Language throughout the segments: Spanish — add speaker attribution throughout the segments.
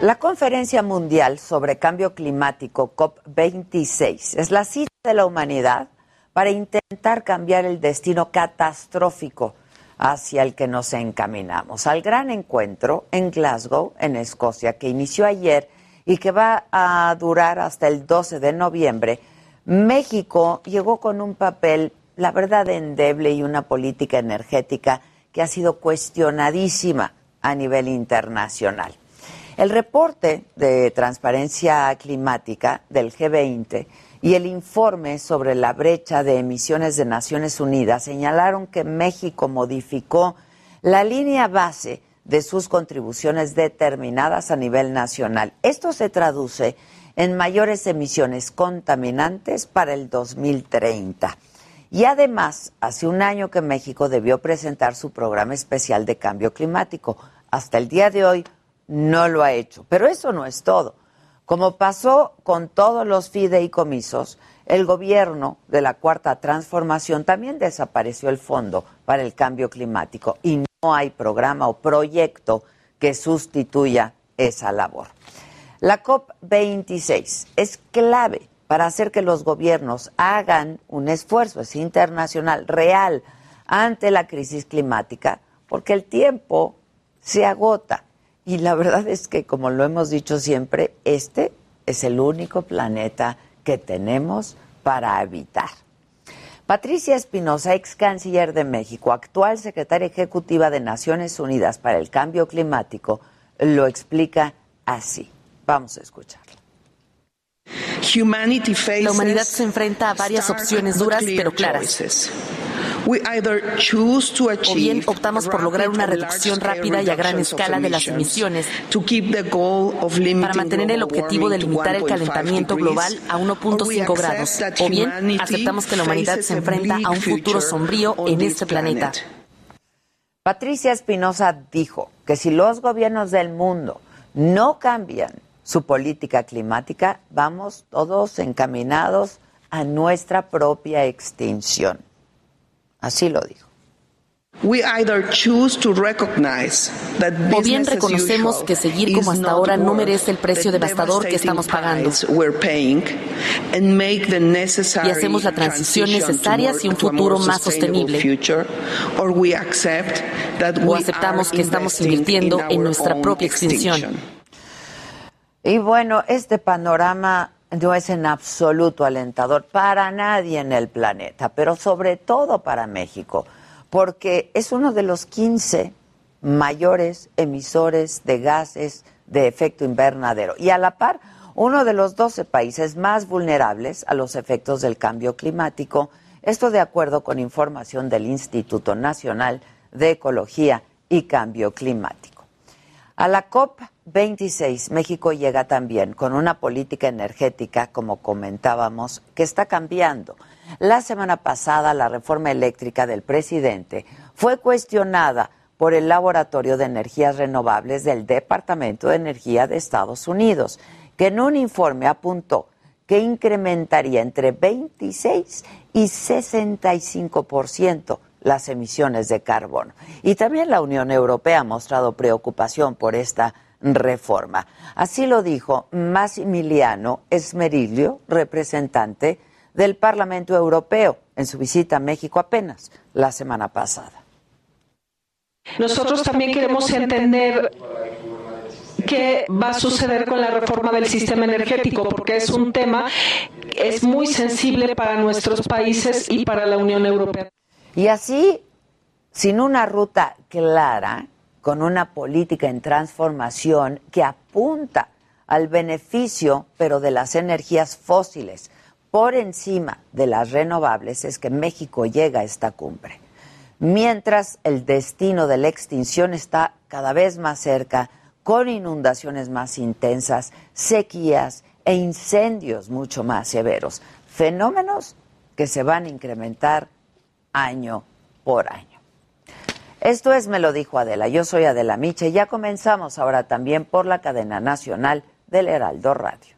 Speaker 1: La Conferencia Mundial sobre Cambio Climático COP26 es la cita de la humanidad para intentar cambiar el destino catastrófico hacia el que nos encaminamos. Al gran encuentro en Glasgow, en Escocia, que inició ayer y que va a durar hasta el 12 de noviembre, México llegó con un papel, la verdad, endeble y una política energética que ha sido cuestionadísima a nivel internacional. El reporte de transparencia climática del G20 y el informe sobre la brecha de emisiones de Naciones Unidas señalaron que México modificó la línea base de sus contribuciones determinadas a nivel nacional. Esto se traduce en mayores emisiones contaminantes para el 2030. Y además, hace un año que México debió presentar su programa especial de cambio climático. Hasta el día de hoy no lo ha hecho. Pero eso no es todo. Como pasó con todos los fideicomisos, el gobierno de la Cuarta Transformación también desapareció el Fondo para el Cambio Climático y no hay programa o proyecto que sustituya esa labor. La COP26 es clave para hacer que los gobiernos hagan un esfuerzo, es internacional, real, ante la crisis climática, porque el tiempo se agota. Y la verdad es que, como lo hemos dicho siempre, este es el único planeta que tenemos para habitar. Patricia Espinosa, ex canciller de México, actual secretaria ejecutiva de Naciones Unidas para el Cambio Climático, lo explica así. Vamos a escucharla.
Speaker 2: La humanidad se enfrenta a varias opciones duras pero claras. O bien optamos por lograr una reducción rápida y a gran escala de las emisiones para mantener el objetivo de limitar el calentamiento global a 1.5 grados. O bien aceptamos que la humanidad se enfrenta a un futuro sombrío en este planeta.
Speaker 1: Patricia Espinosa dijo que si los gobiernos del mundo no cambian su política climática, vamos todos encaminados a nuestra propia extinción. Así lo dijo.
Speaker 2: O bien reconocemos que seguir como hasta ahora no merece el precio devastador que estamos pagando. Y hacemos la transición necesaria hacia un futuro más sostenible. O aceptamos que estamos invirtiendo en nuestra propia extinción.
Speaker 1: Y bueno, este panorama no es en absoluto alentador para nadie en el planeta, pero sobre todo para México, porque es uno de los 15 mayores emisores de gases de efecto invernadero y a la par uno de los 12 países más vulnerables a los efectos del cambio climático, esto de acuerdo con información del Instituto Nacional de Ecología y Cambio Climático. A la COP 26, México llega también con una política energética, como comentábamos, que está cambiando. La semana pasada, la reforma eléctrica del presidente fue cuestionada por el Laboratorio de Energías Renovables del Departamento de Energía de Estados Unidos, que en un informe apuntó que incrementaría entre 26 y 65 ciento las emisiones de carbono. Y también la Unión Europea ha mostrado preocupación por esta reforma. Así lo dijo Massimiliano Esmerilio, representante del Parlamento Europeo, en su visita a México apenas la semana pasada.
Speaker 3: Nosotros también queremos entender qué va a suceder con la reforma del sistema energético, porque es un tema que es muy sensible para nuestros países y para la Unión Europea.
Speaker 1: Y así, sin una ruta clara, con una política en transformación que apunta al beneficio, pero de las energías fósiles, por encima de las renovables, es que México llega a esta cumbre. Mientras el destino de la extinción está cada vez más cerca, con inundaciones más intensas, sequías e incendios mucho más severos, fenómenos que se van a incrementar año por año. Esto es Me lo dijo Adela. Yo soy Adela Miche y ya comenzamos ahora también por la cadena nacional del Heraldo Radio.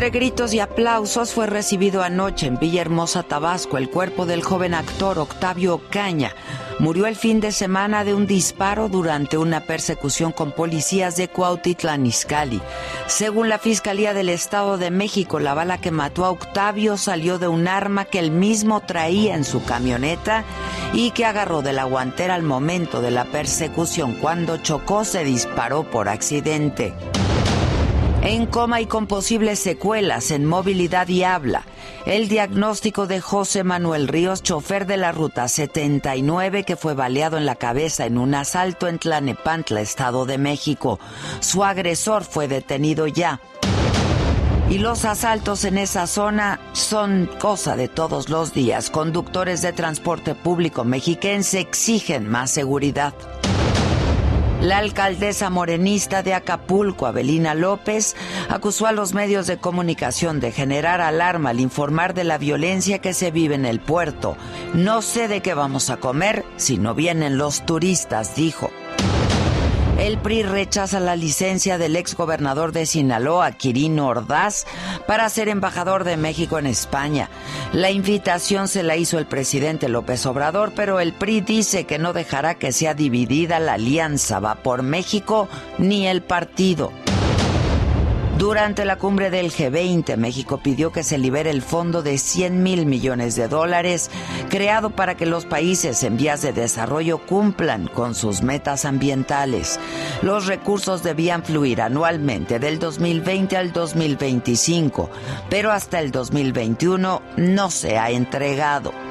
Speaker 1: Entre gritos y aplausos fue recibido anoche en Villahermosa, Tabasco, el cuerpo del joven actor Octavio Ocaña. Murió el fin de semana de un disparo durante una persecución con policías de Cuautitlán Izcalli. Según la Fiscalía del Estado de México, la bala que mató a Octavio salió de un arma que él mismo traía en su camioneta y que agarró de la guantera al momento de la persecución. Cuando chocó se disparó por accidente en coma y con posibles secuelas en movilidad y habla. El diagnóstico de José Manuel Ríos, chofer de la ruta 79 que fue baleado en la cabeza en un asalto en Tlanepantla, Estado de México. Su agresor fue detenido ya. Y los asaltos en esa zona son cosa de todos los días. Conductores de transporte público mexiquense exigen más seguridad. La alcaldesa morenista de Acapulco, Abelina López, acusó a los medios de comunicación de generar alarma al informar de la violencia que se vive en el puerto. No sé de qué vamos a comer si no vienen los turistas, dijo. El PRI rechaza la licencia del ex gobernador de Sinaloa, Quirino Ordaz, para ser embajador de México en España. La invitación se la hizo el presidente López Obrador, pero el PRI dice que no dejará que sea dividida la alianza Va por México ni el partido. Durante la cumbre del G20, México pidió que se libere el fondo de 100 mil millones de dólares creado para que los países en vías de desarrollo cumplan con sus metas ambientales. Los recursos debían fluir anualmente del 2020 al 2025, pero hasta el 2021 no se ha entregado.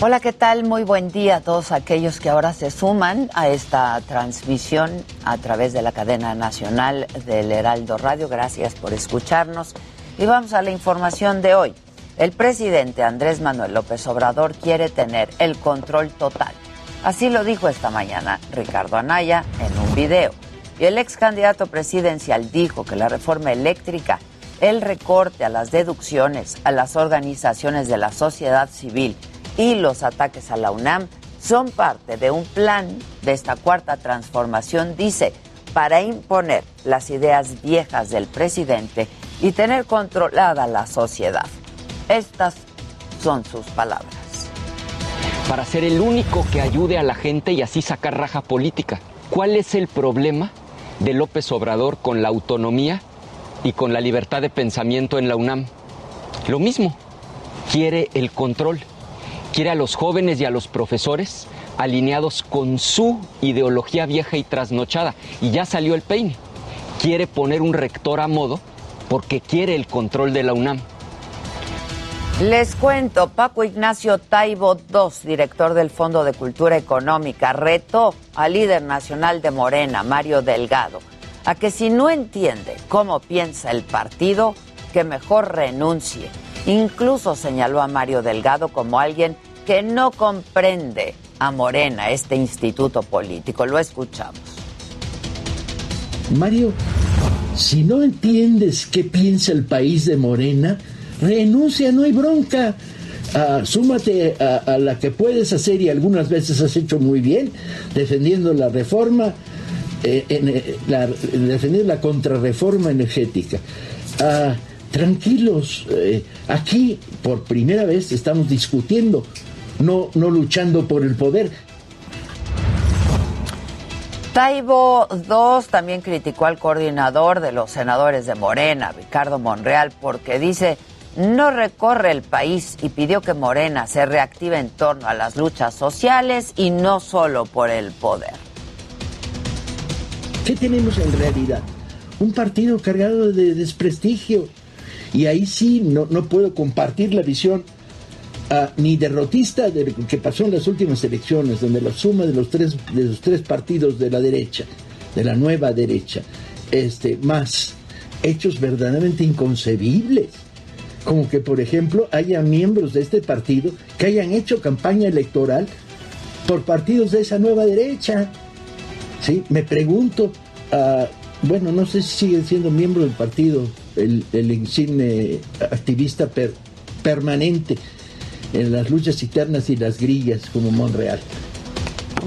Speaker 1: Hola, ¿qué tal? Muy buen día a todos aquellos que ahora se suman a esta transmisión a través de la cadena nacional del Heraldo Radio. Gracias por escucharnos. Y vamos a la información de hoy. El presidente Andrés Manuel López Obrador quiere tener el control total. Así lo dijo esta mañana Ricardo Anaya en un video. Y el ex candidato presidencial dijo que la reforma eléctrica, el recorte a las deducciones a las organizaciones de la sociedad civil, y los ataques a la UNAM son parte de un plan de esta cuarta transformación, dice, para imponer las ideas viejas del presidente y tener controlada la sociedad. Estas son sus palabras.
Speaker 4: Para ser el único que ayude a la gente y así sacar raja política. ¿Cuál es el problema de López Obrador con la autonomía y con la libertad de pensamiento en la UNAM? Lo mismo, quiere el control quiere a los jóvenes y a los profesores alineados con su ideología vieja y trasnochada. Y ya salió el peine. Quiere poner un rector a modo porque quiere el control de la UNAM.
Speaker 1: Les cuento, Paco Ignacio Taibo II, director del Fondo de Cultura Económica, retó al líder nacional de Morena, Mario Delgado, a que si no entiende cómo piensa el partido, que mejor renuncie Incluso señaló a Mario Delgado como alguien que no comprende a Morena, este instituto político. Lo escuchamos.
Speaker 5: Mario, si no entiendes qué piensa el país de Morena, renuncia, no hay bronca. Ah, súmate a, la que puedes hacer y algunas veces has hecho muy bien, defendiendo la reforma, eh, eh, la, defender la contrarreforma energética. Ah, tranquilos, eh, aquí por primera vez estamos discutiendo, no, no luchando por el poder.
Speaker 1: Taibo II también criticó al coordinador de los senadores de Morena, Ricardo Monreal, porque dice no recorre el país y pidió que Morena se reactive en torno a las luchas sociales y no solo por el poder.
Speaker 5: ¿Qué tenemos en realidad? Un partido cargado de desprestigio. Y ahí sí no, no puedo compartir la visión ah, ni derrotista de lo que pasó en las últimas elecciones, donde la suma de los tres, de los tres partidos de la derecha, de la nueva derecha, este, más hechos verdaderamente inconcebibles como que, por ejemplo, haya miembros de este partido que hayan hecho campaña electoral por partidos de esa nueva derecha. ¿Sí? Me pregunto, uh, bueno, no sé si siguen siendo miembros del partido, el, el insigne activista per, permanente en las luchas internas y las grillas como Monreal.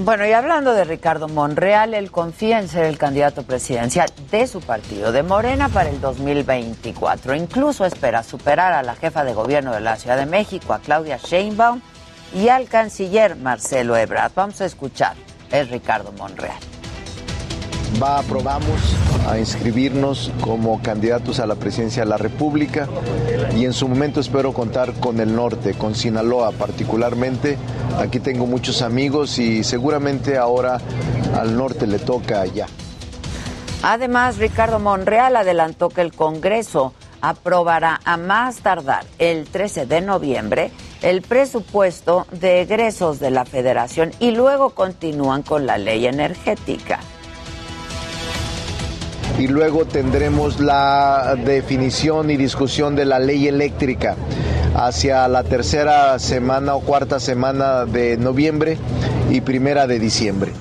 Speaker 1: Bueno, y hablando de Ricardo Monreal, él confía en ser el candidato presidencial de su partido, de Morena, para el 2024. Incluso espera superar a la jefa de gobierno de la Ciudad de México, a Claudia Sheinbaum, y al canciller Marcelo Ebrard. Vamos a escuchar, es Ricardo Monreal
Speaker 6: va aprobamos a inscribirnos como candidatos a la presidencia de la República y en su momento espero contar con el norte, con Sinaloa particularmente. Aquí tengo muchos amigos y seguramente ahora al norte le toca allá.
Speaker 1: Además, Ricardo Monreal adelantó que el Congreso aprobará a más tardar el 13 de noviembre el presupuesto de egresos de la Federación y luego continúan con la ley energética
Speaker 6: y luego tendremos la definición y discusión de la ley eléctrica hacia la tercera semana o cuarta semana de noviembre y primera de diciembre.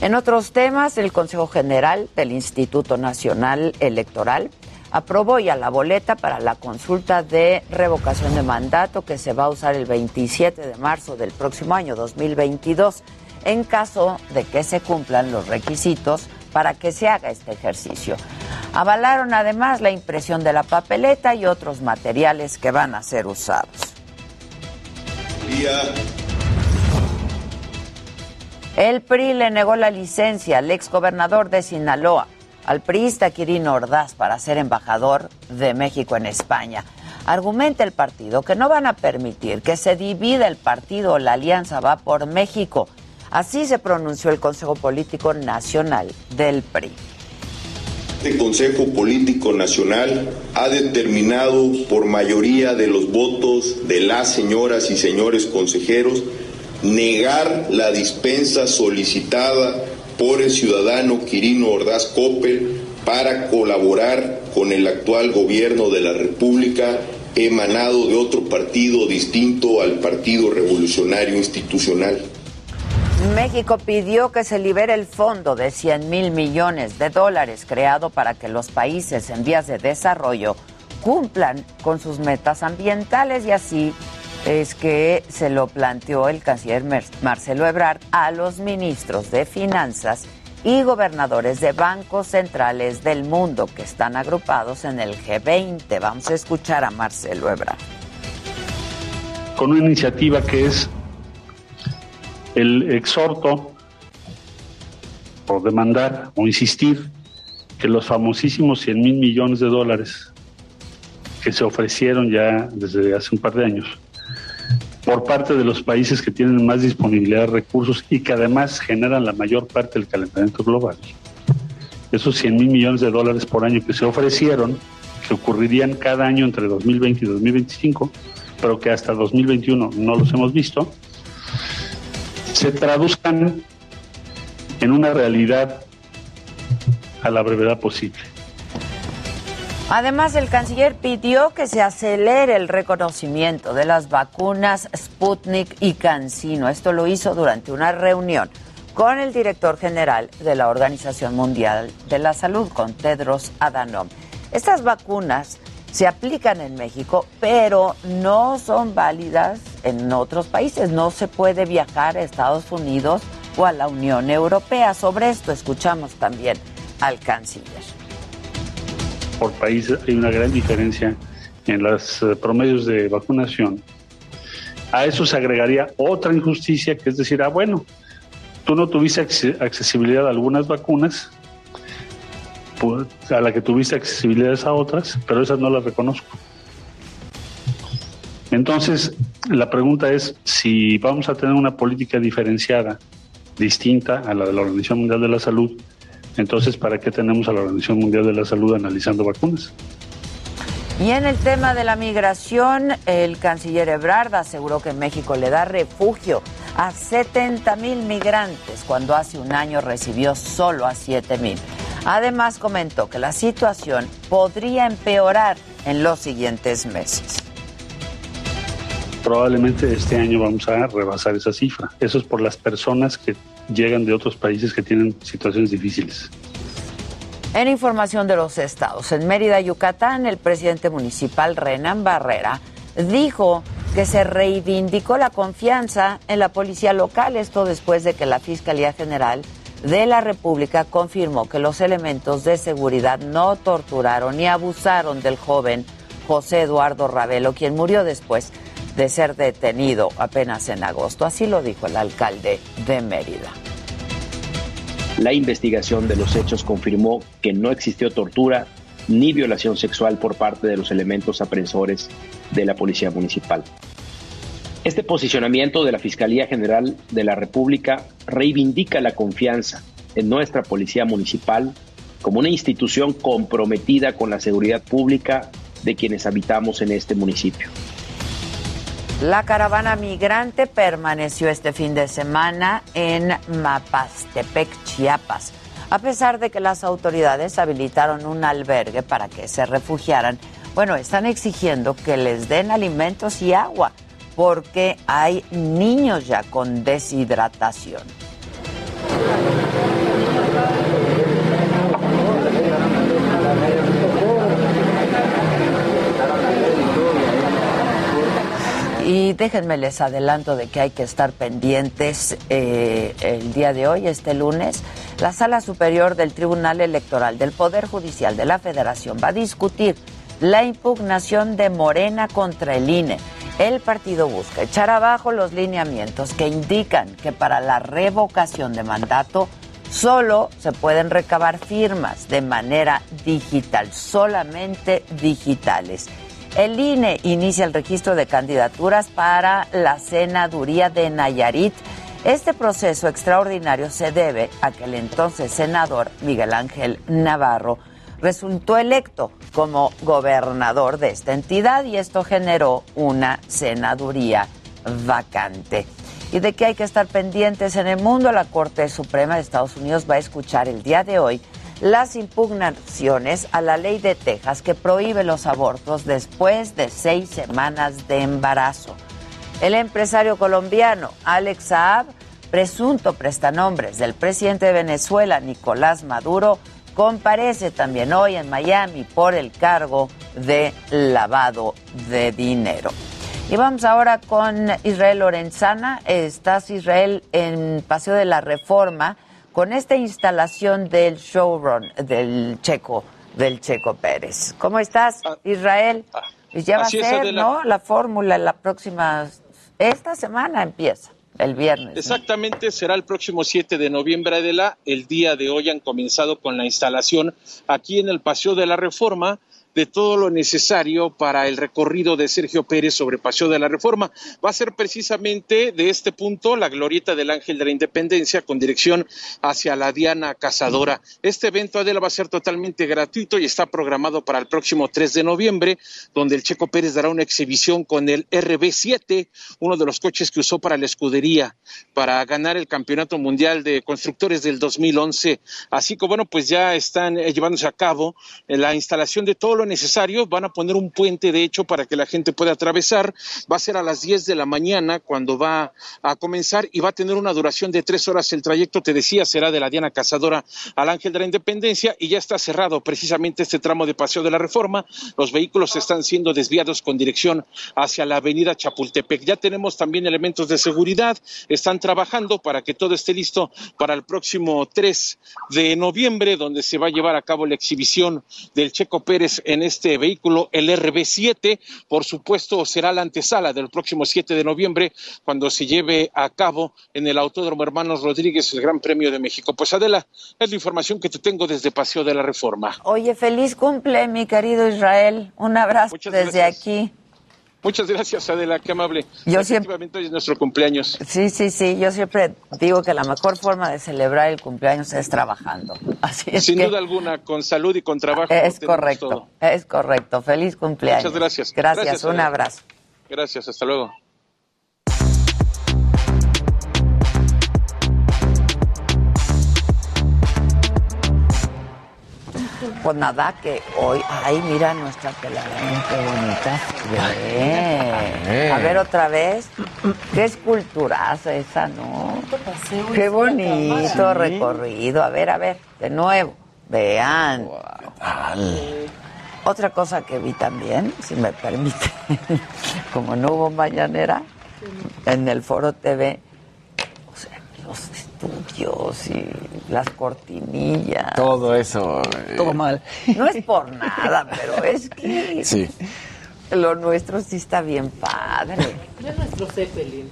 Speaker 1: En otros temas, el Consejo General del Instituto Nacional Electoral aprobó ya la boleta para la consulta de revocación de mandato que se va a usar el 27 de marzo del próximo año 2022 en caso de que se cumplan los requisitos para que se haga este ejercicio. Avalaron además la impresión de la papeleta y otros materiales que van a ser usados. El PRI le negó la licencia al exgobernador de Sinaloa, al priista Quirino Ordaz, para ser embajador de México en España. Argumenta el partido que no van a permitir que se divida el partido la alianza va por México Así se pronunció el Consejo Político Nacional del PRI.
Speaker 7: Este Consejo Político Nacional ha determinado por mayoría de los votos de las señoras y señores consejeros negar la dispensa solicitada por el ciudadano Quirino Ordaz Coppel para colaborar con el actual gobierno de la República emanado de otro partido distinto al Partido Revolucionario Institucional.
Speaker 1: México pidió que se libere el fondo de 100 mil millones de dólares creado para que los países en vías de desarrollo cumplan con sus metas ambientales y así es que se lo planteó el canciller Marcelo Ebrard a los ministros de Finanzas y gobernadores de bancos centrales del mundo que están agrupados en el G20. Vamos a escuchar a Marcelo Ebrard.
Speaker 8: Con una iniciativa que es el exhorto o demandar o insistir que los famosísimos 100 mil millones de dólares que se ofrecieron ya desde hace un par de años por parte de los países que tienen más disponibilidad de recursos y que además generan la mayor parte del calentamiento global. Esos 100 mil millones de dólares por año que se ofrecieron, que ocurrirían cada año entre 2020 y 2025, pero que hasta 2021 no los hemos visto, se traduzcan en una realidad a la brevedad posible.
Speaker 1: Además, el canciller pidió que se acelere el reconocimiento de las vacunas Sputnik y CanSino. Esto lo hizo durante una reunión con el director general de la Organización Mundial de la Salud, con Tedros Adhanom. Estas vacunas se aplican en México, pero no son válidas en otros países. No se puede viajar a Estados Unidos o a la Unión Europea. Sobre esto escuchamos también al canciller.
Speaker 8: Por países hay una gran diferencia en los eh, promedios de vacunación. A eso se agregaría otra injusticia, que es decir, ah, bueno, Tú no tuviste accesibilidad a algunas vacunas, a la que tuviste accesibilidad a otras, pero esas no las reconozco. Entonces, la pregunta es si vamos a tener una política diferenciada, distinta a la de la Organización Mundial de la Salud, entonces, ¿para qué tenemos a la Organización Mundial de la Salud analizando vacunas?
Speaker 1: Y en el tema de la migración, el canciller Ebrard aseguró que México le da refugio a 70 mil migrantes cuando hace un año recibió solo a 7 mil. Además comentó que la situación podría empeorar en los siguientes meses.
Speaker 8: Probablemente este año vamos a rebasar esa cifra. Eso es por las personas que llegan de otros países que tienen situaciones difíciles.
Speaker 1: En información de los estados, en Mérida, Yucatán, el presidente municipal Renan Barrera dijo que se reivindicó la confianza en la policía local, esto después de que la Fiscalía General de la República confirmó que los elementos de seguridad no torturaron ni abusaron del joven José Eduardo Ravelo, quien murió después de ser detenido apenas en agosto. Así lo dijo el alcalde de Mérida.
Speaker 9: La investigación de los hechos confirmó que no existió tortura ni violación sexual por parte de los elementos aprensores de la Policía Municipal. Este posicionamiento de la Fiscalía General de la República reivindica la confianza en nuestra Policía Municipal como una institución comprometida con la seguridad pública de quienes habitamos en este municipio.
Speaker 1: La caravana migrante permaneció este fin de semana en Mapastepec, Chiapas, a pesar de que las autoridades habilitaron un albergue para que se refugiaran. Bueno, están exigiendo que les den alimentos y agua porque hay niños ya con deshidratación. Y déjenme les adelanto de que hay que estar pendientes eh, el día de hoy, este lunes. La Sala Superior del Tribunal Electoral del Poder Judicial de la Federación va a discutir la impugnación de Morena contra el INE. El partido busca echar abajo los lineamientos que indican que para la revocación de mandato solo se pueden recabar firmas de manera digital, solamente digitales. El INE inicia el registro de candidaturas para la senaduría de Nayarit. Este proceso extraordinario se debe a que el entonces senador Miguel Ángel Navarro resultó electo como gobernador de esta entidad y esto generó una senaduría vacante. Y de que hay que estar pendientes en el mundo, la Corte Suprema de Estados Unidos va a escuchar el día de hoy las impugnaciones a la ley de Texas que prohíbe los abortos después de seis semanas de embarazo. El empresario colombiano Alex Saab, presunto prestanombres del presidente de Venezuela, Nicolás Maduro, comparece también hoy en Miami por el cargo de lavado de dinero. Y vamos ahora con Israel Lorenzana. Estás, Israel, en Paseo de la Reforma con esta instalación del showrun del Checo, del Checo Pérez. ¿Cómo estás, ah. Israel? Ah, ya va a ser, ¿no? La fórmula la próxima, esta semana empieza. El viernes.
Speaker 10: Exactamente, será el próximo 7 de noviembre, Adela. El día de hoy han comenzado con la instalación aquí en el Paseo de la Reforma de todo lo necesario para el recorrido de Sergio Pérez sobre Paseo de la Reforma. Va a ser precisamente de este punto la glorieta del Ángel de la Independencia con dirección hacia la Diana Cazadora. Este evento, Adela, va a ser totalmente gratuito y está programado para el próximo 3 de noviembre, donde el Checo Pérez dará una exhibición con el RB7, uno de los coches que usó para la escudería, para ganar el Campeonato Mundial de Constructores del 2011. Así que, bueno, pues ya están eh, llevándose a cabo la instalación de todo necesario. Van a poner un puente, de hecho, para que la gente pueda atravesar. Va a ser a las 10 de la mañana cuando va a comenzar y va a tener una duración de tres horas. El trayecto, te decía, será de la Diana Cazadora al Ángel de la Independencia y ya está cerrado precisamente este tramo de Paseo de la Reforma. Los vehículos están siendo desviados con dirección hacia la avenida Chapultepec. Ya tenemos también elementos de seguridad. Están trabajando para que todo esté listo para el próximo 3 de noviembre, donde se va a llevar a cabo la exhibición del Checo Pérez en este vehículo, el RB7. Por supuesto, será la antesala del próximo 7 de noviembre, cuando se lleve a cabo en el Autódromo Hermanos Rodríguez el Gran Premio de México. Pues Adela, es la información que te tengo desde Paseo de la Reforma.
Speaker 1: Oye, feliz cumple, mi querido Israel. Un abrazo desde aquí.
Speaker 10: Muchas gracias, Adela, qué amable.
Speaker 1: Yo siempre...
Speaker 10: es nuestro cumpleaños.
Speaker 1: Sí, sí, sí, yo siempre digo que la mejor forma de celebrar el cumpleaños es trabajando. Así es
Speaker 10: Sin duda alguna, con salud y con trabajo.
Speaker 1: Es correcto, es correcto. Feliz cumpleaños.
Speaker 10: Muchas gracias.
Speaker 1: Gracias, gracias un abrazo.
Speaker 10: Gracias, hasta luego.
Speaker 1: Pues nada, que hoy, ay, mira nuestra telaraña, qué bonita se ve. A ver otra vez. Qué esculturaza esa, ¿no? Qué bonito recorrido. A ver, a ver, de nuevo. Vean. Otra cosa que vi también, si me permite, como no hubo mañanera, en el Foro TV, estudios y las cortinillas.
Speaker 11: Todo eso.
Speaker 12: Eh, Todo mal.
Speaker 1: No es por nada, pero es que.
Speaker 11: Sí.
Speaker 1: Lo nuestro sí está bien padre.
Speaker 13: Es nuestro Zeppelin.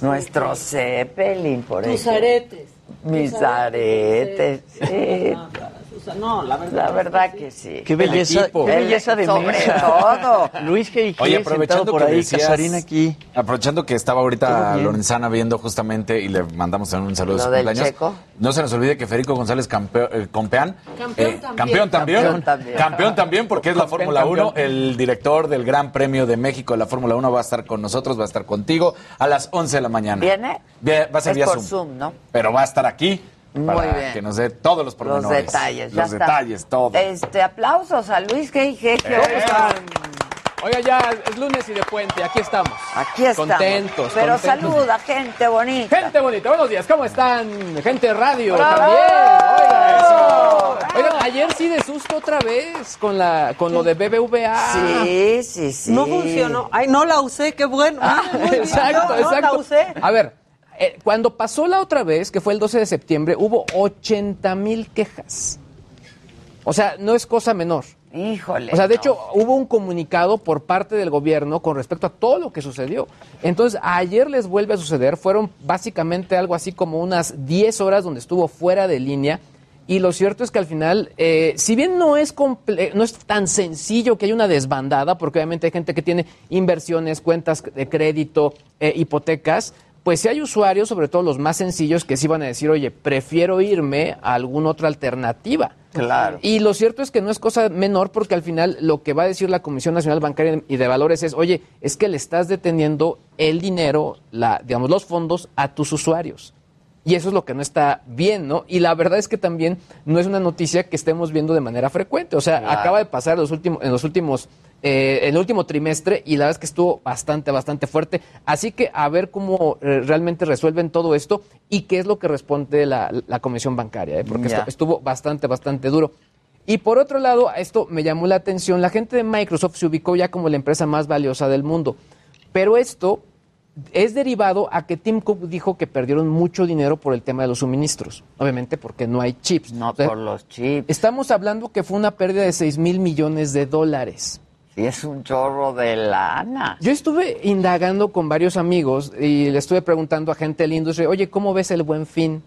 Speaker 1: Nuestro Zeppelin, por eso.
Speaker 13: Tus aretes.
Speaker 1: Mis aretes, sí.
Speaker 13: No, la verdad,
Speaker 1: la verdad que sí.
Speaker 12: Qué belleza, qué belleza de
Speaker 1: Sobre
Speaker 12: mesa.
Speaker 1: todo.
Speaker 12: Luis G.
Speaker 11: Oye, aprovechando
Speaker 12: por
Speaker 11: que
Speaker 12: ahí,
Speaker 11: decías-
Speaker 12: Casarín aquí.
Speaker 11: Aprovechando que estaba ahorita. Lorenzana viendo justamente y le mandamos también un saludo de cumpleaños.
Speaker 1: Checo.
Speaker 11: No se nos olvide que Federico González Campeo- eh, Compeán,
Speaker 13: Campeón
Speaker 11: eh,
Speaker 13: también.
Speaker 11: campeón también,
Speaker 1: Campeón también.
Speaker 11: campeón también porque es la
Speaker 12: Campeón,
Speaker 11: Fórmula 1,
Speaker 12: campeón.
Speaker 11: el director del Gran Premio de México de la Fórmula 1 va a estar con nosotros, va a estar contigo a las 11 de la mañana.
Speaker 1: ¿Viene?
Speaker 11: Vie- Va a ser
Speaker 1: Es
Speaker 11: vía
Speaker 1: por
Speaker 11: Zoom,
Speaker 1: Zoom, ¿no?
Speaker 11: pero va a estar aquí
Speaker 1: Muy
Speaker 11: para
Speaker 1: bien.
Speaker 11: que nos dé todos los
Speaker 1: Los
Speaker 11: pormenores.
Speaker 1: detalles, ya
Speaker 11: Los
Speaker 1: está.
Speaker 11: detalles, todo.
Speaker 1: Este, aplausos a Luis G. Está-
Speaker 12: Oiga, ya es lunes y de puente, aquí estamos.
Speaker 1: Aquí estamos.
Speaker 12: Contentos.
Speaker 1: Pero
Speaker 12: contentos.
Speaker 1: saluda, gente bonita.
Speaker 12: Gente bonita, buenos días, ¿cómo están? Gente de radio
Speaker 1: ¡Bravo!
Speaker 12: también. Oigan, eso. Oigan, ayer sí de susto otra vez con la con lo de BBVA.
Speaker 1: Sí, sí, sí.
Speaker 13: No funcionó. Ay, no la usé, qué bueno. Muy bien,
Speaker 12: Exacto,
Speaker 13: no, no
Speaker 12: exacto.
Speaker 13: la usé.
Speaker 12: A ver, eh, cuando pasó la otra vez, que fue el 12 de septiembre, hubo 80 mil quejas. O sea, no es cosa menor.
Speaker 1: Híjole.
Speaker 12: O sea, de
Speaker 1: no.
Speaker 12: hecho, hubo un comunicado por parte del gobierno con respecto a todo lo que sucedió. Entonces, ayer les vuelve a suceder. Fueron básicamente algo así como unas 10 horas donde estuvo fuera de línea. Y lo cierto es que al final, eh, si bien no es, comple- no es tan sencillo que haya una desbandada, porque obviamente hay gente que tiene inversiones, cuentas de crédito, eh, hipotecas, pues si hay usuarios, sobre todo los más sencillos, que sí van a decir, oye, prefiero irme a alguna otra alternativa.
Speaker 1: Claro.
Speaker 12: Y lo cierto es que no es cosa menor porque al final lo que va a decir la Comisión Nacional Bancaria y de Valores es, oye, es que le estás deteniendo el dinero, la, digamos, los fondos a tus usuarios. Y eso es lo que no está bien, ¿no? Y la verdad es que también no es una noticia que estemos viendo de manera frecuente. O sea,
Speaker 1: Claro.
Speaker 12: acaba de pasar en los últimos, en los últimos, eh, el último trimestre y la verdad es que estuvo bastante, bastante fuerte. Así que a ver cómo eh, realmente resuelven todo esto y qué es lo que responde la, la Comisión Bancaria, ¿eh? porque esto estuvo bastante, bastante duro. Y por otro lado, esto me llamó la atención, la gente de Microsoft se ubicó ya como la empresa más valiosa del mundo. Pero esto es derivado a que Tim Cook dijo que perdieron mucho dinero por el tema de los suministros. Obviamente porque no hay chips.
Speaker 1: No
Speaker 12: O sea,
Speaker 1: por los chips.
Speaker 12: Estamos hablando que fue una pérdida de 6 mil millones de dólares.
Speaker 1: Sí, es un chorro de lana.
Speaker 12: Yo estuve indagando con varios amigos y le estuve preguntando a gente de la industria, oye, ¿cómo ves el buen fin?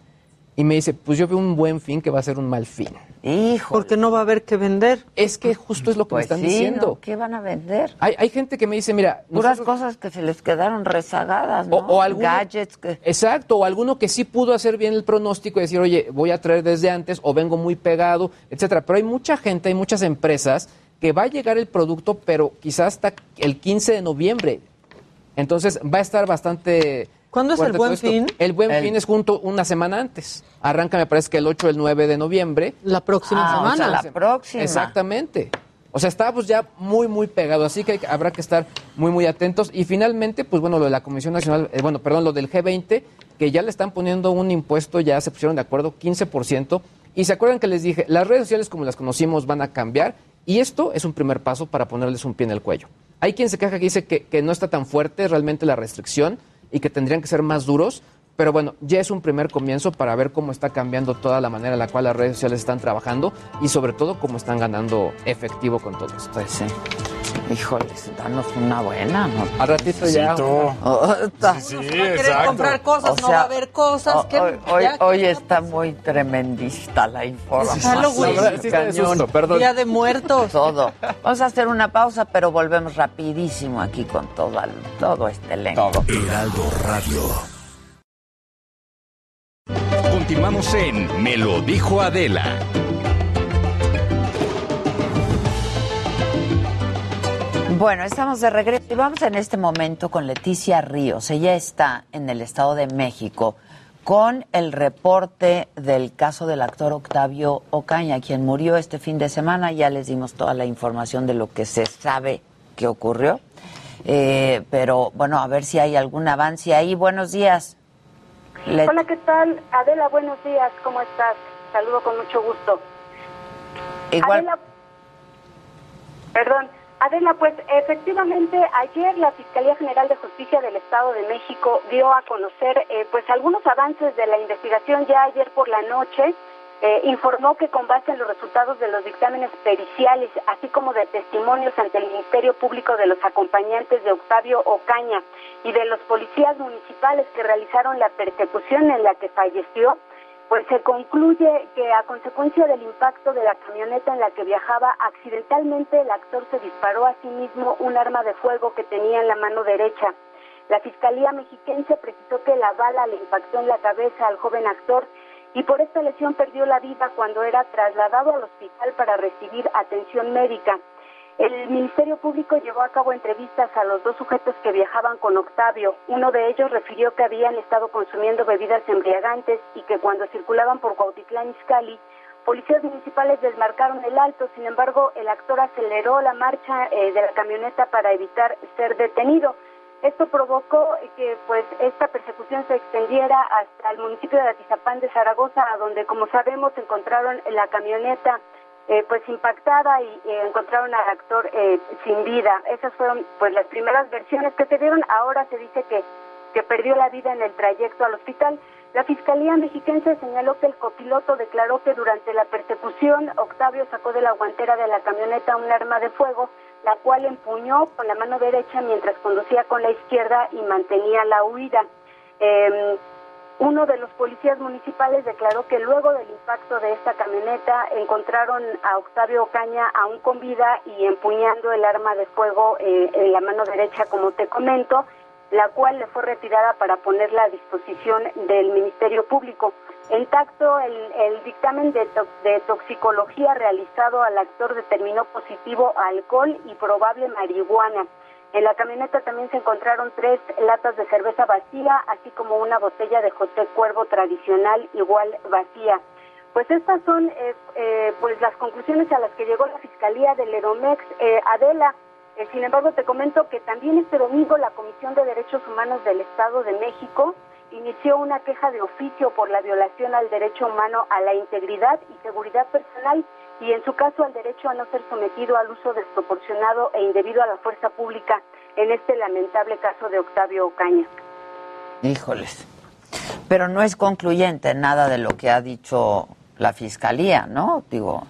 Speaker 12: Y me dice, pues yo veo un buen fin que va a ser un mal fin.
Speaker 1: Hijo.
Speaker 13: Porque no va a haber que vender.
Speaker 12: Es que justo es lo que
Speaker 1: Pues
Speaker 12: me están
Speaker 1: sí,
Speaker 12: diciendo.
Speaker 1: ¿no? ¿Qué van a vender?
Speaker 12: Hay, hay gente que me dice, mira,
Speaker 1: Puras
Speaker 12: nosotros-
Speaker 1: cosas que se les quedaron rezagadas, ¿no?
Speaker 12: O, o alguno,
Speaker 1: Gadgets que...
Speaker 12: Exacto, o alguno que sí pudo hacer bien el pronóstico y decir, oye, voy a traer desde antes o vengo muy pegado, etcétera. Pero hay mucha gente, hay muchas empresas que va a llegar el producto, pero quizás hasta el 15 de noviembre. Entonces va a estar bastante.
Speaker 13: ¿Cuándo es el Buen. Fin?
Speaker 12: El buen
Speaker 1: El-
Speaker 12: fin es junto una semana antes. Arranca, me parece que el 8 o el 9 de noviembre.
Speaker 13: La próxima
Speaker 1: Ah, o sea,
Speaker 13: semana.
Speaker 1: la próxima.
Speaker 12: Exactamente. O sea, estábamos ya muy, muy pegados, así que hay- habrá que estar muy, muy atentos. Y finalmente, pues bueno, lo de la Comisión Nacional, eh, bueno, perdón, lo del G20, que ya le están poniendo un impuesto, ya se pusieron de acuerdo, 15%. Y se acuerdan que les dije, las redes sociales como las conocimos van a cambiar y esto es un primer paso para ponerles un pie en el cuello. Hay quien se queja que dice que, que no está tan fuerte realmente la restricción y que tendrían que ser más duros, Pero bueno, ya es un primer comienzo para ver cómo está cambiando toda la manera en la cual las redes sociales están trabajando y sobre todo cómo están ganando efectivo con todo esto.
Speaker 1: Pues sí. Híjoles, danos una buena, ¿no?
Speaker 12: Al ratito ya.
Speaker 1: Oh, está-
Speaker 13: Sí, va a querer comprar cosas,
Speaker 1: O
Speaker 13: no va a haber cosas. que
Speaker 1: hoy, hoy-
Speaker 13: ya-
Speaker 1: hoy está muy tremendista la información.
Speaker 12: Sí
Speaker 1: Cañón.
Speaker 12: susto, perdón.
Speaker 13: Día de muertos.
Speaker 1: Todo. Vamos a hacer una pausa, pero volvemos rapidísimo aquí con todo, el- todo este elenco.
Speaker 14: Heraldo Radio. Continuamos en Me lo dijo Adela.
Speaker 1: Bueno, estamos de regreso y vamos en este momento con Leticia Ríos. Ella está en el Estado de México con el reporte del caso del actor Octavio Ocaña, quien murió este fin de semana. Ya les dimos toda la información de lo que se sabe que ocurrió. Eh, pero bueno, a ver si hay algún avance ahí. Buenos días. Let-
Speaker 15: Hola, ¿qué tal? Adela, buenos días, ¿cómo estás? Saludo con mucho gusto.
Speaker 1: Igual.
Speaker 15: Adela, perdón. Adela, pues efectivamente ayer la Fiscalía General de Justicia del Estado de México dio a conocer eh, pues algunos avances de la investigación ya ayer por la noche. Eh, informó que con base en los resultados de los dictámenes periciales, así como de testimonios ante el Ministerio Público de los acompañantes de Octavio Ocaña y de los policías municipales que realizaron la persecución en la que falleció, pues se concluye que a consecuencia del impacto de la camioneta en la que viajaba, accidentalmente el actor se disparó a sí mismo un arma de fuego que tenía en la mano derecha. La Fiscalía mexiquense precisó que la bala le impactó en la cabeza al joven actor y por esta lesión perdió la vida cuando era trasladado al hospital para recibir atención médica. El Ministerio Público llevó a cabo entrevistas a los dos sujetos que viajaban con Octavio. Uno de ellos refirió que habían estado consumiendo bebidas embriagantes y que cuando circulaban por Cuautitlán Izcalli, policías municipales desmarcaron el alto. Sin embargo, el actor aceleró la marcha eh, de la camioneta para evitar ser detenido. Esto provocó que pues esta persecución se extendiera hasta el municipio de Atizapán de Zaragoza, a donde como sabemos encontraron la camioneta eh, pues impactada y eh, encontraron al actor eh, sin vida. Esas fueron pues las primeras versiones que se dieron. Ahora se dice que, que perdió la vida en el trayecto al hospital. La Fiscalía mexiquense señaló que el copiloto declaró que durante la persecución Octavio sacó de la guantera de la camioneta un arma de fuego, la cual empuñó con la mano derecha mientras conducía con la izquierda y mantenía la huida. Uno de los policías municipales declaró que luego del impacto de esta camioneta encontraron a Octavio Ocaña aún con vida y empuñando el arma de fuego eh, en la mano derecha, como te comento, la cual le fue retirada para ponerla a disposición del Ministerio Público. En tacto, el, el dictamen de, de toxicología realizado al actor determinó positivo alcohol y probable marihuana. En la camioneta también se encontraron tres latas de cerveza vacía, así como una botella de José Cuervo tradicional igual vacía. Pues estas son eh, eh, pues las conclusiones a las que llegó la Fiscalía del Edomex. Eh, Adela, eh, sin embargo, te comento que también este domingo la Comisión de Derechos Humanos del Estado de México inició una queja de oficio por la violación al derecho humano a la integridad y seguridad personal y en su caso al derecho a no ser sometido al uso desproporcionado e indebido a la fuerza pública en este lamentable caso de Octavio Ocaña.
Speaker 1: Híjoles. Pero no es concluyente nada de lo que ha dicho la fiscalía, ¿no? Digo,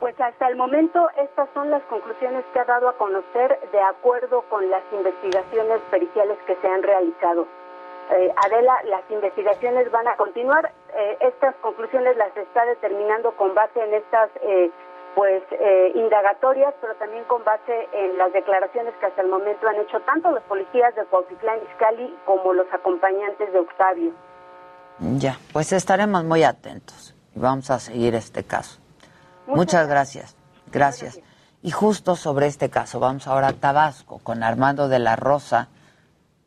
Speaker 15: Pues hasta el momento estas son las conclusiones que ha dado a conocer de acuerdo con las investigaciones periciales que se han realizado. Eh, Adela, las investigaciones van a continuar. Eh, estas conclusiones las está determinando con base en estas eh, pues eh, indagatorias, pero también con base en las declaraciones que hasta el momento han hecho tanto los policías de Cuautitlán Izcalli como los acompañantes de Octavio.
Speaker 1: ya, pues estaremos muy atentos y vamos a seguir este caso. Muchas, gracias. gracias. Y justo sobre este caso, vamos ahora a Tabasco con Armando de la Rosa,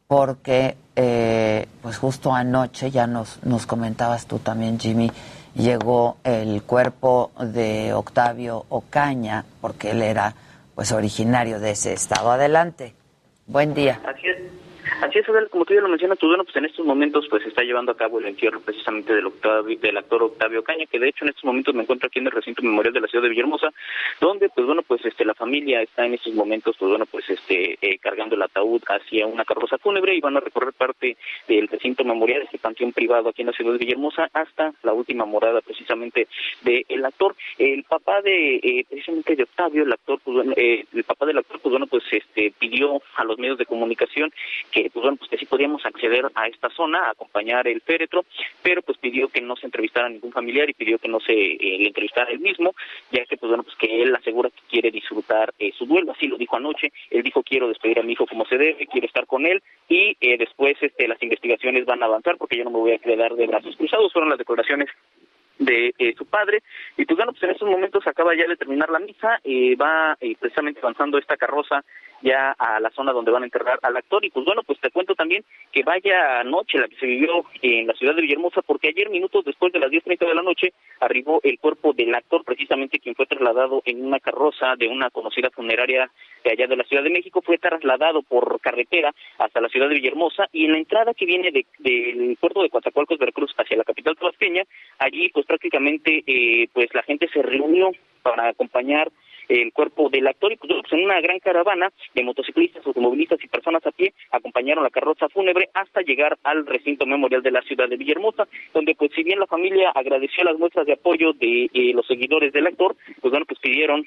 Speaker 1: porque eh, pues justo anoche, ya nos, nos comentabas tú también, Jimmy, llegó el cuerpo de Octavio Ocaña, porque él era pues originario de ese estado. Adelante. Buen día.
Speaker 16: Así es, como tú ya lo mencionas, pues pues en estos momentos pues está llevando a cabo el entierro precisamente del, Octavio, del actor Octavio Caña, que de hecho en estos momentos me encuentro aquí en el recinto memorial de la ciudad de Villahermosa, donde pues bueno, pues este la familia está en estos momentos pues bueno, pues este eh, cargando el ataúd hacia una carroza fúnebre y van a recorrer parte del recinto memorial, este panteón privado aquí en la ciudad de Villahermosa, hasta la última morada precisamente del actor. El papá de eh, precisamente de Octavio, el actor, pues eh, el papá del actor, pues bueno, pues este pidió a los medios de comunicación que pues bueno, pues que sí podíamos acceder a esta zona, a acompañar el féretro, pero pues pidió que no se entrevistara a ningún familiar y pidió que no se eh, le entrevistara él mismo, ya que pues bueno, pues que él asegura que quiere disfrutar eh, su duelo, así lo dijo anoche, él dijo quiero despedir a mi hijo como se debe, quiero estar con él y eh, después este las investigaciones van a avanzar porque yo no me voy a quedar de brazos cruzados, fueron las declaraciones de eh, su padre. Y pues bueno pues en estos momentos acaba ya de terminar la misa eh, va eh, precisamente avanzando esta carroza ya a la zona donde van a enterrar al actor. Y pues bueno pues te cuento también que vaya noche la que se vivió en la ciudad de Villahermosa porque ayer minutos después de las 10.30 de la noche arribó el cuerpo del actor precisamente quien fue trasladado en una carroza de una conocida funeraria de allá de la Ciudad de México. Fue trasladado por carretera hasta la ciudad de Villahermosa y en la entrada que viene de- del puerto de Coatzacoalcos, Veracruz, hacia la capital tabasqueña, allí pues prácticamente eh, pues la gente se reunió para acompañar el cuerpo del actor y pues, pues, en una gran caravana de motociclistas, automovilistas y personas a pie acompañaron la carroza fúnebre hasta llegar al recinto memorial de la ciudad de Villahermosa, donde pues si bien la familia agradeció las muestras de apoyo de eh, los seguidores del actor, pues bueno, pues pidieron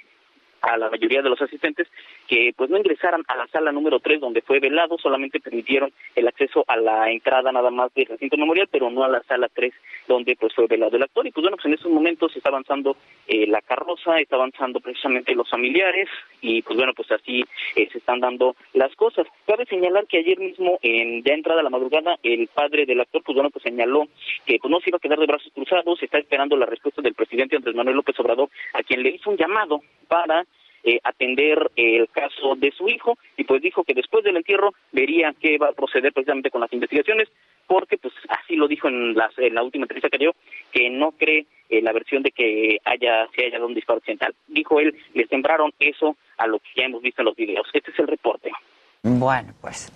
Speaker 16: a la mayoría de los asistentes que pues no ingresaran a la sala número 3 donde fue velado, solamente permitieron el acceso a la entrada nada más del recinto memorial, pero no a la sala 3 donde pues fue velado el actor y pues bueno, pues en estos momentos está avanzando eh, la carroza, está avanzando precisamente los familiares y pues bueno, pues así eh, se están dando las cosas. Cabe señalar que ayer mismo en ya entrada la madrugada el padre del actor pues bueno, pues señaló que pues no se iba a quedar de brazos cruzados, está esperando la respuesta del presidente Andrés Manuel López Obrador a quien le hizo un llamado para eh, atender el caso de su hijo y pues dijo que después del entierro vería qué va a proceder precisamente con las investigaciones porque pues así lo dijo en, las, en la última entrevista que dio que no cree eh, la versión de que haya se haya dado un disparo accidental dijo él le sembraron eso a lo que ya hemos visto en los videos este es el reporte
Speaker 1: Bueno, pues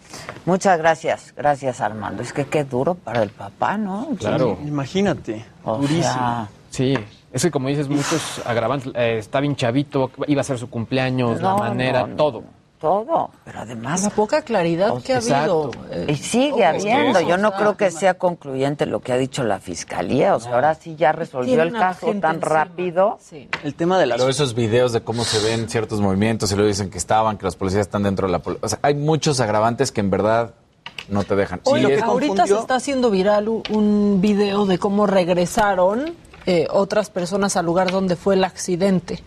Speaker 1: muchas gracias, gracias Armando. Es que qué duro para el papá, ¿no?
Speaker 12: Claro.
Speaker 17: Imagínate,
Speaker 1: O
Speaker 17: durísimo.
Speaker 1: sea,
Speaker 12: Sí, es que como dices, muchos agravantes. eh, está bien chavito, iba a ser su cumpleaños, la manera,
Speaker 1: no, no.
Speaker 12: todo.
Speaker 1: todo, pero además
Speaker 13: La poca claridad que ha habido.
Speaker 12: Exacto.
Speaker 13: eh,
Speaker 1: Y sigue habiendo. Yo no
Speaker 13: O sea,
Speaker 1: creo que sea concluyente lo que ha dicho la fiscalía. O sea, ahora sí ya resolvió el caso tan
Speaker 13: encima.
Speaker 1: rápido.
Speaker 13: Sí.
Speaker 17: El tema de las
Speaker 11: Pero esos videos de cómo se ven ciertos movimientos y luego dicen que estaban, que los policías están dentro de la policía. O sea, hay muchos agravantes que en verdad no te dejan.
Speaker 13: Hoy
Speaker 11: Sí, es-
Speaker 13: ahorita se está haciendo viral un video de cómo regresaron eh, otras personas al lugar donde fue el accidente.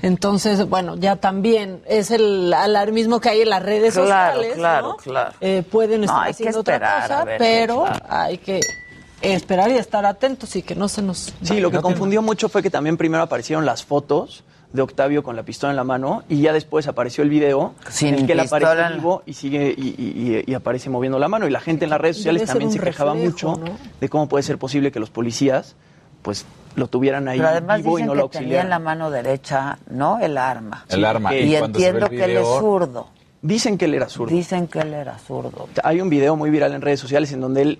Speaker 13: Entonces, bueno, ya también es el alarmismo que hay en las redes
Speaker 1: Claro,
Speaker 13: sociales.
Speaker 1: claro,
Speaker 13: ¿no?
Speaker 1: claro.
Speaker 13: Eh, pueden
Speaker 1: No,
Speaker 13: estar haciendo
Speaker 1: esperar,
Speaker 13: otra cosa,
Speaker 1: ver,
Speaker 13: pero
Speaker 1: claro.
Speaker 13: hay que esperar y estar atentos y que no se nos.
Speaker 17: Sí, lo que confundió mucho fue que también primero aparecieron las fotos de Octavio con la pistola en la mano y ya después apareció el video
Speaker 1: Sin
Speaker 17: en el que él aparece
Speaker 1: en-
Speaker 17: vivo y sigue y, y- y- y aparece moviendo la mano y la gente en las redes sociales también se quejaba mucho
Speaker 13: ¿no?
Speaker 17: de cómo puede ser posible que los policías pues lo tuvieran ahí
Speaker 1: Pero además
Speaker 17: vivo y
Speaker 1: dicen
Speaker 17: no lo
Speaker 1: que tenía en la mano dederecha, ¿no? El arma.
Speaker 11: El arma.
Speaker 1: Y,
Speaker 11: Y cuando se ve
Speaker 1: entiendo
Speaker 11: el
Speaker 1: que él es zurdo.
Speaker 17: Dicen que él era zurdo.
Speaker 1: Dicen que él era zurdo.
Speaker 17: Hay un video muy viral en redes sociales en donde él,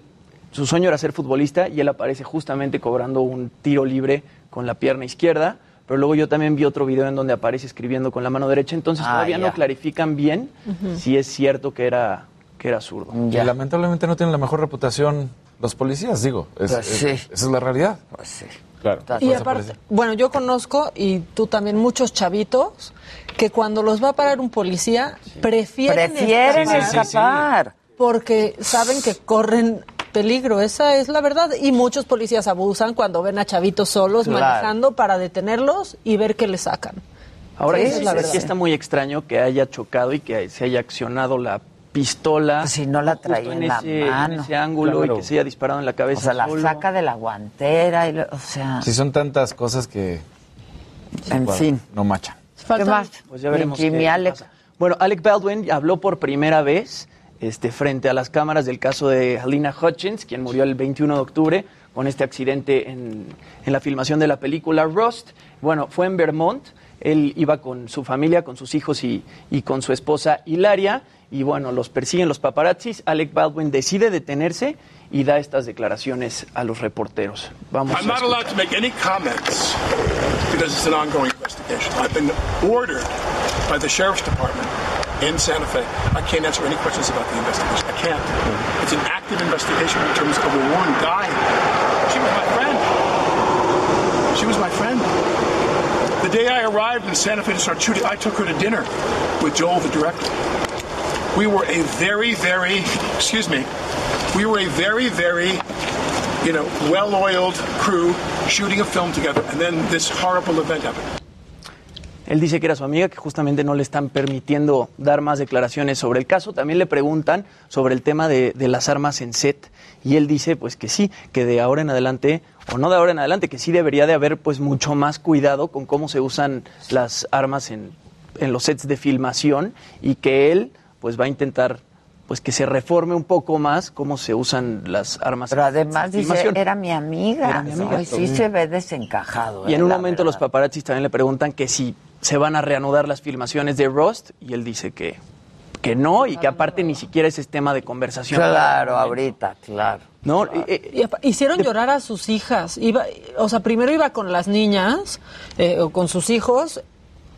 Speaker 17: su sueño era ser futbolista y él aparece justamente cobrando un tiro libre con la pierna izquierda. Pero luego yo también vi otro video en donde aparece escribiendo con la mano derecha. Entonces
Speaker 1: Ah,
Speaker 17: todavía
Speaker 1: ya.
Speaker 17: no clarifican bien si es cierto que era, que era zurdo.
Speaker 11: Y lamentablemente no tienen la mejor reputación los policías, digo. Es-
Speaker 13: Pues
Speaker 11: es-
Speaker 13: sí.
Speaker 11: Esa es la realidad.
Speaker 1: Pues sí.
Speaker 11: Claro.
Speaker 13: Y aparte, bueno, yo conozco y tú también muchos chavitos que cuando los va a parar un policía prefieren,
Speaker 1: Prefieren
Speaker 13: escapar
Speaker 1: escapar.
Speaker 13: porque saben que corren peligro, esa es la verdad y muchos policías abusan cuando ven a chavitos solos
Speaker 17: Claro.
Speaker 13: manejando para detenerlos y ver qué le sacan.
Speaker 17: Ahora
Speaker 13: Sí,
Speaker 17: es,
Speaker 13: es la
Speaker 17: sí
Speaker 13: verdad.
Speaker 17: está muy extraño que haya chocado y que se haya accionado la pistola.
Speaker 1: si no la traía en la
Speaker 17: ese,
Speaker 1: mano.
Speaker 17: En ese ángulo
Speaker 11: Claro.
Speaker 17: y que se haya disparado en la cabeza.
Speaker 1: O sea, la
Speaker 17: solo.
Speaker 1: saca de la guantera. Y lo- o sea,
Speaker 11: Sí, son tantas cosas que.
Speaker 1: En fin.
Speaker 11: No machan.
Speaker 1: ¿qué más?
Speaker 17: Pues ya veremos.
Speaker 1: Jimmy
Speaker 17: qué- qué
Speaker 1: Alec.
Speaker 17: pasa. Bueno, Alec Baldwin habló por primera vez este, frente a las cámaras del caso de Halina Hutchins, quien murió el 21 de octubre con este accidente en, en la filmación de la película Rust. Bueno, fue en Vermont Él iba con su familia, con sus hijos y, y con su esposa Hilaria. Y bueno, los persiguen los paparazzis. Alec Baldwin decide detenerse y da estas declaraciones a los reporteros. Vamos
Speaker 18: I'm
Speaker 17: a
Speaker 18: not allowed to make any comments because it's an ongoing investigation. I've been ordered by the sheriff's department in Santa Fe. I can't answer any questions about the investigation. I can't. It's an active investigation in terms of a woman dying. She was my friend. She was my friend. The day I arrived in Santa Fe to start shooting, I took her to dinner with Joel, the director. We were a very, very, excuse me, we were a very, very, you know, well-oiled crew shooting a film together, and then this horrible event happened.
Speaker 17: Él dice que era su amiga, que justamente no le están permitiendo dar más declaraciones sobre el caso. También le preguntan sobre el tema de, de las armas en set y él dice pues que sí, que de ahora en adelante, o no de ahora en adelante, que sí debería de haber pues mucho más cuidado con cómo se usan las armas en, en los sets de filmación y que él pues va a intentar pues que se reforme un poco más cómo se usan las armas.
Speaker 1: Pero además dice, era mi amiga.
Speaker 17: Era mi amiga.
Speaker 1: sí se ve desencajado.
Speaker 17: Y en
Speaker 1: eh,
Speaker 17: un momento los paparazzis también le preguntan que si se van a reanudar las filmaciones de Rust y él dice que, que no y que aparte ni siquiera ese es tema de conversación.
Speaker 1: Claro, ahorita, claro.
Speaker 17: No, eh, eh,
Speaker 13: hicieron llorar a sus hijas. Iba, o sea, primero iba con las niñas eh, o con sus hijos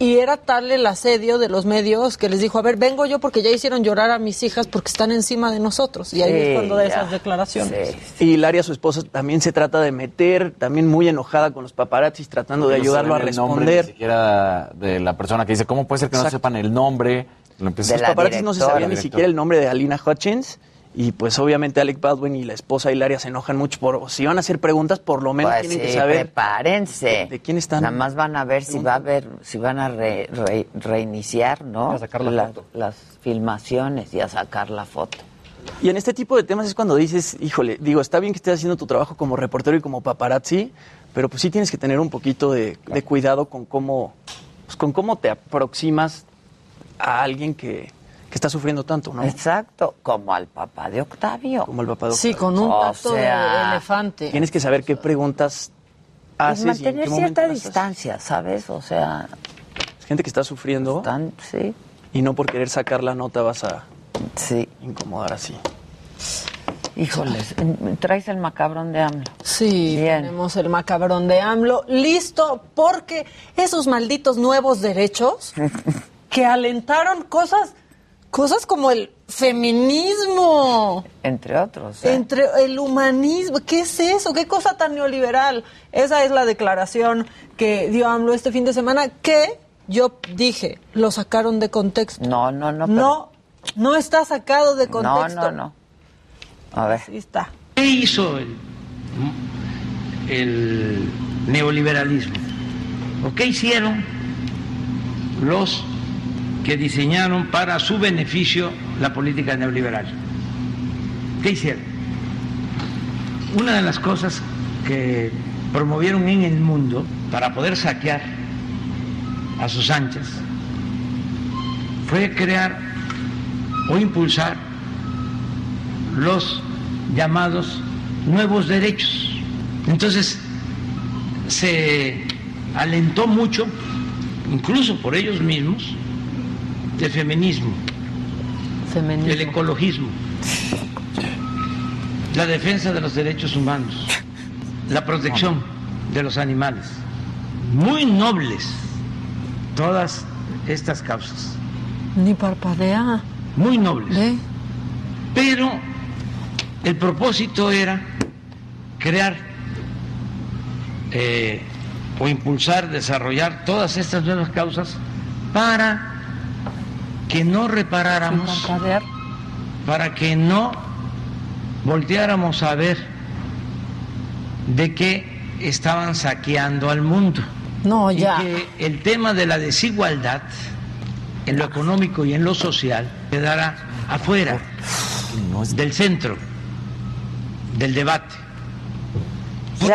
Speaker 13: y era tal el asedio de los medios que les dijo, a ver, vengo yo porque ya hicieron llorar a mis hijas porque están encima de nosotros. Y ahí
Speaker 17: Sí,
Speaker 13: es cuando da
Speaker 17: ya.
Speaker 13: esas declaraciones.
Speaker 17: Y Hilaria, su esposa, también se trata de meter, también muy enojada con los paparazzis, tratando de
Speaker 11: No
Speaker 17: ayudarlo a
Speaker 11: saben el nombre
Speaker 17: responder.
Speaker 11: Ni siquiera de la persona que dice, ¿cómo puede ser que no sepan el nombre? Lo
Speaker 17: Los paparazzis no se sabía ni siquiera el nombre de Alina Hutchins. Y pues obviamente Alec Baldwin y la esposa Hilaria se enojan mucho por si van a hacer preguntas, por lo menos
Speaker 1: Pues
Speaker 17: tienen que saber
Speaker 1: prepárense.
Speaker 17: de quién están.
Speaker 1: Nada más van a ver si va a haber, si van a re- re- reiniciar, ¿no?
Speaker 17: A sacar la
Speaker 1: Las-
Speaker 17: foto.
Speaker 1: Las filmaciones y a sacar la foto.
Speaker 17: Y en este tipo de temas es cuando dices, híjole, digo, está bien que estés haciendo tu trabajo como reportero y como paparazzi, pero pues sí tienes que tener un poquito de, de cuidado con cómo, pues, con cómo te aproximas a alguien que, que está sufriendo tanto, ¿no?
Speaker 1: Exacto, como al papá de Octavio.
Speaker 17: Como el papá de
Speaker 13: Sí,
Speaker 17: Octavio.
Speaker 13: con un
Speaker 1: O
Speaker 13: tacto
Speaker 1: sea,
Speaker 13: de elefante.
Speaker 17: Tienes que saber qué preguntas haces y en
Speaker 1: mantener
Speaker 17: qué momento
Speaker 1: cierta
Speaker 17: haces.
Speaker 1: distancia, ¿sabes? O sea,
Speaker 17: Gente que está sufriendo
Speaker 1: sí.
Speaker 17: y no por querer sacar la nota vas a
Speaker 1: sí.
Speaker 17: incomodar así.
Speaker 1: híjoles, traes el macabrón de AMLO.
Speaker 13: Sí, tenemos el macabrón de AMLO listo porque esos malditos nuevos derechos que alentaron cosas, cosas como el feminismo,
Speaker 1: Entre otros. ¿eh?
Speaker 13: entre el humanismo, ¿qué es eso? ¿Qué cosa tan neoliberal? Esa es la declaración que dio AMLO este fin de semana que yo dije, lo sacaron de contexto.
Speaker 1: No, no, no.
Speaker 13: No, no está sacado de
Speaker 1: No,
Speaker 13: contexto.
Speaker 1: no, no. A ver.
Speaker 13: Ahí está.
Speaker 19: ¿Qué hizo el, el neoliberalismo? ¿O qué hicieron los que diseñaron para su beneficio la política neoliberal? ¿Qué hicieron? Una de las cosas que promovieron en el mundo para poder saquear a sus anchas fue crear o impulsar los llamados nuevos derechos. Entonces, se alentó mucho, incluso por ellos mismos, el feminismo, el ecologismo, la defensa de los derechos humanos, la protección de los animales. Muy nobles todas estas causas,
Speaker 13: Ni parpadea.
Speaker 19: muy nobles. Pero el propósito era crear eh, o impulsar, desarrollar todas estas nuevas causas para que no reparáramos, para que no volteáramos a ver de qué estaban saqueando al mundo.
Speaker 13: No,
Speaker 19: Y
Speaker 13: ya.
Speaker 19: que el tema de la desigualdad en lo económico y en lo social quedara afuera del centro del debate.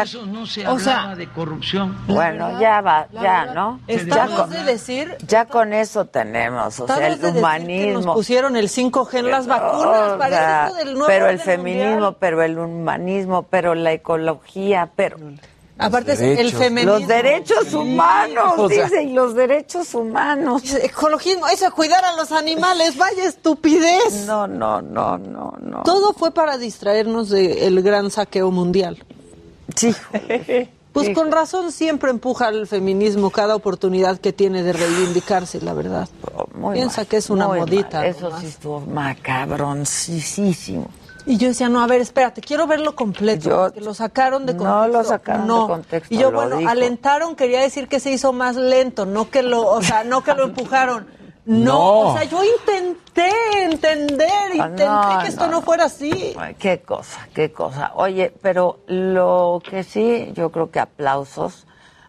Speaker 19: Eso no se
Speaker 1: o
Speaker 19: hablaba
Speaker 1: sea,
Speaker 19: de corrupción.
Speaker 1: Bueno, ya va, ya,
Speaker 13: verdad,
Speaker 1: ¿no? ya, con,
Speaker 13: de decir-
Speaker 1: ya con eso tenemos, o sea, el
Speaker 13: de que
Speaker 1: humanismo.
Speaker 13: nos pusieron el 5G en las vacunas,
Speaker 1: O
Speaker 13: parece
Speaker 1: sea,
Speaker 13: esto del nuevo
Speaker 1: pero el feminismo,
Speaker 13: mundial.
Speaker 1: pero el humanismo, pero la ecología, pero
Speaker 13: Aparte el feminismo.
Speaker 1: Los derechos humanos,
Speaker 13: o sea.
Speaker 1: dicen, los derechos humanos.
Speaker 13: Ecologismo, eso, cuidar a los animales, vaya estupidez.
Speaker 1: No, no, no, no, no.
Speaker 13: Todo fue para distraernos del gran saqueo mundial.
Speaker 1: Sí.
Speaker 13: Pues con razón siempre empuja al feminismo cada oportunidad que tiene de reivindicarse, la verdad.
Speaker 1: Muy
Speaker 13: Piensa
Speaker 1: mal,
Speaker 13: que es una modita.
Speaker 1: mal. Eso sí estuvo macabroncísimo.
Speaker 13: Y yo decía, no, a ver, espérate, quiero verlo completo. porque lo sacaron de
Speaker 1: No
Speaker 13: contexto.
Speaker 1: lo sacaron
Speaker 13: No.
Speaker 1: de contexto,
Speaker 13: Y yo, bueno,
Speaker 1: dijo.
Speaker 13: alentaron, quería decir que se hizo más lento, no que lo, o sea, no que lo empujaron. No,
Speaker 1: No.
Speaker 13: o sea, yo intenté entender, intenté
Speaker 1: no,
Speaker 13: que esto
Speaker 1: no,
Speaker 13: no, fuera así.
Speaker 1: Ay, qué cosa, qué cosa. Oye, pero lo que sí, yo creo que aplausos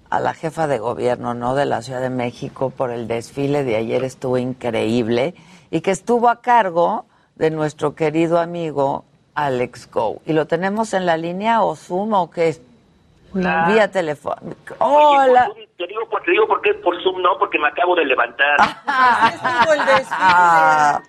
Speaker 1: a la jefa de gobierno, ¿no? De la Ciudad de México por el desfile de ayer estuvo increíble y que estuvo a cargo de nuestro querido amigo Alex Go. ¿Y lo tenemos en la línea o Zoom o qué es?
Speaker 20: Hola.
Speaker 1: Vía teléfono. Hola.
Speaker 20: Te digo, te digo por qué por Zoom no, porque me acabo de levantar.
Speaker 1: Ah.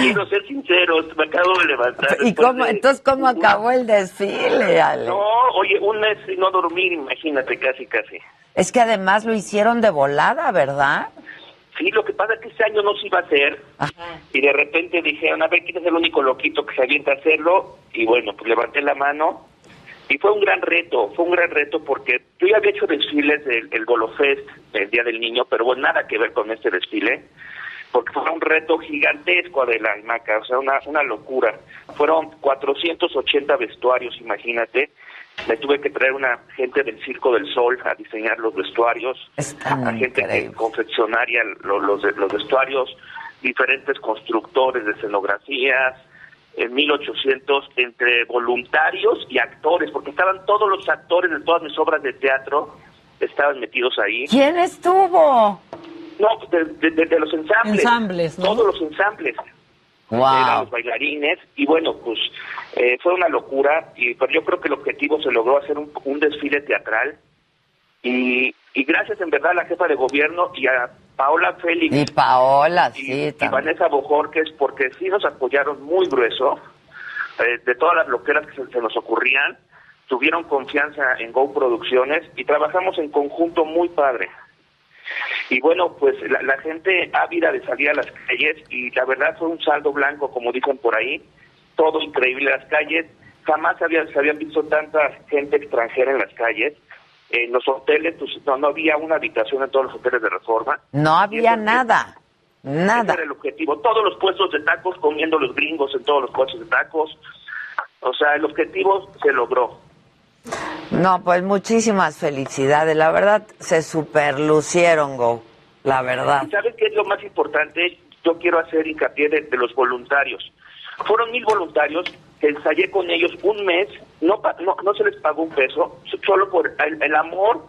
Speaker 20: Quiero ser sinceros, me acabo de levantar.
Speaker 1: ¿Y cómo,
Speaker 20: de-
Speaker 1: entonces cómo acabó el desfile, Alex?
Speaker 20: No, oye, un mes sin no dormir, imagínate, casi, casi.
Speaker 1: Es que además lo hicieron de volada, ¿verdad?
Speaker 20: Sí, lo que pasa es que este año no se iba a hacer. Y de repente dijeron, a ver, ¿quién es el único loquito que se avienta a hacerlo? Y bueno, pues levanté la mano. Y fue un gran reto, fue un gran reto porque yo ya había hecho desfiles del el Golofest, el Día del Niño, pero bueno, nada que ver con este desfile, porque fue un reto gigantesco de la Maca, o sea, una, una locura. Fueron 480 vestuarios, imagínate. Me tuve que traer una gente del Circo del Sol a diseñar los vestuarios, a gente que confeccionaria lo- los, los vestuarios, diferentes constructores de escenografías, en 1800 entre voluntarios y actores, porque estaban todos los actores de todas mis obras de teatro, estaban metidos ahí.
Speaker 1: ¿Quién estuvo?
Speaker 20: No, de, de- de- de los ensambles.
Speaker 13: Ensambles, ¿no?
Speaker 20: Todos los ensambles.
Speaker 1: Wow.
Speaker 20: Eran los bailarines y bueno, pues eh, fue una locura, y, pero yo creo que el objetivo se logró hacer un, un desfile teatral y, y gracias en verdad a la jefa de gobierno y a Paola Félix
Speaker 1: Y Paola, sí,
Speaker 20: y. Vanessa Bojorques porque sí nos apoyaron muy grueso eh, de todas las loqueras que se, se nos ocurrían tuvieron confianza en Go Producciones y trabajamos en conjunto muy padre. Y bueno pues la, la gente ávida de salir a las calles y la verdad fue un saldo blanco como dicen por ahí todo increíble las calles. Jamás había, se habían visto tanta gente extranjera en las calles en los hoteles pues, no, no había una habitación en todos los hoteles de reforma
Speaker 1: No había nada,
Speaker 20: ese
Speaker 1: nada.
Speaker 20: era el objetivo. Todos los puestos de tacos, comiendo los gringos en todos los puestos de tacos. O sea, el objetivo se logró.
Speaker 1: No, pues muchísimas felicidades. La verdad, se superlucieron, Go. La verdad.
Speaker 20: ¿Y sabes qué es lo más importante? Yo quiero hacer hincapié de, de los voluntarios. Fueron mil voluntarios ensayé con ellos un mes, no, pa- no, no se les pagó un peso, so- solo por el, el amor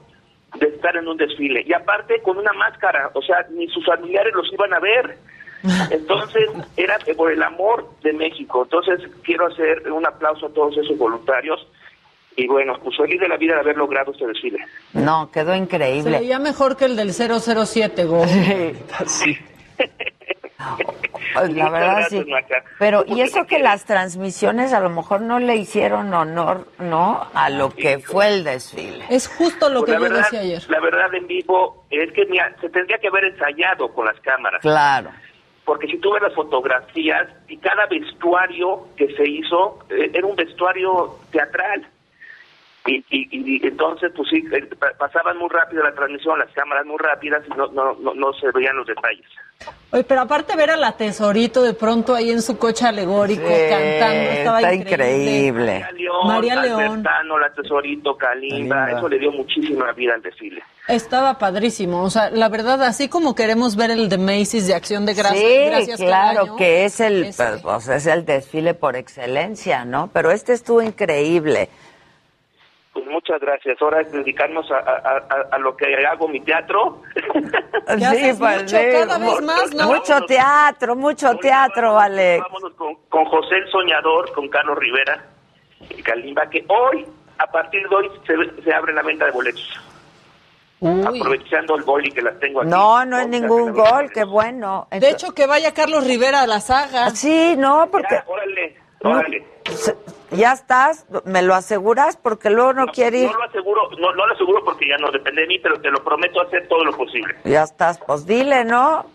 Speaker 20: de estar en un desfile. Y aparte con una máscara, o sea, ni sus familiares los iban a ver. Entonces, era por el amor de México. Entonces, quiero hacer un aplauso a todos esos voluntarios. Y bueno, pues feliz de la vida de haber logrado este desfile.
Speaker 1: No, quedó
Speaker 13: Se
Speaker 1: increíble.
Speaker 13: veía mejor que el del 007, Go.
Speaker 20: Sí.
Speaker 1: Pues la verdad
Speaker 20: gracias,
Speaker 1: sí.
Speaker 20: Maca.
Speaker 1: Pero,
Speaker 20: ¿Cómo
Speaker 1: y eso que las transmisiones a lo mejor no le hicieron honor, ¿no? A lo que fue el desfile.
Speaker 13: Es justo lo
Speaker 20: Pues
Speaker 13: que
Speaker 20: la
Speaker 13: yo
Speaker 20: verdad,
Speaker 13: decía ayer.
Speaker 20: La verdad en vivo es que mira, se tendría que haber ensayado con las cámaras.
Speaker 1: Claro.
Speaker 20: Porque si tú ves las fotografías y cada vestuario que se hizo eh, era un vestuario teatral. Y, y, y entonces, pues sí, eh, pa- pasaban muy rápido la transmisión, las cámaras muy rápidas y no, no, no, no se veían los detalles.
Speaker 13: Oye, pero aparte ver a la tesorito de pronto ahí en su coche alegórico
Speaker 1: Sí,
Speaker 13: cantando, estaba
Speaker 1: está
Speaker 13: increíble.
Speaker 1: increíble.
Speaker 20: León,
Speaker 13: María León.
Speaker 20: Albertano, la Tesorito, Kalimba,
Speaker 12: Kalimba.
Speaker 20: eso le dio muchísima vida al desfile.
Speaker 13: Estaba padrísimo. O sea, la verdad, así como queremos ver el de Macy's de Acción de Gracias,
Speaker 1: sí,
Speaker 13: gracias
Speaker 1: claro,
Speaker 13: año,
Speaker 1: que es el, pues, o sea, es el desfile por excelencia, ¿no? Pero este estuvo increíble.
Speaker 20: Pues muchas gracias. Ahora es dedicarnos a, a, a- a lo que hago, mi teatro.
Speaker 13: Ya haces mucho, cada vez más, ¿no?
Speaker 1: Mucho teatro, mucho teatro, Alex.
Speaker 20: Vámonos con, con José el Soñador, con Carlos Rivera y Kalimba, que hoy, a partir de hoy, se, se abre la venta de boletos. Aprovechando el boli que las tengo aquí.
Speaker 1: No, no es ningún gol, qué bueno.
Speaker 13: De hecho, que vaya Carlos Rivera a la saga.
Speaker 1: Sí, no, porque...
Speaker 20: Ya, órale. Órale.
Speaker 1: ¿Ya estás? ¿Me lo aseguras? Porque luego no, quiere ir.
Speaker 20: No lo aseguro, no, no lo aseguro porque ya no depende de mí, pero te lo prometo hacer todo lo posible.
Speaker 1: Ya estás, pues dile, ¿no?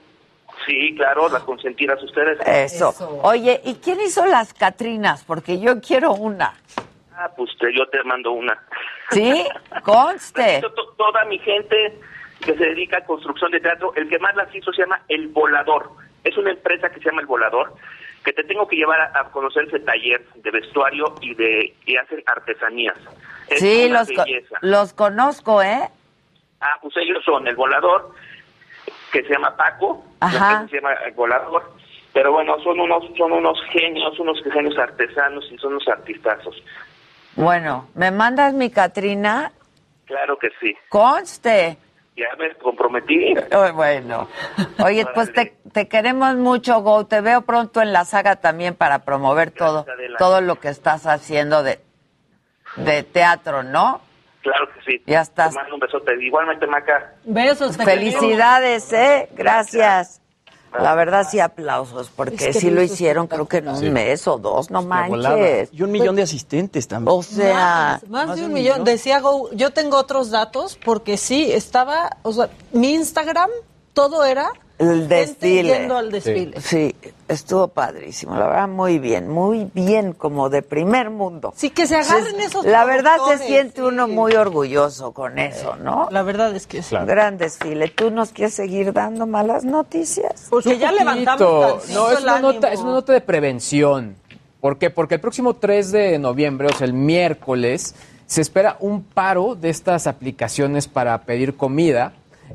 Speaker 20: Sí, claro, las consentidas ustedes.
Speaker 1: Eso. Oye, ¿y quién hizo las Catrinas? Porque yo quiero una.
Speaker 20: Ah, pues te- yo te mando una.
Speaker 1: ¿Sí? Conste.
Speaker 20: To- to- Toda mi gente que se dedica a construcción de teatro, el que más las hizo se llama El Volador. Es una empresa que se llama El Volador, que te tengo que llevar a, a conocer ese taller de vestuario y de y hacen artesanías. Es
Speaker 1: Sí, los,
Speaker 20: belleza.
Speaker 1: los conozco, ¿eh?
Speaker 20: Ah, pues ellos son El Volador, que se llama Paco,
Speaker 1: Ajá.
Speaker 20: que se llama El Volador. Pero bueno, son unos son unos genios, unos genios artesanos y son unos artistazos.
Speaker 1: Bueno, ¿me mandas mi Catrina?
Speaker 20: Claro que sí.
Speaker 1: Conste.
Speaker 20: Ya me comprometí.
Speaker 1: Oh, bueno. Oye, pues te, te queremos mucho, Go. Te veo pronto en la saga también para promover todo, todo lo que estás haciendo de, de teatro, ¿no?
Speaker 20: Claro que sí.
Speaker 1: Ya estás.
Speaker 20: Te mando un besote. Igualmente, Maca.
Speaker 13: Besos. te
Speaker 1: Felicidades, ¿eh? Gracias. La verdad sí aplausos, porque
Speaker 17: Es que
Speaker 1: sí lo hicieron creo que en un
Speaker 17: Sí.
Speaker 1: mes o dos, no manches.
Speaker 17: Y un millón de asistentes también.
Speaker 1: O sea,
Speaker 13: Más, de un millón. Decía Go, yo tengo otros datos porque sí, estaba, o sea, mi Instagram, todo era
Speaker 1: el
Speaker 13: gente
Speaker 1: desfile.
Speaker 13: yendo al desfile.
Speaker 1: Sí, estuvo padrísimo, la verdad muy bien, muy bien, como de primer mundo.
Speaker 13: Sí, que se agarren esos
Speaker 1: La verdad se siente uno muy orgulloso con eso, ¿no?
Speaker 13: La verdad es que sí.
Speaker 1: Gran desfile. ¿Tú nos quieres seguir dando malas noticias?
Speaker 13: Porque ya levantamos
Speaker 12: Poquito.
Speaker 13: tantito
Speaker 12: No, es
Speaker 13: el
Speaker 12: una, nota, es una nota de prevención. ¿Por qué? Porque el próximo 3 de noviembre, o sea, el miércoles, se espera un paro de estas aplicaciones para pedir comida.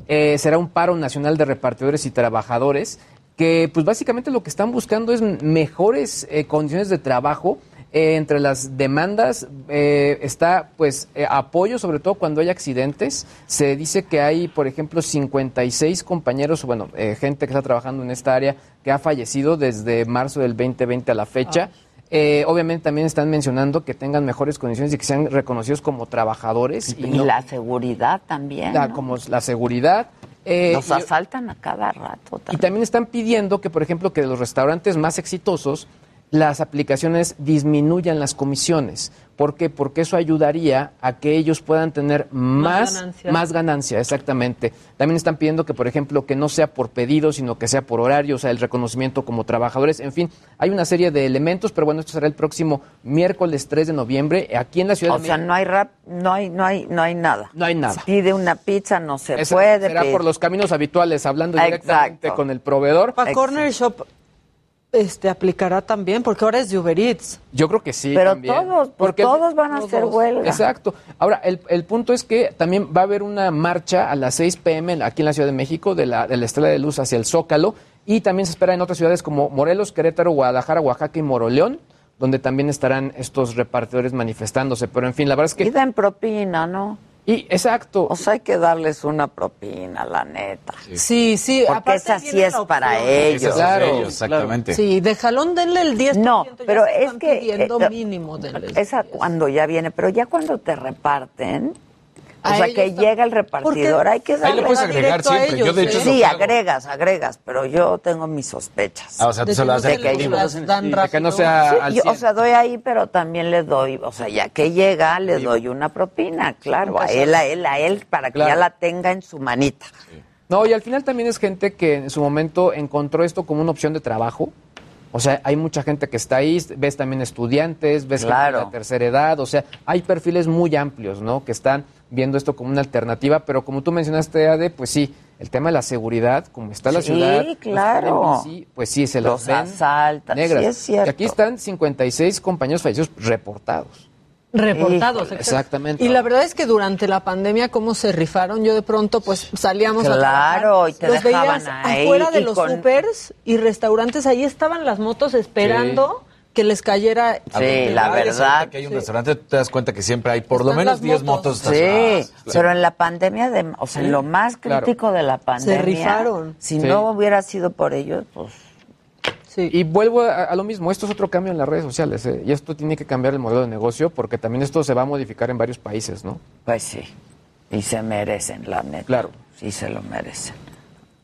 Speaker 12: Eh, será un paro nacional de repartidores y trabajadores que, pues básicamente lo que están buscando es mejores eh, condiciones de trabajo. Eh, entre las demandas eh, está pues apoyo, sobre todo cuando hay accidentes. Se dice que hay, por ejemplo, 56 compañeros, bueno, gente que está trabajando en esta área que ha fallecido desde marzo del 2020 a la fecha. Eh, obviamente también están mencionando que tengan mejores condiciones y que sean reconocidos como trabajadores. Y,
Speaker 1: Y
Speaker 12: no-
Speaker 1: la seguridad también.
Speaker 12: la-
Speaker 1: ¿no?
Speaker 12: como la seguridad. Eh,
Speaker 1: Nos
Speaker 12: y-
Speaker 1: asaltan a cada rato.
Speaker 12: y también están pidiendo que, por ejemplo, que de los restaurantes más exitosos las aplicaciones disminuyan las comisiones. ¿Por qué? Porque eso ayudaría a que ellos puedan tener más,
Speaker 13: ganancia.
Speaker 12: más ganancia, exactamente. También están pidiendo que, por ejemplo, que no sea por pedido, sino que sea por horario, o sea, el reconocimiento como trabajadores. En fin, hay una serie de elementos, pero bueno, esto será el próximo miércoles 3 de noviembre aquí en la Ciudad
Speaker 1: O
Speaker 12: de
Speaker 1: sea,
Speaker 12: México.
Speaker 1: no hay rap, no hay, no hay, no hay nada.
Speaker 12: No hay nada.
Speaker 1: Si pide una pizza, no se
Speaker 12: Esa
Speaker 1: puede.
Speaker 12: será
Speaker 1: pedir.
Speaker 12: por los caminos habituales, hablando directamente
Speaker 1: Exacto.
Speaker 12: con el proveedor.
Speaker 13: Para Corner Shop este aplicará también, porque ahora es de Uber Eats.
Speaker 12: Yo creo que sí.
Speaker 1: Pero
Speaker 12: también.
Speaker 1: todos, pues,
Speaker 12: Porque-
Speaker 1: todos van a hacer huelga.
Speaker 12: Exacto. Ahora, el, el punto es que también va a haber una marcha a las 6 pm aquí en la Ciudad de México de la, de la Estrella de Luz hacia el Zócalo y también se espera en otras ciudades como Morelos, Querétaro, Guadalajara, Oaxaca y Moroleón, donde también estarán estos repartidores manifestándose. Pero en fin, la verdad es que...
Speaker 1: Y den propina, ¿no?
Speaker 12: Y exacto.
Speaker 1: O sea, hay que darles una propina, la neta.
Speaker 13: Sí, sí.
Speaker 1: Porque
Speaker 13: aparte
Speaker 1: esa sí es para ellos.
Speaker 11: Esa es de ellos, exactamente.
Speaker 13: Sí, de jalón denle el 10%.
Speaker 1: No,
Speaker 13: ya
Speaker 1: pero
Speaker 13: se
Speaker 1: es que, eh,
Speaker 13: mínimo denle.
Speaker 1: Esa cuando ya viene, pero ya cuando te reparten, o sea, que llega el repartidor, hay que
Speaker 11: Ahí
Speaker 1: darle.
Speaker 11: le puedes agregar
Speaker 13: directo a
Speaker 11: siempre. Yo,
Speaker 13: ellos,
Speaker 11: de hecho,
Speaker 13: ¿eh?
Speaker 1: Sí,
Speaker 11: que
Speaker 1: agregas, agregas, pero yo tengo mis sospechas.
Speaker 11: Ah, o sea, tú
Speaker 13: De
Speaker 11: se
Speaker 13: que
Speaker 11: lo
Speaker 13: no
Speaker 11: haces
Speaker 12: Sí, de
Speaker 13: rápido.
Speaker 12: que no sea
Speaker 1: Sí,
Speaker 12: al
Speaker 1: yo,
Speaker 12: 100.
Speaker 1: o sea, doy ahí, pero también le doy, o sea, ya que llega, le doy una propina, claro, a él, a él, a él, para que ya la tenga en su manita.
Speaker 12: No, y al final también es gente que en su momento encontró esto como una opción de trabajo. O sea, hay mucha gente que está ahí, ves también estudiantes, ves gente de la tercera edad, o sea, hay perfiles muy amplios, ¿no? Que están viendo esto como una alternativa, pero como tú mencionaste, Ade, pues sí, el tema de la seguridad, como está la
Speaker 1: Sí,
Speaker 12: ciudad,
Speaker 1: claro.
Speaker 12: NBC, pues sí, se las
Speaker 1: Los
Speaker 12: ven
Speaker 1: asaltan,
Speaker 12: negras.
Speaker 1: sí es cierto.
Speaker 12: Y aquí están 56 compañeros fallecidos reportados.
Speaker 13: Reportados.
Speaker 12: Híjole, exactamente.
Speaker 13: Y la verdad es que durante la pandemia, cómo se rifaron, yo de pronto pues salíamos a
Speaker 1: Claro, y te
Speaker 13: los
Speaker 1: dejaban ahí
Speaker 13: afuera de los
Speaker 1: con-
Speaker 13: supers y restaurantes, ahí estaban las motos esperando que les cayera.
Speaker 1: Sí, la
Speaker 11: Ahorita
Speaker 1: verdad.
Speaker 11: que hay un restaurante, te das cuenta que siempre hay por lo
Speaker 13: Están
Speaker 11: menos
Speaker 13: las
Speaker 11: 10
Speaker 13: motos.
Speaker 11: motos
Speaker 1: Sí,
Speaker 11: estacionadas.
Speaker 1: pero en la pandemia, de, o sea, en lo más
Speaker 12: claro.
Speaker 1: crítico de la pandemia,
Speaker 13: rifaron.
Speaker 1: si
Speaker 12: Sí.
Speaker 1: no hubiera sido por ellos, pues
Speaker 13: Sí.
Speaker 12: Y vuelvo a, a lo mismo, esto es otro cambio en las redes sociales, ¿eh? y esto tiene que cambiar el modelo de negocio porque también esto se va a modificar en varios países, ¿no?
Speaker 1: Pues sí, y se merecen, la neta.
Speaker 12: Claro.
Speaker 1: Sí se lo merecen.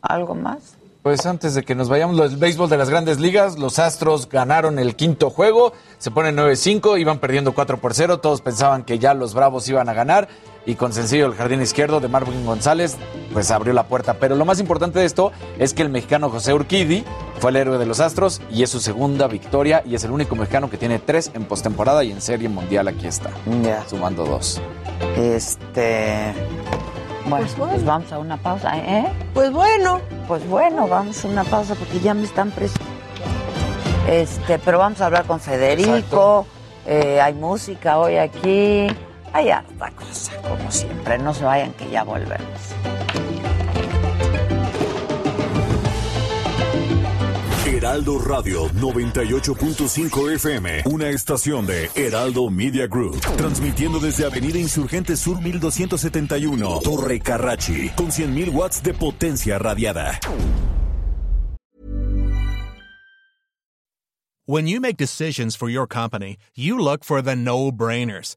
Speaker 1: ¿Algo más?
Speaker 11: Pues antes de que nos vayamos, el béisbol de las grandes ligas, los Astros ganaron el quinto juego, se ponen 9-5, iban perdiendo 4 por 0, todos pensaban que ya los Bravos iban a ganar y con sencillo el jardín izquierdo de Marvin González pues abrió la puerta. Pero lo más importante de esto es que el mexicano José Urquidi fue el héroe de los Astros y es su segunda victoria y es el único mexicano que tiene tres en postemporada y en serie mundial aquí está, sumando dos.
Speaker 1: Este... Bueno, pues, pues, vamos a una pausa, ¿eh?
Speaker 13: Pues bueno.
Speaker 1: Pues bueno, vamos a una pausa porque ya me están presionando. Este, pero vamos a hablar con Federico. Eh, hay música hoy aquí. Hay harta cosa, como siempre. No se vayan que ya volvemos.
Speaker 21: Heraldo Radio 98.5 FM, una estación de Heraldo Media Group, transmitiendo desde Avenida Insurgente Sur 1271, Torre Carrachi, con 100.000 watts de potencia radiada.
Speaker 22: When you make decisions for your company, you look for the no-brainers.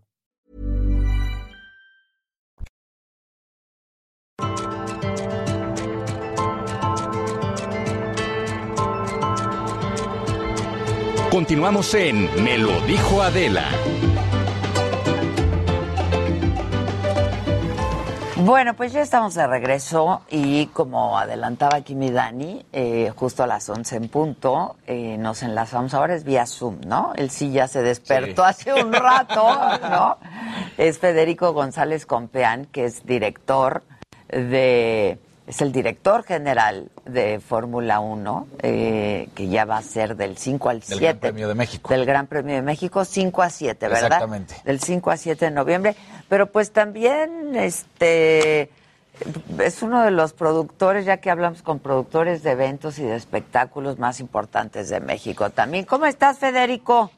Speaker 14: Continuamos en Me lo dijo Adela.
Speaker 1: Bueno, pues ya estamos de regreso y como adelantaba aquí mi Dani, eh, justo a las 11 en punto, eh, nos enlazamos, ahora es vía Zoom, ¿no? Él sí ya se despertó hace un rato, ¿no? Es Federico González Compeán, que es director de es el director general de Fórmula 1, eh, que ya va a ser del 5 al 7. Del
Speaker 11: Gran Premio de México.
Speaker 1: Del Gran Premio de México, 5 a 7, ¿verdad?
Speaker 11: Exactamente.
Speaker 1: Del 5 a 7 de noviembre. Pero pues también este es uno de los productores, ya que hablamos con productores de eventos y de espectáculos más importantes de México también. ¿Cómo estás, Federico?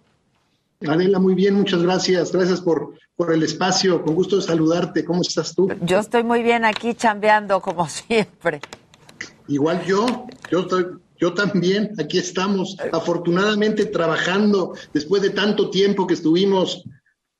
Speaker 23: Adela, muy bien, muchas gracias. Gracias por, por el espacio. Con gusto de saludarte. ¿Cómo estás tú?
Speaker 1: Yo estoy muy bien aquí chambeando, como siempre.
Speaker 23: Igual yo, yo estoy, yo también, aquí estamos, afortunadamente trabajando después de tanto tiempo que estuvimos,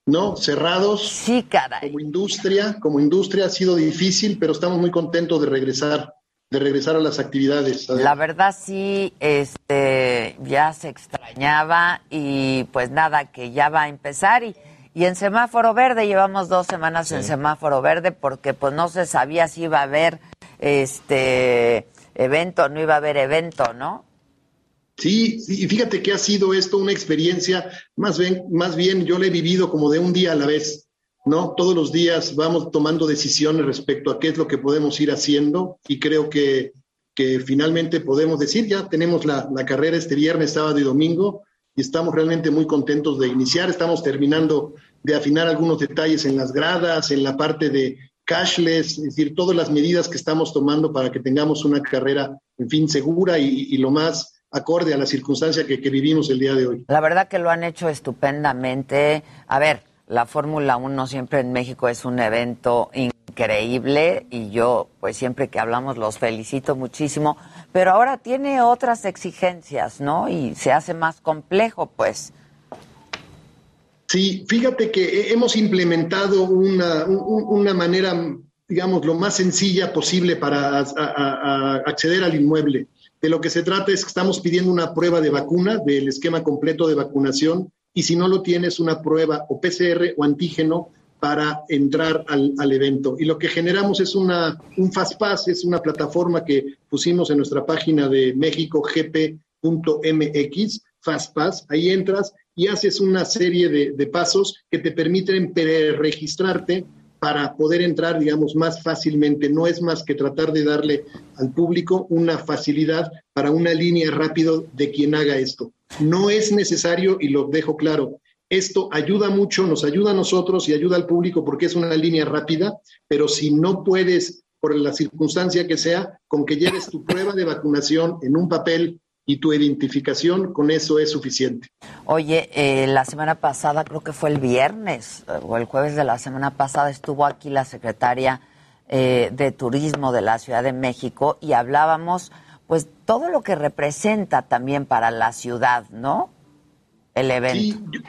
Speaker 23: ¿no? Cerrados.
Speaker 1: Sí, caray.
Speaker 23: Como industria, como industria ha sido difícil, pero estamos muy contentos de regresar de regresar a las actividades.
Speaker 1: La verdad sí, este, ya se extrañaba y pues nada, que ya va a empezar y, y en semáforo verde llevamos dos semanas en semáforo verde porque pues no se sabía si iba a haber este evento, no iba a haber evento, ¿no?
Speaker 23: Sí, y fíjate que ha sido esto una experiencia, más bien, más bien yo la he vivido como de un día a la vez. ¿no? Todos los días vamos tomando decisiones respecto a qué es lo que podemos ir haciendo y creo que, que finalmente podemos decir, ya tenemos la, la, carrera este viernes, sábado y domingo y estamos realmente muy contentos de iniciar. Estamos terminando de afinar algunos detalles en las gradas, en la parte de cashless, es decir, todas las medidas que estamos tomando para que tengamos una carrera, en fin, segura y, lo más acorde a la circunstancia que, que vivimos el día de hoy.
Speaker 1: La verdad que lo han hecho estupendamente. A ver, la Fórmula 1 siempre en México es un evento increíble y yo pues siempre que hablamos los felicito muchísimo, pero ahora tiene otras exigencias, ¿no? Y se hace más complejo, pues.
Speaker 23: Sí, fíjate que hemos implementado una, una manera, digamos, lo más sencilla posible para acceder al inmueble. De lo que se trata es que estamos pidiendo una prueba de vacuna, del esquema completo de vacunación, y si no lo tienes, una prueba o PCR o antígeno para entrar al, al, evento. Y lo que generamos es una, un FastPass, es una plataforma que pusimos en nuestra página de mexicogp.mx, FastPass, ahí entras y haces una serie de, de pasos que te permiten registrarte para poder entrar, digamos, más fácilmente. No es más que tratar de darle al público una facilidad para una línea rápido de quien haga esto. No es necesario, y lo dejo claro, esto ayuda mucho, nos ayuda a nosotros y ayuda al público porque es una línea rápida, pero si no puedes, por la circunstancia que sea, con que lleves tu prueba de vacunación en un papel y tu identificación, con eso es suficiente.
Speaker 1: Oye, eh, la semana pasada, creo que fue el viernes eh, o el jueves de la semana pasada, estuvo aquí la secretaria eh, de Turismo de la Ciudad de México y hablábamos, pues, todo lo que representa también para la ciudad, ¿no? El evento.
Speaker 23: Sí, yo,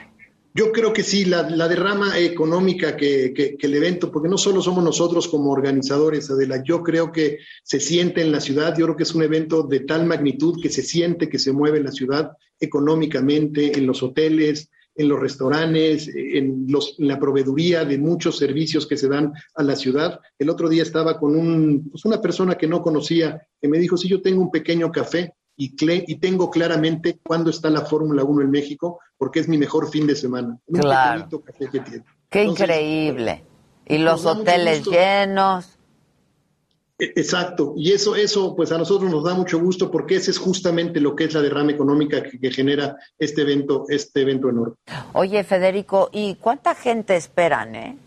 Speaker 23: yo creo que sí, la, derrama económica que, que- el evento, porque no solo somos nosotros como organizadores, Adela, yo creo que se siente en la ciudad, yo creo que es un evento de tal magnitud que se siente que se mueve la ciudad económicamente, en los hoteles, en los restaurantes, en, los, la proveeduría de muchos servicios que se dan a la ciudad. El otro día estaba con un, pues una persona que no conocía, que me dijo, si yo tengo un pequeño café y, tengo claramente cuándo está la Fórmula 1 en México, porque es mi mejor fin de semana. Un
Speaker 1: Claro.
Speaker 23: café que tiene.
Speaker 1: Qué
Speaker 23: Entonces,
Speaker 1: increíble. Y los hoteles llenos.
Speaker 23: E- Exacto, y eso, eso, pues a nosotros nos da mucho gusto porque ese es justamente lo que es la derrama económica que, que genera este evento, este evento enorme.
Speaker 1: Oye, Federico, ¿y cuánta gente esperan, eh?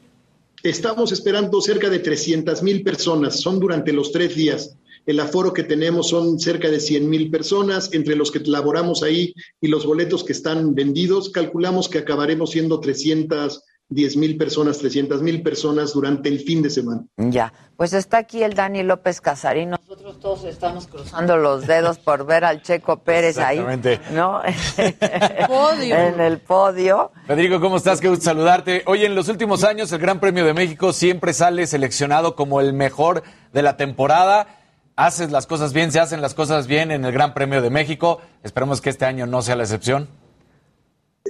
Speaker 23: Estamos esperando cerca de 300 mil personas, son durante los tres días. El aforo que tenemos son cerca de 100 mil personas, entre los que laboramos ahí y los boletos que están vendidos, calculamos que acabaremos siendo 310 mil personas, 300 mil personas durante el fin de semana.
Speaker 1: Ya, pues está aquí el Dani López Casarín. Nosotros todos estamos cruzando los dedos por ver al Checo Pérez ahí,
Speaker 11: Exactamente.
Speaker 1: ¿no?
Speaker 13: Podio.
Speaker 1: en el podio.
Speaker 11: Federico, ¿cómo estás? Qué gusto saludarte. Oye, en los últimos años el Gran Premio de México siempre sale seleccionado como el mejor de la temporada. Haces las cosas bien, se hacen las cosas bien en el Gran Premio de México. Esperemos que este año no sea la excepción.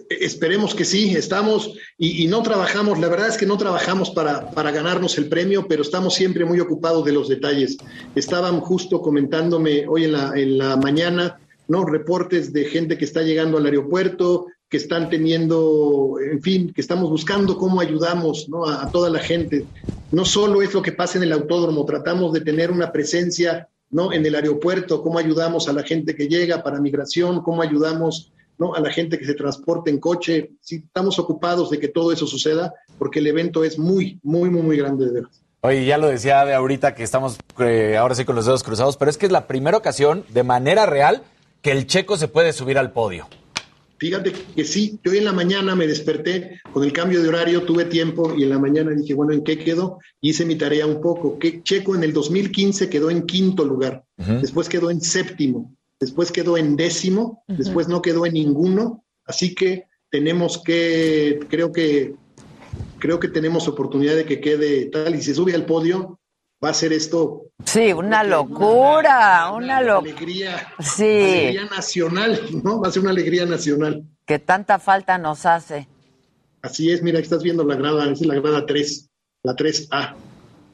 Speaker 23: Esperemos que sí, estamos y, no trabajamos, la verdad es que no trabajamos para, para ganarnos el premio, pero estamos siempre muy ocupados de los detalles. Estaban justo comentándome hoy en la, en la mañana, ¿no? Reportes de gente que está llegando al aeropuerto, que están teniendo, en fin, que estamos buscando cómo ayudamos ¿no? a, toda la gente. No solo es lo que pasa en el autódromo, tratamos de tener una presencia ¿no? en el aeropuerto, cómo ayudamos a la gente que llega para migración, cómo ayudamos ¿no? a la gente que se transporta en coche. Sí, estamos ocupados de que todo eso suceda porque el evento es muy, muy, muy, muy grande de.
Speaker 11: Oye, ya lo decía de ahorita que estamos eh, ahora sí con los dedos cruzados, pero es que es la primera ocasión de manera real que el checo se puede subir al podio.
Speaker 23: Fíjate que sí, yo hoy en la mañana me desperté con el cambio de horario, tuve tiempo y en la mañana dije, bueno, ¿en qué quedó? Hice mi tarea un poco. Que Checo en el 2015 quedó en quinto lugar, después quedó en séptimo, después quedó en décimo, después no quedó en ninguno, así que tenemos que, creo que, creo que tenemos oportunidad de que quede tal y si se sube al podio, va a ser esto
Speaker 1: Sí, una locura, una locura.
Speaker 23: alegría,
Speaker 1: Sí,
Speaker 23: alegría nacional, ¿no? Va a ser una alegría nacional.
Speaker 1: que tanta falta nos hace.
Speaker 23: Así es, mira, estás viendo la grada, es la grada 3, la 3A.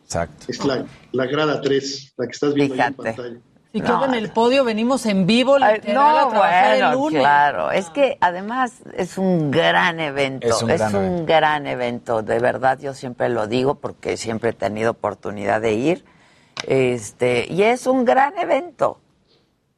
Speaker 11: Exacto.
Speaker 23: Es la, la grada 3, la que estás viendo ahí en pantalla.
Speaker 13: Y creo que en el podio venimos en vivo, literal, a
Speaker 1: No,
Speaker 13: trabajar el
Speaker 1: bueno,
Speaker 13: lunes.
Speaker 1: claro. Es que además es un gran evento.
Speaker 11: Es un
Speaker 1: Es
Speaker 11: gran
Speaker 1: un
Speaker 11: evento.
Speaker 1: gran evento. De verdad, yo siempre lo digo porque siempre he tenido oportunidad de ir. Este, y es un gran evento.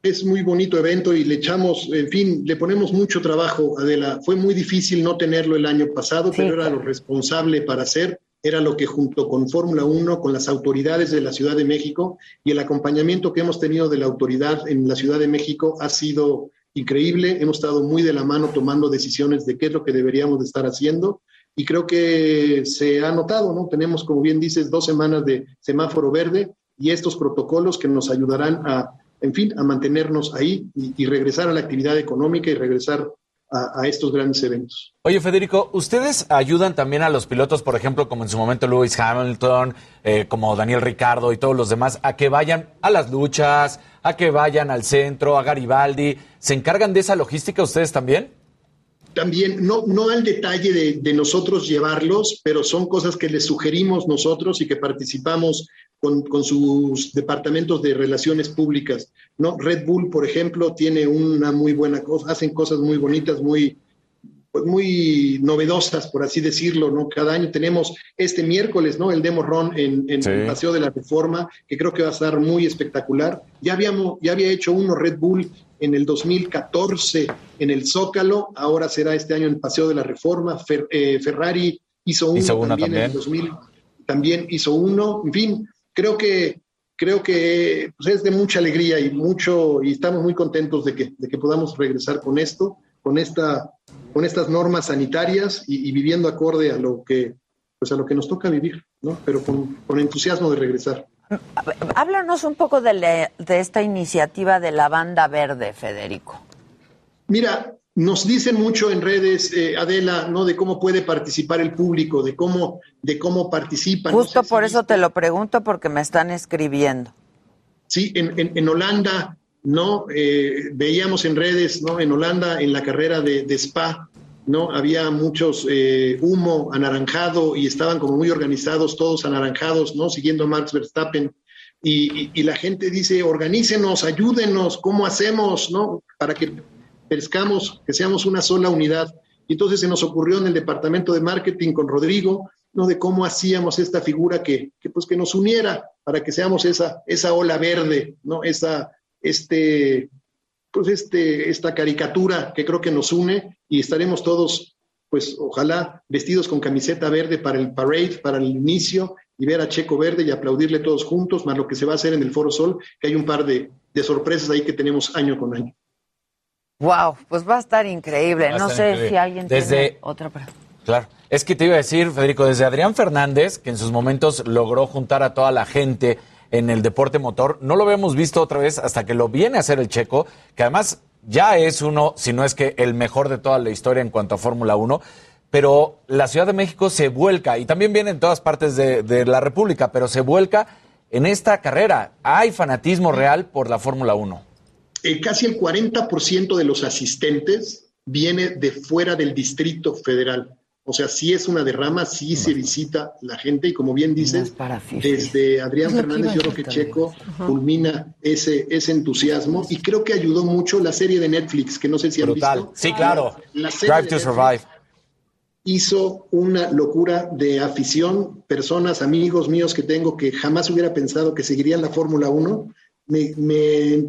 Speaker 23: Es muy bonito evento y le echamos, en fin, le ponemos mucho trabajo, Adela. Fue muy difícil no tenerlo el año pasado, pero era lo responsable para hacer. Era lo que junto con Fórmula 1, con las autoridades de la Ciudad de México y el acompañamiento que hemos tenido de la autoridad en la Ciudad de México ha sido increíble. Hemos estado muy de la mano tomando decisiones de qué es lo que deberíamos de estar haciendo y creo que se ha notado, ¿no? Tenemos, como bien dices, dos semanas de semáforo verde y estos protocolos que nos ayudarán a, en fin, a mantenernos ahí y, y regresar a la actividad económica y regresar a, estos grandes eventos.
Speaker 11: Oye, Federico, ¿ustedes ayudan también a los pilotos, por ejemplo, como en su momento Lewis Hamilton, eh, como Daniel Ricardo y todos los demás, a que vayan a las luchas, a que vayan al centro, a Garibaldi? ¿Se encargan de esa logística ustedes también?
Speaker 23: También, no, no al detalle de, de nosotros llevarlos, pero son cosas que les sugerimos nosotros y que participamos con, con sus departamentos de relaciones públicas. ¿no? Red Bull, por ejemplo, tiene una muy buena cosa, hacen cosas muy bonitas, muy, pues muy novedosas, por así decirlo, ¿no? Cada año tenemos este miércoles, ¿no? El Demo Run en, en
Speaker 11: Sí.
Speaker 23: el Paseo de la Reforma, que creo que va a estar muy espectacular. Ya habíamos, ya había hecho uno Red Bull en el 2014 en el Zócalo, ahora será este año en el Paseo de la Reforma. Fer- eh, Ferrari hizo uno,
Speaker 11: Hizo uno
Speaker 23: también, en el
Speaker 11: también.
Speaker 23: 2000, también hizo uno. En fin, creo que creo que pues, es de mucha alegría y mucho, y estamos muy contentos de que, de que podamos regresar con esto, con esta, con estas normas sanitarias y, y viviendo acorde a lo que, pues a lo que nos toca vivir, ¿no? Pero con, con entusiasmo de regresar.
Speaker 1: Háblanos un poco de, le- de esta iniciativa de la banda verde, Federico.
Speaker 23: Mira, nos dicen mucho en redes, eh, Adela, ¿no? De cómo puede participar el público, de cómo, de cómo participan. No
Speaker 1: Justo
Speaker 23: si
Speaker 1: por eso te lo pregunto, porque me están escribiendo.
Speaker 23: Sí, en, en- en Holanda, ¿no? Eh, veíamos en redes, ¿no? En Holanda, en la carrera de, de Spa, ¿no? Había muchos eh, humo anaranjado y estaban como muy organizados, todos anaranjados, ¿no? Siguiendo a Max Verstappen. Y, y- la gente dice, organícenos, ayúdenos, ¿cómo hacemos, ¿no? Para que pescamos, que seamos una sola unidad. Y entonces se nos ocurrió en el departamento de marketing con Rodrigo, ¿no? De cómo hacíamos esta figura que, que, pues que nos uniera para que seamos esa, esa ola verde, ¿no? Esa, este, pues este, esta caricatura que creo que nos une y estaremos todos, pues ojalá vestidos con camiseta verde para el parade, para el inicio y ver a Checo Verde y aplaudirle todos juntos, más lo que se va a hacer en el Foro Sol, que hay un par de, de sorpresas ahí que tenemos año con año.
Speaker 1: Wow, pues va a estar increíble.
Speaker 11: A
Speaker 1: no
Speaker 11: estar
Speaker 1: sé
Speaker 11: increíble.
Speaker 1: si alguien
Speaker 11: Desde-
Speaker 1: tiene otra pregunta.
Speaker 11: Claro. Es que te iba a decir, Federico, desde Adrián Fernández, que en sus momentos logró juntar a toda la gente en el deporte motor, no lo habíamos visto otra vez hasta que lo viene a hacer el checo, que además ya es uno, si no es que el mejor de toda la historia en cuanto a Fórmula 1, pero la Ciudad de México se vuelca, y también viene en todas partes de, la República, pero se vuelca en esta carrera. Hay fanatismo real por la Fórmula 1.
Speaker 23: Eh, casi el 40% de los asistentes viene de fuera del Distrito Federal. O sea, sí es una derrama, sí se visita la gente y como bien dices, desde Adrián Fernández yo creo que Checo culmina ese, ese entusiasmo y creo que ayudó mucho la serie de Netflix, que no sé si han
Speaker 11: Brutal.
Speaker 23: visto.
Speaker 11: Sí, claro.
Speaker 23: La serie
Speaker 11: Drive to Survive.
Speaker 23: hizo una locura de afición, personas, amigos míos que tengo que jamás hubiera pensado que seguirían la Fórmula 1, me, me,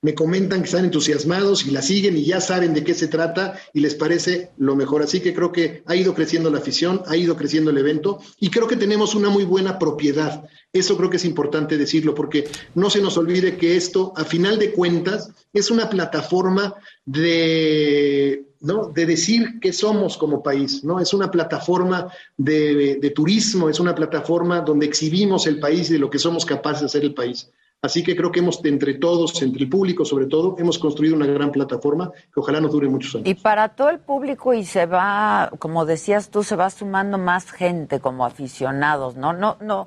Speaker 23: me comentan que están entusiasmados y la siguen y ya saben de qué se trata y les parece lo mejor. Así que creo que ha ido creciendo la afición, ha ido creciendo el evento y creo que tenemos una muy buena propiedad. Eso creo que es importante decirlo porque no se nos olvide que esto, a final de cuentas, es una plataforma de, ¿no? de decir qué somos como país, ¿no? Es una plataforma de, de turismo, es una plataforma donde exhibimos el país y de lo que somos capaces de hacer el país. Así que creo que hemos, entre todos, entre el público sobre todo, hemos construido una gran plataforma que ojalá nos dure muchos años.
Speaker 1: Y para todo el público y se va, como decías tú, se va sumando más gente como aficionados, ¿no? No, no.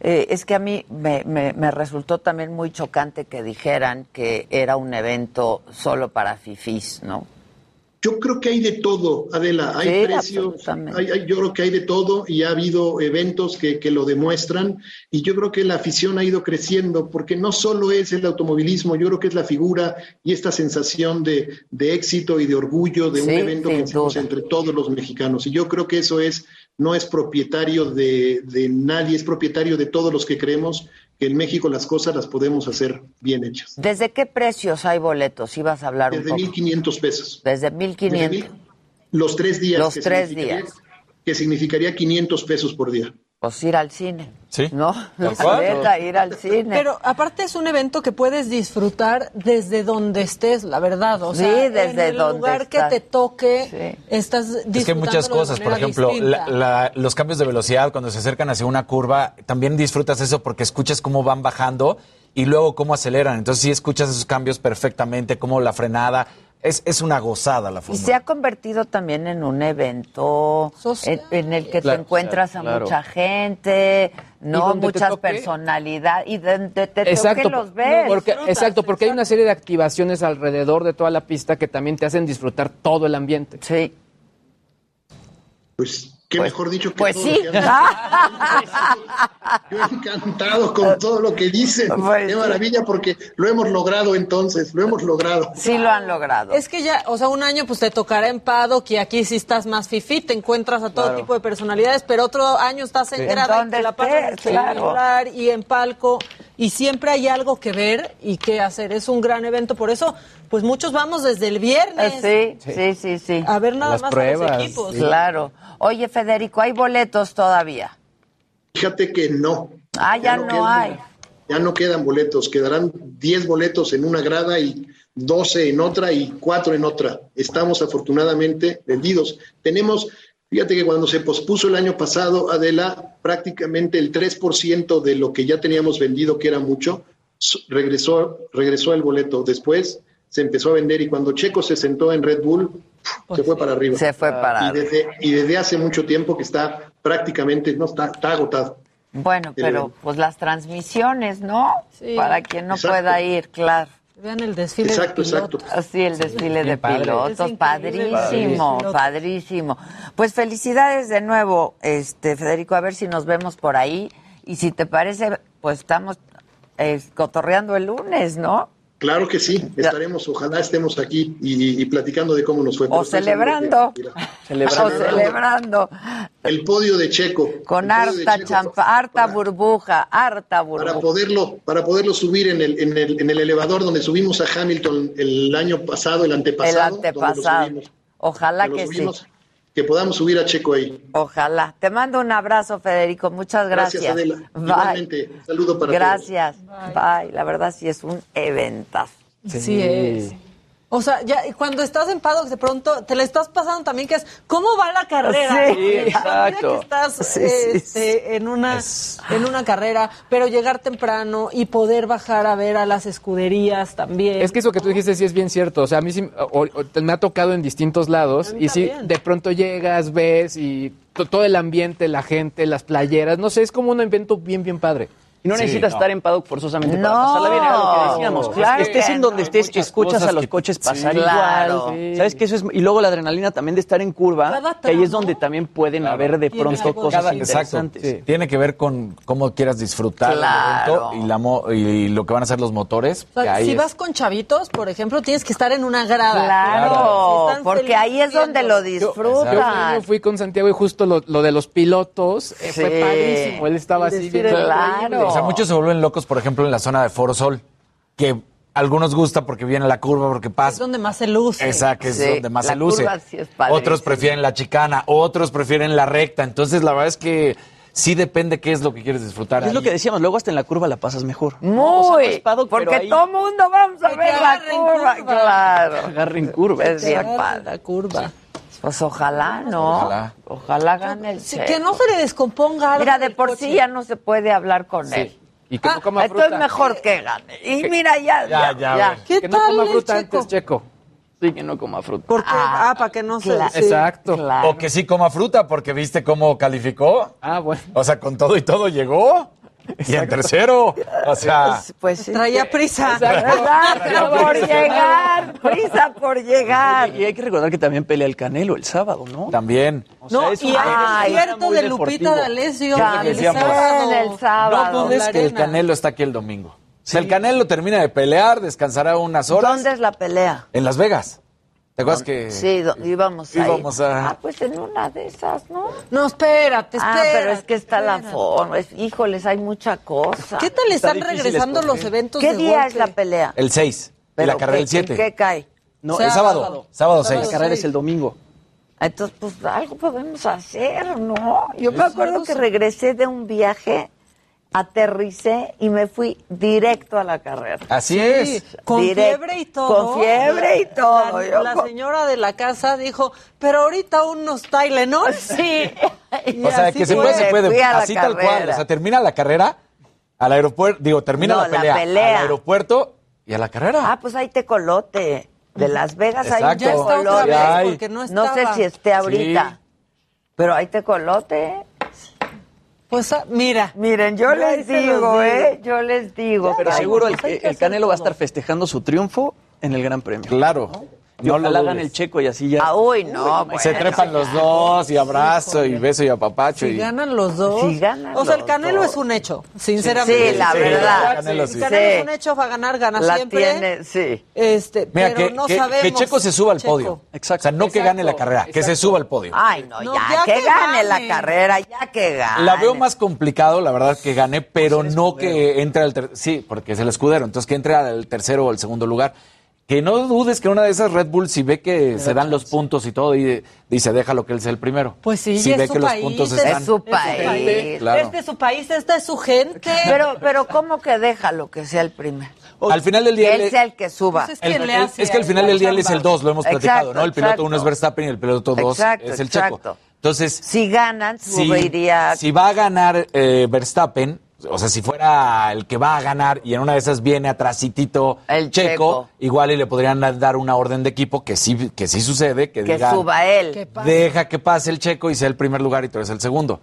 Speaker 1: eh, es que a mí me, me- me resultó también muy chocante que dijeran que era un evento solo para fifís, ¿no?
Speaker 23: Yo creo que hay de todo, Adela. Hay
Speaker 1: Sí,
Speaker 23: precios, hay- hay- yo creo que hay de todo y ha habido eventos que, que lo demuestran. Y yo creo que la afición ha ido creciendo porque no solo es el automovilismo, yo creo que es la figura y esta sensación de, de éxito y de orgullo de un evento que hacemos
Speaker 1: duda.
Speaker 23: entre todos los mexicanos. Y yo creo que eso es no es propietario de, de nadie, es propietario de todos los que creemos que en México las cosas las podemos hacer bien hechas.
Speaker 1: ¿Desde qué precios hay boletos? Ibas a hablar
Speaker 23: Desde
Speaker 1: un poco.
Speaker 23: 1.500 pesos.
Speaker 1: Desde 1.500.
Speaker 23: Desde Los tres días.
Speaker 1: Los
Speaker 23: que
Speaker 1: tres
Speaker 23: significaría-
Speaker 1: días.
Speaker 23: Que significaría 500 pesos por día.
Speaker 1: Pues ir al cine.
Speaker 11: Sí.
Speaker 1: ¿No? La ir al cine.
Speaker 13: Pero aparte es un evento que puedes disfrutar desde donde estés, la verdad. O
Speaker 1: Sí,
Speaker 13: sea,
Speaker 1: desde
Speaker 13: en el
Speaker 1: donde
Speaker 13: lugar
Speaker 1: estás.
Speaker 13: que te toque, estás disfrutando
Speaker 11: Es que muchas cosas, por ejemplo, la- los cambios de velocidad cuando se acercan hacia una curva, también disfrutas eso porque escuchas cómo van bajando y luego cómo aceleran. Entonces sí escuchas esos cambios perfectamente, como la frenada. Es, es una gozada la
Speaker 1: Y
Speaker 11: Fórmula
Speaker 1: se ha convertido también en un evento en, en el que
Speaker 11: Claro,
Speaker 1: te encuentras a
Speaker 11: claro.
Speaker 1: mucha gente,
Speaker 12: Y
Speaker 1: no muchas personalidades, y donde te
Speaker 12: Exacto,
Speaker 1: toque los ves.
Speaker 12: porque, exacto, porque hay una serie de activaciones alrededor de toda la pista que también te hacen disfrutar todo el ambiente.
Speaker 1: Sí.
Speaker 23: Pues, qué mejor dicho que
Speaker 1: Pues
Speaker 23: todo
Speaker 1: sí.
Speaker 23: lo que han- Yo encantado con todo lo que dicen.
Speaker 1: Pues
Speaker 23: qué maravilla, porque lo hemos logrado entonces, lo hemos logrado.
Speaker 1: Sí lo han logrado.
Speaker 13: Es que ya, o sea, un año pues te tocará en paddock y aquí sí estás más fifi, te encuentras a todo
Speaker 1: Claro.
Speaker 13: tipo de personalidades, pero otro año estás
Speaker 1: Sí.
Speaker 13: en
Speaker 1: En
Speaker 13: grada te la pasas en
Speaker 1: estés, claro.
Speaker 13: celular y en palco y siempre hay algo que ver y que hacer. Es un gran evento, por eso pues muchos vamos desde el viernes.
Speaker 1: Sí, sí, sí, sí.
Speaker 13: A ver nada más a los equipos.
Speaker 1: Claro. Oye, Federico, ¿hay boletos todavía?
Speaker 23: Fíjate que no.
Speaker 1: Ah, ya no
Speaker 23: quedan-
Speaker 1: hay.
Speaker 23: ya no quedan boletos, quedarán 10 boletos en una grada y 12 en otra y 4 en otra. Estamos afortunadamente vendidos. Tenemos, fíjate que cuando se pospuso el año pasado, Adela, prácticamente el 3% de lo que ya teníamos vendido, que era mucho, regresó, regresó el boleto. Después se empezó a vender y cuando Checo se sentó en Red Bull, se fue para arriba.
Speaker 1: Se fue para
Speaker 23: y desde, y desde hace mucho tiempo que está prácticamente, no, está, está agotado.
Speaker 1: Bueno,
Speaker 23: Sí.
Speaker 1: pero pues las transmisiones, ¿no?
Speaker 13: Sí.
Speaker 1: Para quien no
Speaker 23: Exacto.
Speaker 1: pueda ir, claro.
Speaker 13: Vean el desfile
Speaker 23: Exacto,
Speaker 13: de pilotos.
Speaker 1: Así el desfile de pilotos, padrísimo, padrísimo. Pues felicidades de nuevo, este Federico, a ver si nos vemos por ahí y si te parece, pues estamos eh, cotorreando el lunes, ¿no?
Speaker 23: Claro que sí, estaremos, ojalá estemos aquí y, y platicando de cómo nos fue.
Speaker 1: O celebrando.
Speaker 23: mira,
Speaker 1: O celebrando
Speaker 23: el podio de Checo.
Speaker 1: con harta
Speaker 23: Checo
Speaker 1: champa, harta burbuja, harta burbuja.
Speaker 23: para poderlo, para poderlo subir en el, en, el, en el elevador donde subimos a Hamilton el año pasado, el antepasado.
Speaker 1: el antepasado. Ojalá
Speaker 23: que
Speaker 1: sí.
Speaker 23: Que podamos subir a Checo ahí.
Speaker 1: Ojalá. Te mando un abrazo, Federico. Muchas gracias.
Speaker 23: Gracias, Adela.
Speaker 1: Bye.
Speaker 23: Igualmente, un saludo para
Speaker 1: Gracias. Bye. La verdad sí es un eventazo.
Speaker 13: Sí. es. O sea, ya y cuando estás en paddock de pronto te le estás pasando también que es ¿cómo va la carrera?
Speaker 1: Sí,
Speaker 17: exacto.
Speaker 13: que estás
Speaker 1: Sí, sí,
Speaker 13: este, en una en una carrera, pero llegar temprano y poder bajar a ver a las escuderías también.
Speaker 12: Es que eso que tú dijiste sí es bien cierto. O sea, a mí sí o- o- me ha tocado en distintos lados y sí, de pronto llegas, ves y to- todo el ambiente, la gente, las playeras, no sé, es como un evento bien, bien padre.
Speaker 17: Y no
Speaker 12: Sí,
Speaker 17: necesitas
Speaker 12: no.
Speaker 17: estar en paddock forzosamente para
Speaker 1: No,
Speaker 17: pasarla bien, era lo que decíamos.
Speaker 1: claro
Speaker 17: estés en donde estés, escuchas a los
Speaker 12: que-
Speaker 17: coches
Speaker 12: sí,
Speaker 17: pasar
Speaker 1: claro.
Speaker 17: igual.
Speaker 12: Sí.
Speaker 17: ¿Sabes que eso es y luego la adrenalina también de estar en curva, que ahí es donde también pueden haber de pronto cosas
Speaker 11: Cada-
Speaker 17: interesantes.
Speaker 11: exacto. Tiene que ver con cómo quieras disfrutar
Speaker 1: Claro.
Speaker 11: el y, la mo- y lo que van a hacer los motores.
Speaker 13: O sea,
Speaker 11: que ahí
Speaker 13: si
Speaker 11: es-
Speaker 13: vas con chavitos, por ejemplo, tienes que estar en una grada.
Speaker 1: Claro,
Speaker 13: Si
Speaker 1: porque ahí es donde lo
Speaker 13: feliz
Speaker 12: Yo fui, con Santiago y justo lo, lo de los pilotos eh,
Speaker 1: Sí.
Speaker 12: fue padrísimo. Él estaba así
Speaker 1: Claro.
Speaker 11: O sea, muchos se vuelven locos, por ejemplo, en la zona de Foro Sol, que algunos gusta porque viene la curva, porque
Speaker 13: Es
Speaker 11: pasa.
Speaker 13: donde más se luce.
Speaker 11: Exacto, es
Speaker 1: Sí,
Speaker 11: donde más
Speaker 1: la
Speaker 11: se luce.
Speaker 1: curva sí es
Speaker 11: otros prefieren la chicana, otros prefieren la recta. Entonces, la verdad es que sí depende qué es lo que quieres disfrutar.
Speaker 17: Es lo que decíamos, luego hasta en la curva la pasas mejor.
Speaker 1: Muy,
Speaker 17: O sea, es pero
Speaker 1: porque
Speaker 17: ahí
Speaker 1: todo mundo vamos a ver la
Speaker 13: agarren
Speaker 1: curva,
Speaker 13: curva.
Speaker 1: claro.
Speaker 17: agarren curva.
Speaker 1: Es bien
Speaker 13: Agarra
Speaker 1: padre.
Speaker 13: La curva.
Speaker 1: Pues ojalá, ¿no?
Speaker 11: Ojalá.
Speaker 1: Ojalá gane el
Speaker 13: Sí,
Speaker 1: Checo.
Speaker 13: que no se le descomponga algo
Speaker 1: Mira, de por
Speaker 13: coche.
Speaker 1: sí ya no se puede hablar con él.
Speaker 12: Y que no coma
Speaker 1: Entonces
Speaker 12: fruta.
Speaker 1: mejor que gane. Y mira, ya,
Speaker 11: Ya,
Speaker 1: ya,
Speaker 11: ya,
Speaker 1: ya.
Speaker 11: güey.
Speaker 13: ¿Qué
Speaker 12: que no coma fruta
Speaker 13: Checo?
Speaker 12: antes, Checo.
Speaker 17: Sí, que no coma fruta.
Speaker 13: Porque,
Speaker 1: Ah,
Speaker 13: ah, para que no se...
Speaker 1: claro.
Speaker 13: sí.
Speaker 12: Exacto.
Speaker 1: Claro.
Speaker 11: O que sí coma fruta, porque viste cómo calificó.
Speaker 12: Ah, bueno.
Speaker 11: O sea, con todo y todo llegó. Y en tercero. O sea,
Speaker 1: Pues sí.
Speaker 13: Traía prisa.
Speaker 1: Exacto, por llegar. Prisa por llegar.
Speaker 17: Y hay que recordar que también pelea el Canelo el sábado, ¿no?
Speaker 11: también.
Speaker 17: sea,
Speaker 13: No,
Speaker 17: es
Speaker 13: y el concierto
Speaker 17: muy
Speaker 13: de. Lupita D'Alessio el sábado.
Speaker 1: el sábado.
Speaker 11: No dudes que el. Canelo está aquí el domingo. O sea, el Canelo termina de pelear, descansará unas horas.
Speaker 1: ¿Dónde es la pelea?
Speaker 11: En Las Vegas. ¿Te acuerdas que
Speaker 1: Sí, íbamos
Speaker 11: íbamos a-
Speaker 1: Ah, pues en una de esas, ¿no?
Speaker 13: No, espérate,
Speaker 1: Ah,
Speaker 13: espérate.
Speaker 1: pero es que está la
Speaker 13: espérate.
Speaker 1: forma. Es- híjoles, hay mucha cosa.
Speaker 13: ¿Qué tal
Speaker 17: Está
Speaker 13: están
Speaker 17: difícil
Speaker 13: regresando los eventos
Speaker 1: ¿Qué
Speaker 13: de
Speaker 1: día
Speaker 13: golpe?
Speaker 1: es la pelea?
Speaker 11: el 6 y
Speaker 1: Pero
Speaker 11: la carrera
Speaker 1: ¿qué-
Speaker 11: el 7?
Speaker 1: ¿En qué cae?
Speaker 17: No,
Speaker 13: Sábado.
Speaker 17: el sábado.
Speaker 11: Sábado
Speaker 17: La
Speaker 11: 6.
Speaker 17: carrera es el domingo.
Speaker 1: Entonces, pues algo podemos hacer, ¿no? Yo me acuerdo que regresé de un viaje, aterricé y me fui directo a la carrera.
Speaker 11: Así
Speaker 13: Sí,
Speaker 11: es.
Speaker 13: con
Speaker 1: Directo.
Speaker 13: fiebre y todo.
Speaker 1: Con fiebre y todo.
Speaker 13: La,
Speaker 1: Yo
Speaker 13: la
Speaker 1: con-
Speaker 13: señora de la casa dijo, pero ahorita unos Tylenol.
Speaker 1: Sí.
Speaker 13: Y
Speaker 11: O sea,
Speaker 13: así
Speaker 11: que se puede, se puede. Así tal cual. O sea, termina la carrera al aeropuerto, digo, termina
Speaker 1: No,
Speaker 11: la,
Speaker 1: la
Speaker 11: pelea,
Speaker 1: pelea.
Speaker 11: al aeropuerto y a la carrera.
Speaker 1: Ah, pues hay tecolote. De Las Vegas hay un
Speaker 11: Exacto.
Speaker 13: Ya está otra vez, porque no
Speaker 1: No sé
Speaker 13: estaba.
Speaker 1: si esté ahorita. Pero hay tecolote.
Speaker 13: Pues ah, mira.
Speaker 1: Miren, yo les digo,
Speaker 13: digo.
Speaker 1: ¿eh? Yo les digo.
Speaker 17: Pero seguro el, el Canelo va a estar festejando su triunfo en el Gran Premio.
Speaker 11: Claro. No
Speaker 17: ojalá
Speaker 11: lo
Speaker 17: gane el checo y así ya.
Speaker 1: Ah, uy, no.
Speaker 11: Se
Speaker 1: bueno.
Speaker 11: trepan los dos y abrazo y beso y apapacho.
Speaker 13: Si
Speaker 11: y...
Speaker 13: ganan los dos.
Speaker 1: Si ganan
Speaker 13: o sea, el Canelo
Speaker 1: dos.
Speaker 13: es un hecho, sinceramente.
Speaker 1: Sí, la
Speaker 11: Sí,
Speaker 1: verdad.
Speaker 11: Canelo
Speaker 13: El
Speaker 11: sí.
Speaker 13: Canelo
Speaker 1: Sí.
Speaker 13: es un hecho, va a ganar, gana
Speaker 1: La
Speaker 13: siempre.
Speaker 1: tiene, sí.
Speaker 13: Este,
Speaker 11: Mira,
Speaker 13: pero
Speaker 11: que,
Speaker 13: no
Speaker 11: que-
Speaker 13: sabemos.
Speaker 11: que Checo se suba al
Speaker 13: Checo.
Speaker 11: podio.
Speaker 17: Exacto.
Speaker 11: O sea, no que gane la carrera, que se suba al podio.
Speaker 1: Ay, no,
Speaker 13: No,
Speaker 1: ya,
Speaker 13: ya
Speaker 1: que, gane la carrera, ya que gane.
Speaker 11: La veo más complicado, la verdad, que gane, pero
Speaker 13: Pues
Speaker 11: no que entre al tercero. Sí, porque es el escudero, entonces que entre al tercero o al segundo lugar. Que no dudes que una de esas Red Bull, si ve que se dan los puntos y todo, y dice, déjalo que él sea el primero.
Speaker 13: Pues sí,
Speaker 11: si
Speaker 13: y
Speaker 11: ve
Speaker 13: es su
Speaker 11: que los
Speaker 13: país,
Speaker 11: puntos
Speaker 13: es
Speaker 11: están.
Speaker 1: su país.
Speaker 11: Claro.
Speaker 13: Este es su país, esta es su gente.
Speaker 1: Pero, pero ¿cómo que déjalo que sea el primero?
Speaker 11: Al final del día
Speaker 1: Que
Speaker 11: él-
Speaker 1: él sea el que suba.
Speaker 13: Pues es
Speaker 11: El-
Speaker 13: quien le
Speaker 11: el-
Speaker 13: hace
Speaker 11: es que al final del día él es el 2, lo hemos platicado, ¿no? El piloto
Speaker 1: exacto.
Speaker 11: 1 es Verstappen y el piloto 2
Speaker 1: Exacto,
Speaker 11: es el
Speaker 1: exacto.
Speaker 11: Checo. Entonces,
Speaker 1: Si ganan,
Speaker 11: si,
Speaker 1: subiría.
Speaker 11: si va a ganar eh, Verstappen, o sea, si fuera el que va a ganar y en una de esas viene atrasitito
Speaker 1: El
Speaker 11: Checo,
Speaker 1: Checo.
Speaker 11: igual y le podrían dar una orden de equipo que sí, que sí sucede, que,
Speaker 1: que
Speaker 11: digan,
Speaker 1: suba él.
Speaker 11: deja que pase el Checo y sea el primer lugar y tú eres el segundo.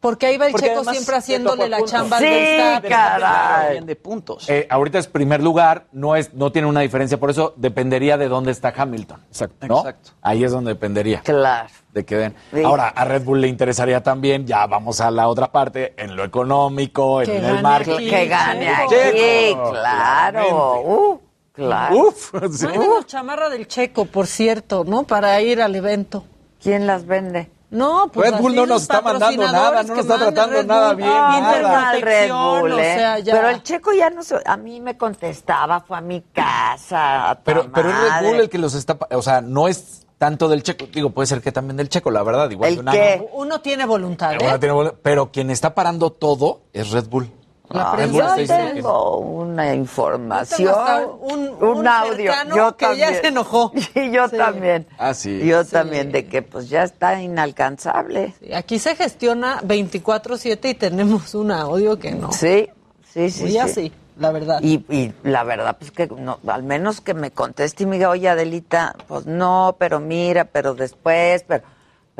Speaker 13: Porque ahí va el
Speaker 17: Porque
Speaker 13: Checo siempre haciéndole la chamba al
Speaker 1: Sí,
Speaker 13: Verstappen.
Speaker 17: Bien de puntos.
Speaker 11: Eh, ahorita es primer lugar, no es, no tiene una diferencia, por eso dependería de dónde está Hamilton. Exacto. ¿no?
Speaker 17: Exacto.
Speaker 11: Ahí es donde dependería.
Speaker 1: Claro.
Speaker 11: De que den.
Speaker 1: Sí.
Speaker 11: Ahora, a Red Bull le interesaría también, ya vamos a la otra parte, en lo económico, en el marketing.
Speaker 13: aquí.
Speaker 1: Que gane aquí,
Speaker 11: Checo,
Speaker 1: claro. Uh, claro.
Speaker 11: Uf, sí.
Speaker 13: Chamarra del Checo, por cierto, ¿no? Para ir al evento.
Speaker 1: ¿Quién las vende?
Speaker 13: No, pues
Speaker 11: Red Bull no nos está mandando nada, no nos está
Speaker 13: que
Speaker 11: tratando nada bien,
Speaker 13: Ah,
Speaker 11: nada.
Speaker 1: Red Bull,
Speaker 13: o
Speaker 1: ¿eh?
Speaker 13: sea, ya.
Speaker 1: Pero el checo ya no se, a mí me contestaba, fue a mi casa. a
Speaker 11: Pero, pero es Red. Bull el que los está, o sea, no es tanto del checo, digo, puede ser que también del checo, la verdad, igual
Speaker 1: ¿El
Speaker 11: de un
Speaker 1: qué?
Speaker 13: Uno tiene voluntad, ¿eh?
Speaker 11: tiene pero quien está parando todo es Red Bull.
Speaker 13: La
Speaker 1: Ah, yo tengo una información,
Speaker 13: hasta un- un
Speaker 1: audio. Yo
Speaker 13: que ya
Speaker 1: también.
Speaker 13: se enojó.
Speaker 1: Sí, yo
Speaker 13: Sí.
Speaker 1: también.
Speaker 11: Ah, sí.
Speaker 1: Yo también, de que pues ya está inalcanzable.
Speaker 13: Sí, Aquí se gestiona 24-7 y tenemos un audio que no.
Speaker 1: Sí, sí, sí. Sí.
Speaker 13: así, la verdad.
Speaker 1: Y, y la verdad, pues que no, al menos que me conteste y me diga, oye, Adelita, pues no, pero mira, pero después, pero,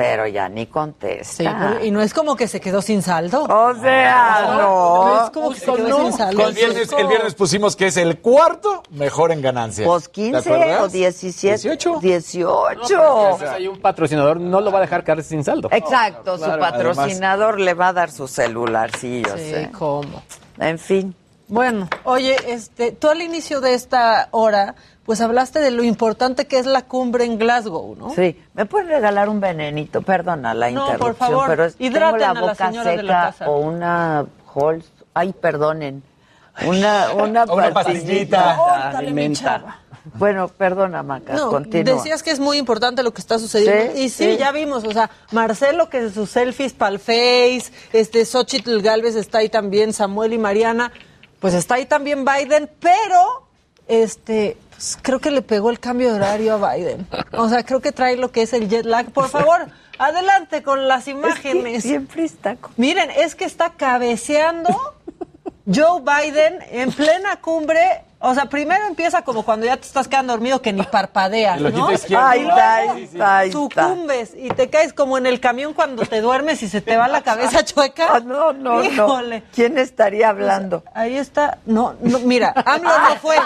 Speaker 1: pero ya ni contesta.
Speaker 13: Sí, pero- y no es como que se quedó sin saldo.
Speaker 1: O sea, no.
Speaker 13: No es como que se quedó sin saldo.
Speaker 11: El viernes, el viernes pusimos que es el cuarto mejor en ganancia.
Speaker 1: Pues
Speaker 11: ¿Te
Speaker 1: 15
Speaker 11: acuerdas?
Speaker 1: o 17.
Speaker 11: 18.
Speaker 1: 18.
Speaker 12: Entonces hay un patrocinador, no lo va a dejar caer sin saldo.
Speaker 1: Exacto, su
Speaker 11: Claro,
Speaker 1: patrocinador le va a dar su celularcillo.
Speaker 13: Sí,
Speaker 1: sí.
Speaker 13: cómo.
Speaker 1: En fin.
Speaker 13: Bueno, oye, este, tú al inicio de esta hora, pues hablaste de lo importante que es la cumbre en Glasgow, ¿no?
Speaker 1: Sí, ¿me puedes regalar un venenito? Perdona la
Speaker 13: No, por favor,
Speaker 1: pero es, tengo la
Speaker 13: a la
Speaker 1: boca
Speaker 13: señora de la
Speaker 1: seca
Speaker 13: casa.
Speaker 1: o una Halls. Ay, perdonen. Una, una,
Speaker 11: Una
Speaker 1: pastillita.
Speaker 17: Alimenta.
Speaker 13: chava.
Speaker 1: Bueno, perdona, Maca,
Speaker 13: No,
Speaker 1: continúa.
Speaker 13: decías que es muy importante lo que está sucediendo.
Speaker 1: Sí,
Speaker 13: y sí,
Speaker 1: sí.
Speaker 13: ya vimos, o sea, Marcelo que sus selfies para el Face, este Xochitl Galvez está ahí también, Samuel y Mariana, pues está ahí también Biden, pero este creo que le pegó el cambio de horario a Biden. O sea, creo que trae lo que es el jet lag. Por favor, adelante con las
Speaker 1: Es que
Speaker 13: imágenes.
Speaker 1: siempre está con-
Speaker 13: Miren, es que está cabeceando Joe Biden en plena cumbre. O sea, primero empieza como cuando ya te estás quedando dormido que ni parpadeas, ¿no?
Speaker 1: Ahí está, ahí está, ahí está.
Speaker 13: Sucumbes y te caes como en el camión cuando te duermes y se te va la cabeza chueca.
Speaker 1: Ah, no, no,
Speaker 13: Híjole.
Speaker 1: no. ¿Quién estaría hablando?
Speaker 13: Ahí está. No, no, mira, AMLO no fue.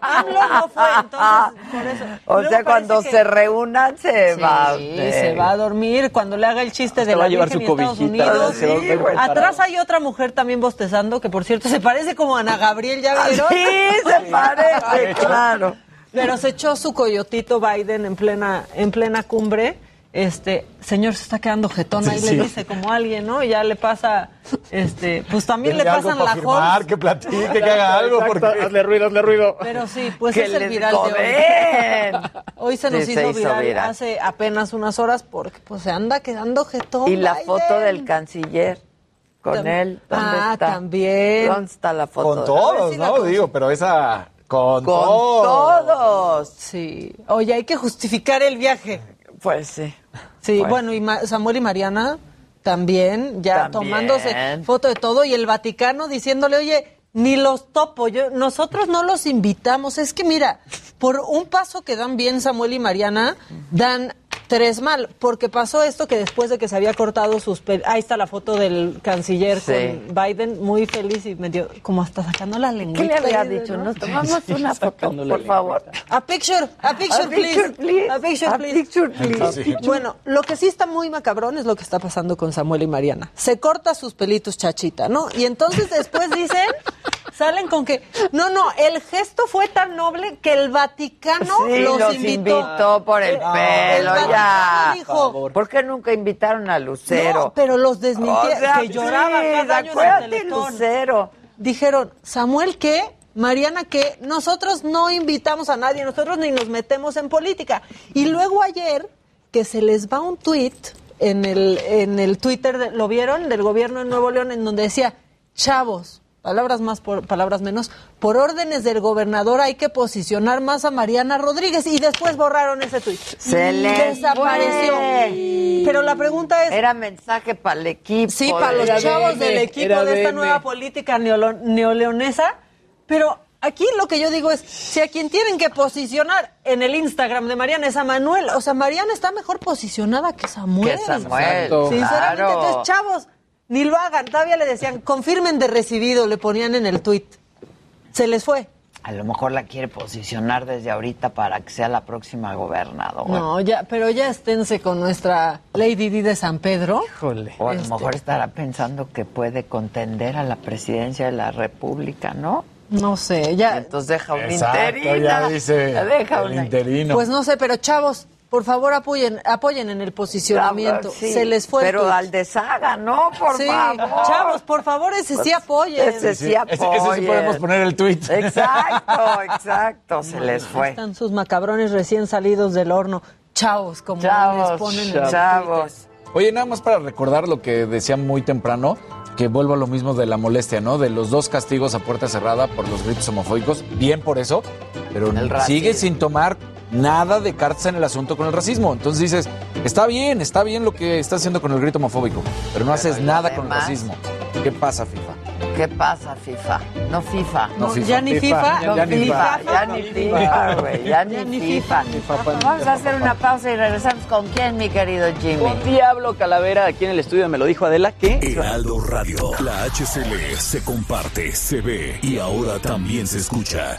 Speaker 13: AMLO no fue, entonces, por eso.
Speaker 1: O
Speaker 13: Luego
Speaker 1: sea, cuando
Speaker 13: que-
Speaker 1: se reúnan se
Speaker 13: Sí,
Speaker 1: va.
Speaker 13: se va a dormir cuando le haga el chiste
Speaker 17: Hasta
Speaker 13: de
Speaker 17: va
Speaker 13: la
Speaker 17: a llevar
Speaker 13: Virgen
Speaker 17: su
Speaker 13: y Estados Unidos.
Speaker 17: se va a ver preparado.
Speaker 13: Atrás hay otra mujer también bostezando, que por cierto se parece como a Ana Gabriel, ¿ya vieron?
Speaker 1: Sí, se parece, claro.
Speaker 13: Pero se echó su coyotito Biden en plena, en plena cumbre. Este, señor, se está quedando jetón, ahí le dice como alguien, ¿no? Y ya le pasa, este, pues también le
Speaker 11: algo
Speaker 13: pasan la
Speaker 11: firmar, que platique, que haga algo.
Speaker 12: Exacto,
Speaker 11: Porque...
Speaker 12: Hazle ruido, hazle ruido.
Speaker 13: Pero sí, pues es el viral de hoy. Hoy se nos hizo,
Speaker 1: se hizo
Speaker 13: viral,
Speaker 1: viral.
Speaker 13: hace apenas unas horas porque pues se anda quedando jetón.
Speaker 1: Y la
Speaker 13: Biden.
Speaker 1: foto del canciller con
Speaker 13: Tam-
Speaker 1: él. ¿Dónde
Speaker 13: Ah,
Speaker 1: está?
Speaker 13: también.
Speaker 1: ¿Dónde está la foto?
Speaker 11: Con todos,
Speaker 13: si
Speaker 11: ¿no? Digo, pero esa... Con,
Speaker 1: Con
Speaker 11: todos.
Speaker 1: todos.
Speaker 13: Sí. Oye, hay que justificar el viaje.
Speaker 1: Pues sí.
Speaker 13: Sí,
Speaker 1: Pues.
Speaker 13: bueno, y Ma- Samuel y Mariana también, ya
Speaker 1: También.
Speaker 13: tomándose foto de todo, y el Vaticano diciéndole, oye, ni los topo, yo, nosotros no los invitamos. Es que mira, por un paso que dan bien Samuel y Mariana, dan tres mal, porque pasó esto que después de que se había cortado sus... Ahí está la foto del canciller
Speaker 1: Sí.
Speaker 13: con Biden, muy feliz y medio como hasta sacando la lengua.
Speaker 1: ¿Qué le había dicho? Nos tomamos una foto, por favor.
Speaker 13: A picture, a picture,
Speaker 1: A
Speaker 13: please.
Speaker 1: picture, please.
Speaker 13: A picture,
Speaker 1: A
Speaker 13: please.
Speaker 1: picture, please.
Speaker 11: Sí.
Speaker 13: Bueno, lo que sí está muy macabrón es lo que está pasando con Samuel y Mariana. Se corta sus pelitos chachita, ¿no? Y entonces después dicen, salen con que, no, no, el gesto fue tan noble que el Vaticano
Speaker 1: Sí,
Speaker 13: los,
Speaker 1: los
Speaker 13: invitó.
Speaker 1: invitó por el
Speaker 13: Eh,
Speaker 1: pelo, ya.
Speaker 13: Dijo,
Speaker 1: ¿Por qué nunca invitaron a Lucero?
Speaker 13: no, pero los desmintieron,
Speaker 1: O sea,
Speaker 13: que lloraba
Speaker 1: sí,
Speaker 13: cada año en el
Speaker 1: acuérdate,
Speaker 13: Teletón.
Speaker 1: Lucero.
Speaker 13: Dijeron, ¿Samuel qué? Mariana, que nosotros no invitamos a nadie, nosotros ni nos metemos en política. Y luego ayer, que se les va un tuit en el, en el Twitter, de- ¿lo vieron? Del gobierno de Nuevo León, en donde decía, chavos, palabras más, por, palabras menos, por órdenes del gobernador hay que posicionar más a Mariana Rodríguez. Y después borraron ese tuit.
Speaker 1: Se les
Speaker 13: desapareció.
Speaker 1: fue.
Speaker 13: Pero la pregunta es...
Speaker 1: Era mensaje para el equipo.
Speaker 13: Sí, para los chavos del equipo de esta nueva política neoleonesa. Pero aquí lo que yo digo es, si a quien tienen que posicionar en el Instagram de Mariana es a Manuel, o sea, Mariana está mejor posicionada que Samuel.
Speaker 1: Que Samuel.
Speaker 13: Sinceramente,
Speaker 1: claro.
Speaker 13: entonces, chavos, ni lo hagan. Todavía le decían, confirmen de recibido, le ponían en el tuit. Se les fue.
Speaker 1: A lo mejor la quiere posicionar desde ahorita para que sea la próxima gobernadora.
Speaker 13: No, ya, pero ya esténse con nuestra Lady Di de San Pedro.
Speaker 1: Híjole. O a lo
Speaker 13: Este.
Speaker 1: mejor estará pensando que puede contender a la presidencia de la República, ¿no?
Speaker 13: No sé, ya.
Speaker 1: Entonces deja una
Speaker 11: Exacto,
Speaker 1: interina.
Speaker 11: ya dice
Speaker 1: Deja
Speaker 11: el
Speaker 1: una
Speaker 11: interino.
Speaker 13: Pues no sé, pero chavos, por favor apoyen, apoyen en el posicionamiento.
Speaker 1: Sí,
Speaker 13: Se les fue.
Speaker 1: Pero al de Saga, no, por
Speaker 13: Sí,
Speaker 1: favor.
Speaker 13: chavos, por favor, ese sí apoyen.
Speaker 1: Ese sí
Speaker 11: Ese, ese sí
Speaker 1: apoyen.
Speaker 11: podemos poner el tweet.
Speaker 1: Exacto, exacto. Se les
Speaker 13: Ahí
Speaker 1: fue.
Speaker 13: Están sus macabrones recién salidos del horno. Chavos, como
Speaker 1: Chavos,
Speaker 13: les ponen en el
Speaker 1: chavos.
Speaker 11: Oye, nada más para recordar lo que decía muy temprano, que vuelvo a lo mismo de la molestia, ¿no? De los dos castigos a puerta cerrada por los gritos homofóbicos, bien por eso, pero sigue sin tomar nada de cartas en el asunto con el racismo. Entonces dices, está bien, está bien lo que está haciendo con el grito homofóbico, pero no haces nada con el racismo. ¿Qué pasa, FIFA?
Speaker 1: ¿Qué pasa, FIFA? No FIFA.
Speaker 11: No, FIFA.
Speaker 13: ya ni FIFA,
Speaker 1: No
Speaker 11: ya ni
Speaker 1: FIFA,
Speaker 11: FIFA.
Speaker 1: ya ni FIFA, güey, ya ni
Speaker 13: Ya ni
Speaker 1: FIFA. Vamos a hacer una pausa y regresamos con quién, mi querido Jimmy.
Speaker 17: Con Diablo Calavera aquí en el estudio me lo dijo Adela que
Speaker 21: Heraldo Radio. La HCL se comparte, se ve y ahora también se escucha.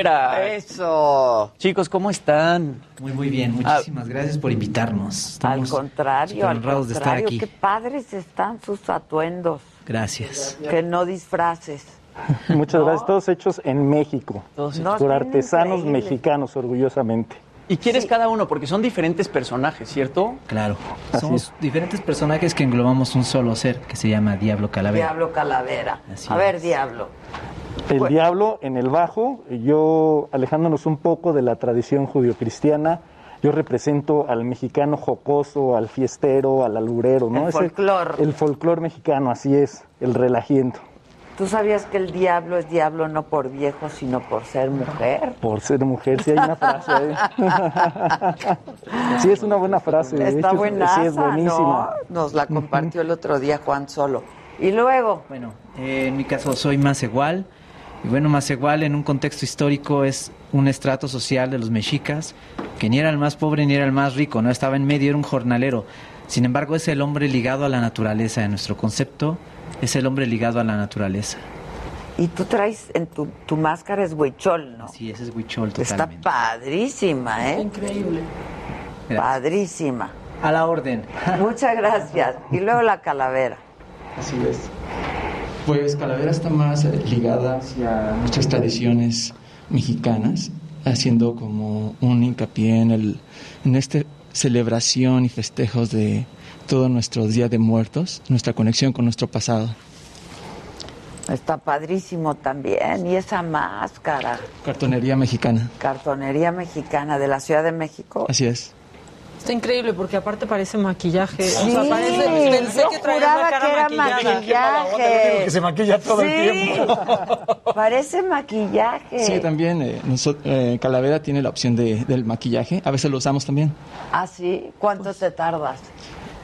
Speaker 1: Eso.
Speaker 17: Chicos, ¿cómo están?
Speaker 24: Muy, muy bien. Muchísimas gracias por invitarnos.
Speaker 1: Al contrario, al
Speaker 24: honrados de estar
Speaker 1: contrario,
Speaker 24: aquí.
Speaker 1: qué padres están sus atuendos,
Speaker 24: Gracias.
Speaker 1: que no disfraces.
Speaker 25: Muchas gracias. Todos hechos en México.
Speaker 17: Todos
Speaker 1: hechos.
Speaker 25: por
Speaker 1: No,
Speaker 25: artesanos
Speaker 1: increíble.
Speaker 25: mexicanos, orgullosamente.
Speaker 17: ¿Y quién es cada uno? Porque son diferentes personajes, ¿cierto?
Speaker 24: Claro.
Speaker 25: Así
Speaker 24: Somos diferentes personajes que englobamos un solo ser que se llama Diablo Calavera.
Speaker 1: Diablo Calavera.
Speaker 24: Así
Speaker 1: A ver. Diablo.
Speaker 25: El diablo en el bajo, yo alejándonos un poco de la tradición judio-cristiana, yo represento al mexicano jocoso, al fiestero, al alburero, ¿no?
Speaker 1: El folclor.
Speaker 25: El folclor mexicano, así es, el relajiento.
Speaker 1: ¿Tú sabías que el diablo es diablo no por viejo, sino por ser mujer?
Speaker 25: Por ser mujer, sí hay una frase ahí. sí, es una buena frase. de
Speaker 1: Está
Speaker 25: hecho,
Speaker 1: buena,
Speaker 25: Sí, es buenísima.
Speaker 1: Nos la compartió el otro día Juan Solo. Y luego,
Speaker 24: Bueno, eh, en mi caso soy más igual. Y bueno, más igual en un contexto histórico es un estrato social de los mexicas, que ni era el más pobre ni era el más rico, no estaba en medio, era un jornalero. Sin embargo, es el hombre ligado a la naturaleza. En nuestro concepto, es el hombre ligado a la naturaleza.
Speaker 1: y tú traes en tu, tu máscara es huichol, ¿no?
Speaker 24: Sí, ese es huichol
Speaker 1: Está
Speaker 24: totalmente.
Speaker 1: padrísima, ¿eh?
Speaker 13: Increíble.
Speaker 1: Padrísima.
Speaker 24: A la orden.
Speaker 1: Muchas gracias. Y luego la calavera.
Speaker 26: Así es. Pues Calavera está más eh, ligada hacia nuestras tradiciones mexicanas, haciendo como un hincapié en, el, en esta celebración y festejos de todo nuestro Día de Muertos, nuestra conexión con nuestro pasado.
Speaker 1: Está padrísimo también. Y esa máscara.
Speaker 26: Cartonería mexicana,
Speaker 1: Cartonería mexicana de la Ciudad de México.
Speaker 26: así es.
Speaker 13: Está increíble porque aparte parece maquillaje.
Speaker 1: Sí,
Speaker 13: o sea, parece, pensé
Speaker 1: yo
Speaker 13: que traía la cara
Speaker 1: que era
Speaker 13: maquillada.
Speaker 1: maquillaje.
Speaker 25: Que se maquilla todo el
Speaker 1: Sí.
Speaker 25: tiempo.
Speaker 1: Parece maquillaje.
Speaker 26: Sí, también eh, noso- eh, Calavera tiene la opción de- del maquillaje, a veces lo usamos también.
Speaker 1: ¿Ah, sí? ¿Cuánto te tardas?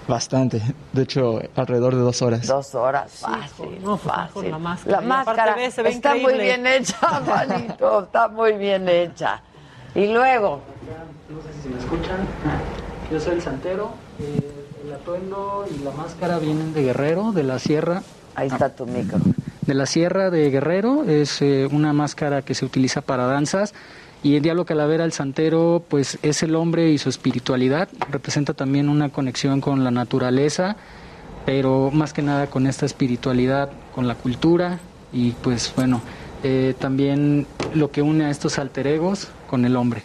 Speaker 26: Bastante, de hecho alrededor de dos horas.
Speaker 1: Dos horas, fácil,
Speaker 13: No, pues
Speaker 1: fácil.
Speaker 13: la máscara.
Speaker 1: La
Speaker 13: Y aparte
Speaker 1: máscara
Speaker 13: ve, se ve
Speaker 1: está muy bien hecha, Juanito, está muy bien hecha. Y luego,
Speaker 27: No sé si me escuchan. Yo soy el santero. eh, el atuendo y la máscara vienen de Guerrero, de la sierra.
Speaker 1: ahí está tu micro.
Speaker 27: De la sierra de Guerrero. Es eh, una máscara que se utiliza para danzas. Y el Diablo Calavera, el santero, pues es el hombre y su espiritualidad. Representa también una conexión con la naturaleza, pero más que nada con esta espiritualidad, con la cultura y pues bueno, eh, también lo que une a estos alter egos con el hombre.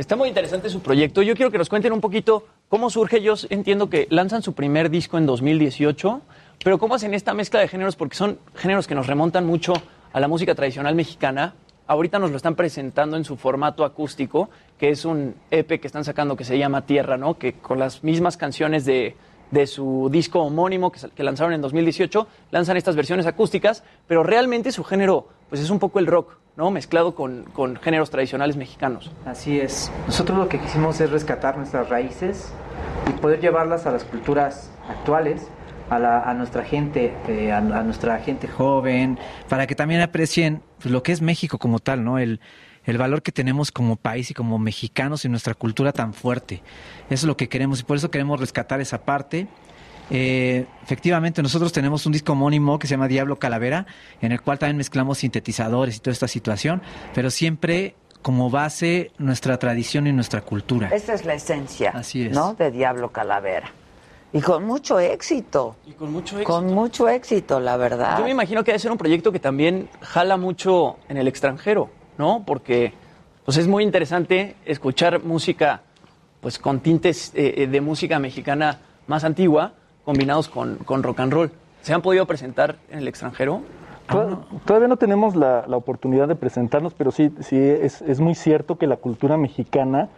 Speaker 17: Está muy interesante su proyecto. Yo quiero que nos cuenten un poquito cómo surge. Yo entiendo que lanzan su primer disco en 2018, pero cómo hacen esta mezcla de géneros, porque son géneros que nos remontan mucho a la música tradicional mexicana. Ahorita nos lo están presentando en su formato acústico, que es un EP que están sacando que se llama Tierra, ¿no? Que con las mismas canciones de, de su disco homónimo que, que lanzaron en 2018, lanzan estas versiones acústicas, pero realmente su género pues es un poco el rock, ¿no? Mezclado con, con géneros tradicionales mexicanos.
Speaker 24: Así es. Nosotros lo que quisimos es rescatar nuestras raíces y poder llevarlas a las culturas actuales, a, la- a nuestra gente, eh, a, nuestra gente joven, para que también aprecien pues, lo que es México como tal, ¿no? El, el valor que tenemos como país y como mexicanos y nuestra cultura tan fuerte. Eso es lo que queremos y por eso queremos rescatar esa parte. Eh, efectivamente, nosotros tenemos un disco homónimo que se llama Diablo Calavera, en el cual también mezclamos sintetizadores y toda esta situación, pero siempre como base nuestra tradición y nuestra cultura.
Speaker 1: Esa es la esencia,
Speaker 24: Así es.
Speaker 1: ¿no? De Diablo Calavera. Y con mucho éxito.
Speaker 17: Y con mucho éxito.
Speaker 1: Con mucho éxito, la verdad.
Speaker 17: Yo me imagino que debe ser un proyecto que también jala mucho en el extranjero, ¿no? Porque pues es muy interesante escuchar música pues con tintes eh, eh, de música mexicana más antigua combinados con, con rock and roll. ¿Se han podido presentar en el extranjero?
Speaker 25: Tod- Todavía no tenemos la, la oportunidad de presentarnos, pero sí, sí es, es muy cierto que la cultura mexicana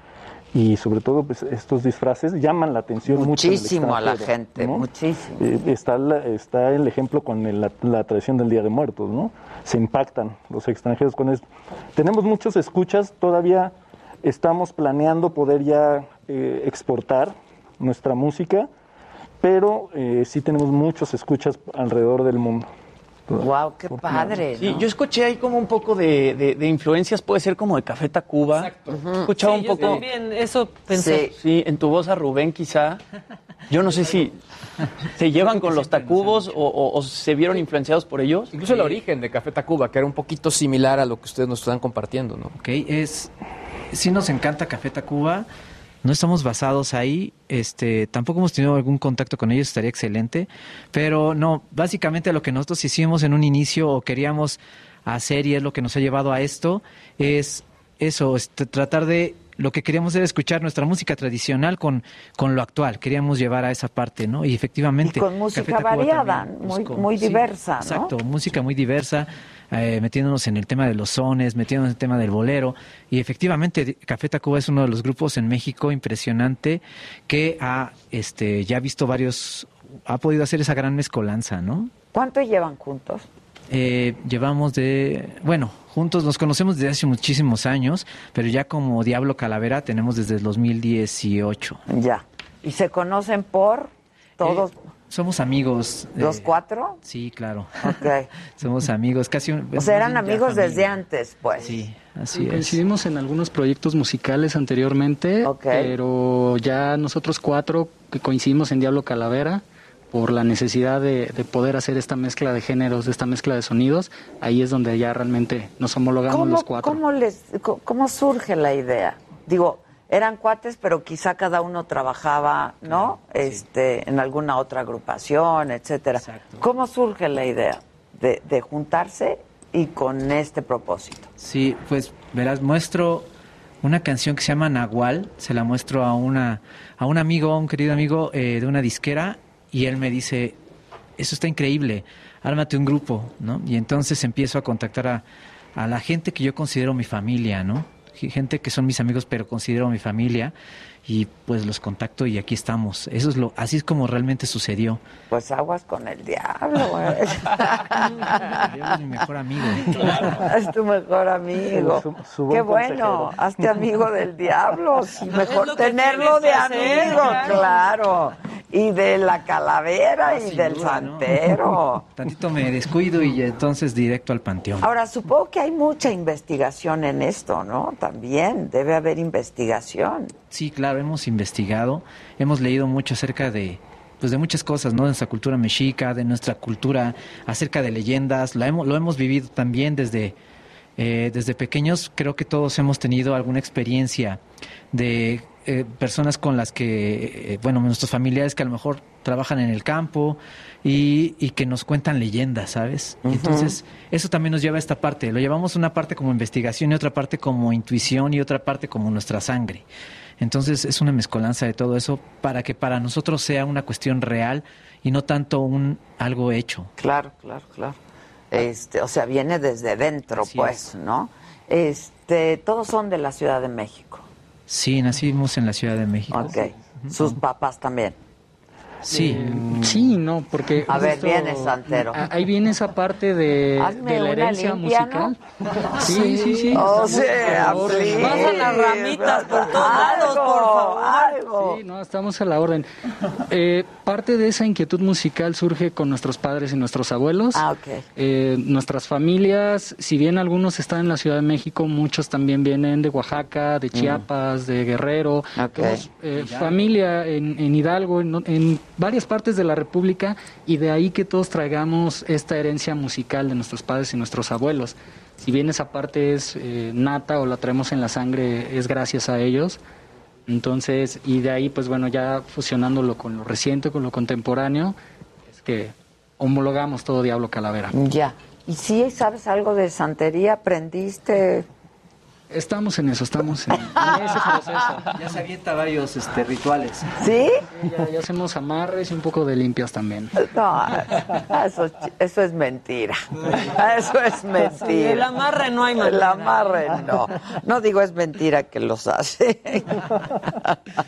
Speaker 25: y sobre todo pues, estos disfraces llaman la atención mucho
Speaker 1: Muchísimo a la gente,
Speaker 25: ¿no?
Speaker 1: muchísimo.
Speaker 25: Eh, está, la- está el ejemplo con el- la, la tradición del Día de Muertos, ¿no? Se impactan los extranjeros con esto. Tenemos muchos escuchas, todavía estamos planeando poder ya eh, exportar nuestra música, pero eh, sí tenemos muchos escuchas alrededor del mundo.
Speaker 1: Wow, qué padre.
Speaker 17: Sí, yo escuché ahí como un poco de, de- de influencias, puede ser como de Café Tacuba. Exacto. Escuchaba
Speaker 13: Sí,
Speaker 17: un
Speaker 13: yo
Speaker 17: poco.
Speaker 13: también, eso pensé.
Speaker 17: Sí, en tu voz a Rubén quizá. Yo no sé si se llevan con los Tacubos o, o- o se vieron influenciados por ellos.
Speaker 12: Incluso el origen de Café Tacuba, que era un poquito similar a lo que ustedes nos están compartiendo, ¿no?
Speaker 24: Ok, es. Sí nos encanta Café Tacuba. No estamos basados ahí. Este, tampoco hemos tenido algún contacto con ellos, estaría excelente. Pero no, básicamente lo que nosotros hicimos en un inicio o queríamos hacer y es lo que nos ha llevado a esto es eso, este, tratar de lo que queríamos era escuchar nuestra música tradicional con, con lo actual. Queríamos llevar a esa parte, ¿no? Y efectivamente.
Speaker 1: Y con música variada,
Speaker 24: también
Speaker 1: muy, muy
Speaker 24: sí,
Speaker 1: diversa, ¿no?
Speaker 24: Exacto, música muy diversa, eh, metiéndonos en el tema de los sones, metiéndonos en el tema del bolero. Y efectivamente, Café Tacuba es uno de los grupos en México impresionante que ha este, ya visto varios, ha podido hacer esa gran mezcolanza, ¿no?
Speaker 1: ¿Cuánto llevan juntos?
Speaker 24: Eh, llevamos de, bueno, juntos nos conocemos desde hace muchísimos años, pero ya como Diablo Calavera tenemos desde el 2018.
Speaker 1: Ya. ¿Y se conocen por todos?
Speaker 24: Somos amigos.
Speaker 1: ¿Los
Speaker 24: eh,
Speaker 1: cuatro?
Speaker 24: Sí, claro.
Speaker 1: Ok.
Speaker 24: Somos amigos, casi. un-
Speaker 1: O sea, eran amigos desde antes, pues.
Speaker 24: Sí, así es.
Speaker 27: Coincidimos en algunos proyectos musicales anteriormente, pero ya nosotros cuatro que coincidimos en Diablo Calavera por la necesidad de, de poder hacer esta mezcla de géneros, esta mezcla de sonidos, ahí es donde ya realmente nos homologamos
Speaker 1: ¿Cómo,
Speaker 27: los cuatro.
Speaker 1: cómo les, ¿Cómo surge la idea? Digo, eran cuates, pero quizá cada uno trabajaba, ¿no? Este, en alguna otra agrupación, etcétera. ¿Cómo surge la idea de, de juntarse y con este propósito?
Speaker 24: Sí, pues verás, muestro una canción que se llama Nahual, se la muestro a una a un amigo, a un querido amigo eh, de una disquera y él me dice, eso está increíble, ármate un grupo, ¿no? Y entonces empiezo a contactar a, a la gente que yo considero mi familia, ¿no? Gente que son mis amigos pero considero mi familia y pues los contacto y aquí estamos. Eso es lo, así es como realmente sucedió.
Speaker 1: Pues aguas con el diablo, güey.
Speaker 24: es mi mejor amigo.
Speaker 1: Es tu mejor amigo.
Speaker 24: Su- su
Speaker 1: Qué
Speaker 24: buen
Speaker 1: bueno,
Speaker 24: consejero.
Speaker 1: hazte amigo del diablo. Sí, mejor tenerlo de
Speaker 13: hacer,
Speaker 1: amigo,
Speaker 13: claro.
Speaker 1: claro. Y de la calavera
Speaker 24: Ah,
Speaker 1: y del
Speaker 24: duda, ¿no?
Speaker 1: santero.
Speaker 24: Tantito me descuido y entonces directo al panteón.
Speaker 1: Ahora, supongo que hay mucha investigación en esto, ¿no? También debe haber investigación.
Speaker 24: Sí, claro, hemos investigado, hemos leído mucho acerca de pues de muchas cosas, ¿no? De nuestra cultura mexica, de nuestra cultura, acerca de leyendas, lo hemos, lo hemos vivido también desde, eh, desde pequeños. Creo que todos hemos tenido alguna experiencia de eh, personas con las que, eh, bueno, nuestros familiares que a lo mejor trabajan en el campo y, y que nos cuentan leyendas, ¿sabes? Entonces, eso también nos lleva a esta parte. Lo llevamos una parte como investigación y otra parte como intuición y otra parte como nuestra sangre. Entonces, es una mezcolanza de todo eso para que para nosotros sea una cuestión real y no tanto un algo hecho.
Speaker 1: Claro, claro, claro. Este, o sea, viene desde dentro,
Speaker 24: Así
Speaker 1: pues, ¿no? Este, todos son de la Ciudad de México.
Speaker 24: Sí, nacimos en la Ciudad de México.
Speaker 1: Ok. Sus papás también.
Speaker 24: Sí.
Speaker 27: Sí, no, porque...
Speaker 1: A ver, viene Santero.
Speaker 27: a- Ahí viene esa parte de, de la herencia musical.
Speaker 1: ¿no?
Speaker 27: Sí, sí, sí.
Speaker 1: O sea.
Speaker 13: Pasan las ramitas por todos lados, por favor.
Speaker 1: Algo.
Speaker 27: Sí, no, estamos a la orden. Eh, parte de esa inquietud musical surge con nuestros padres y nuestros abuelos.
Speaker 1: Ah, ok.
Speaker 27: Eh, nuestras familias, si bien algunos están en la Ciudad de México, muchos también vienen de Oaxaca, de Chiapas, de Guerrero.
Speaker 1: Ok.
Speaker 27: Tenemos, eh, familia en, en Hidalgo, en, en varias partes de la República, y de ahí que todos traigamos esta herencia musical de nuestros padres y nuestros abuelos. Si bien esa parte es eh, nata o la traemos en la sangre, es gracias a ellos. Entonces, y de ahí, pues bueno, ya fusionándolo con lo reciente, con lo contemporáneo, es que homologamos todo Diablo Calavera.
Speaker 1: Ya. ¿Y si sabes algo de santería? ¿Aprendiste?
Speaker 27: Estamos en eso, estamos en, en ese proceso.
Speaker 24: Ya se avienta varios este, rituales.
Speaker 1: ¿Sí?
Speaker 27: Ya, ya hacemos amarres y un poco de limpias también.
Speaker 1: No, eso, eso es mentira. Eso es mentira.
Speaker 13: El amarre no hay manera.
Speaker 1: El amarre no. No digo es mentira que los hace.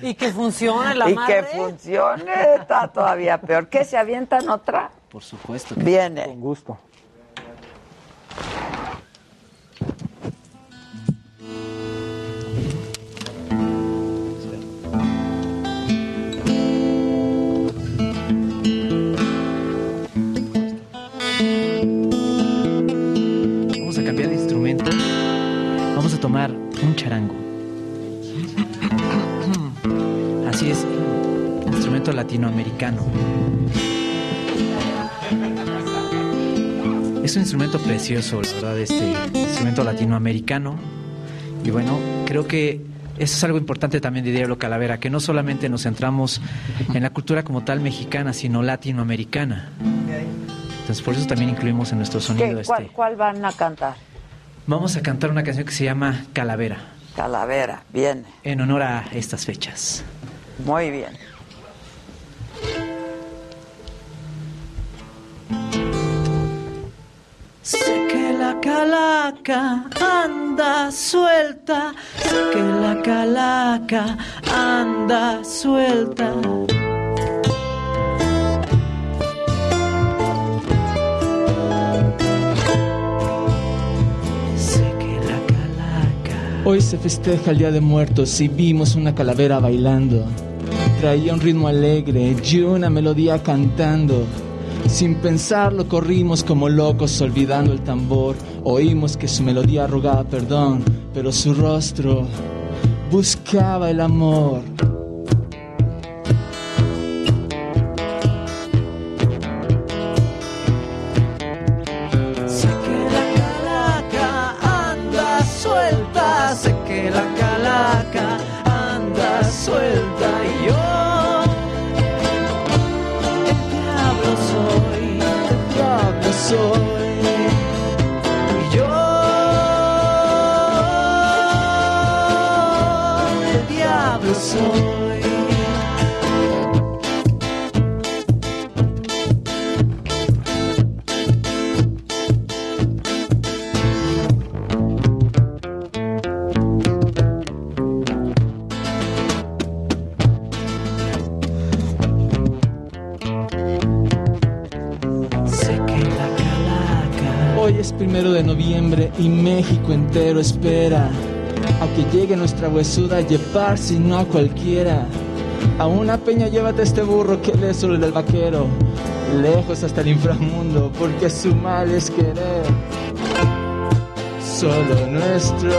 Speaker 13: Y que funcione el
Speaker 1: Y
Speaker 13: amarre.
Speaker 1: que funcione está todavía peor. ¿Qué se avientan otra?
Speaker 24: Por supuesto.
Speaker 1: Viene.
Speaker 25: Con gusto.
Speaker 24: Latinoamericano. Es un instrumento precioso, la verdad, este instrumento latinoamericano. Y bueno, creo que eso es algo importante también de Diablo Calavera, que no solamente nos centramos en la cultura como tal mexicana, sino latinoamericana. Entonces por eso también incluimos en nuestro sonido
Speaker 1: ¿Qué? ¿Cuál,
Speaker 24: este.
Speaker 1: cuál van a cantar?
Speaker 24: Vamos a cantar una canción que se llama Calavera.
Speaker 1: Calavera, bien.
Speaker 24: En honor a estas fechas.
Speaker 1: Muy bien.
Speaker 14: Calaca anda suelta, que la calaca anda suelta.
Speaker 26: Hoy se festeja el Día de Muertos y vimos una calavera bailando. Traía un ritmo alegre y una melodía cantando. Sin pensarlo corrimos como locos olvidando el tambor. Oímos que su melodía rogaba perdón, pero su rostro buscaba el amor.
Speaker 14: Soy. Y yo el diablo soy.
Speaker 26: Es primero de noviembre y México entero espera a que llegue nuestra huesuda a llevar, si no a cualquiera. A una peña llévate este burro que él es solo el vaquero, lejos hasta el inframundo, porque su mal es querer. Solo nuestro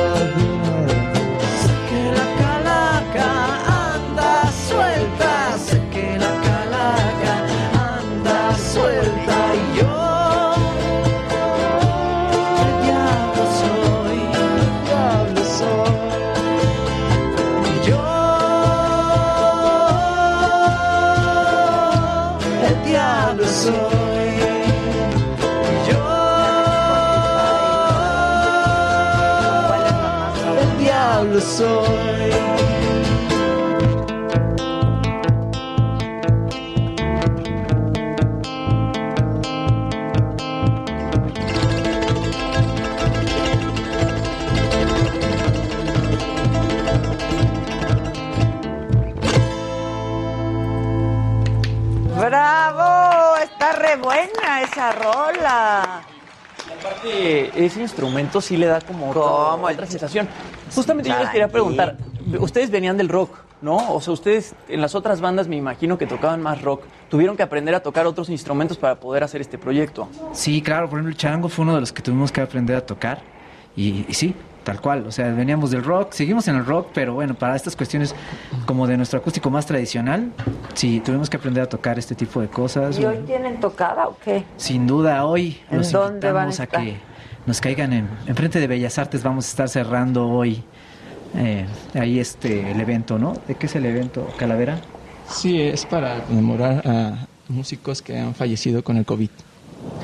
Speaker 14: soy.
Speaker 1: ¡Bravo! Está re buena esa rola.
Speaker 17: Ese instrumento sí le da como otra, otra sensación. Justamente yo les quería preguntar, ustedes venían del rock, ¿no? O sea, ustedes en las otras bandas me imagino que tocaban más rock. Tuvieron que aprender a tocar otros instrumentos para poder hacer este proyecto.
Speaker 24: Sí, claro, por ejemplo, el charango fue uno de los que tuvimos que aprender a tocar. Y, y sí, tal cual. O sea, veníamos del rock, seguimos en el rock, pero bueno, para estas cuestiones como de nuestro acústico más tradicional, sí, tuvimos que aprender a tocar este tipo de cosas.
Speaker 1: ¿Y hoy tienen tocada o qué?
Speaker 24: Sin duda, hoy
Speaker 1: ¿En
Speaker 24: los
Speaker 1: dónde van a
Speaker 24: invitamos a,
Speaker 1: estar?
Speaker 24: que nos caigan en, en frente de Bellas Artes. Vamos a estar cerrando hoy eh, ahí este el evento, ¿no? ¿De qué es el evento? ¿Calavera?
Speaker 26: Sí, es para conmemorar a músicos que han fallecido con el COVID.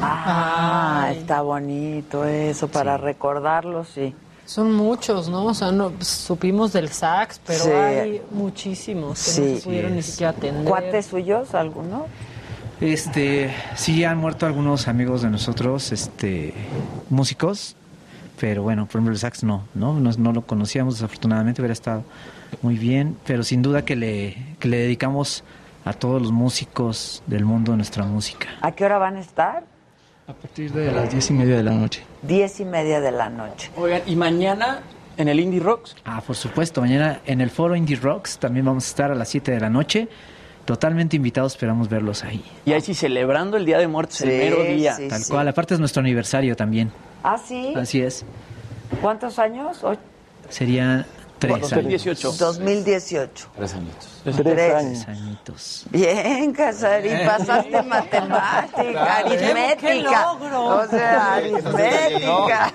Speaker 1: Ah, está bonito eso, para recordarlo, sí.
Speaker 13: Son muchos, ¿no? O sea, no, supimos del sax, pero
Speaker 1: Sí.
Speaker 13: hay muchísimos que no
Speaker 1: Sí.
Speaker 13: se pudieron ni siquiera atender.
Speaker 1: ¿Cuates suyos, alguno?
Speaker 24: Este, sí han muerto algunos amigos de nosotros, este, músicos, pero bueno, por ejemplo el sax no, no, no, no lo conocíamos desafortunadamente, hubiera estado muy bien, pero sin duda que le, que le dedicamos a todos los músicos del mundo de nuestra música.
Speaker 1: ¿A qué hora van a estar?
Speaker 26: A partir de las diez y media de la noche.
Speaker 1: Diez y media de la noche.
Speaker 17: Oigan, y mañana en el Indie Rocks.
Speaker 24: Ah, por supuesto, mañana en el foro Indie Rocks también vamos a estar a las 7 de la noche. Totalmente invitados, esperamos verlos ahí.
Speaker 17: Y ahí sí, celebrando el Día de Muertos, el mero día.
Speaker 24: Tal cual, aparte es nuestro aniversario también.
Speaker 1: ¿Ah, sí?
Speaker 24: Así es.
Speaker 1: ¿Cuántos años?
Speaker 24: Serían Tres
Speaker 17: 2018.
Speaker 1: 2018.
Speaker 11: Tres añitos.
Speaker 1: Tres.
Speaker 24: añitos.
Speaker 1: Bien, Casarín, pasaste matemática, aritmética. O sea, aritmética.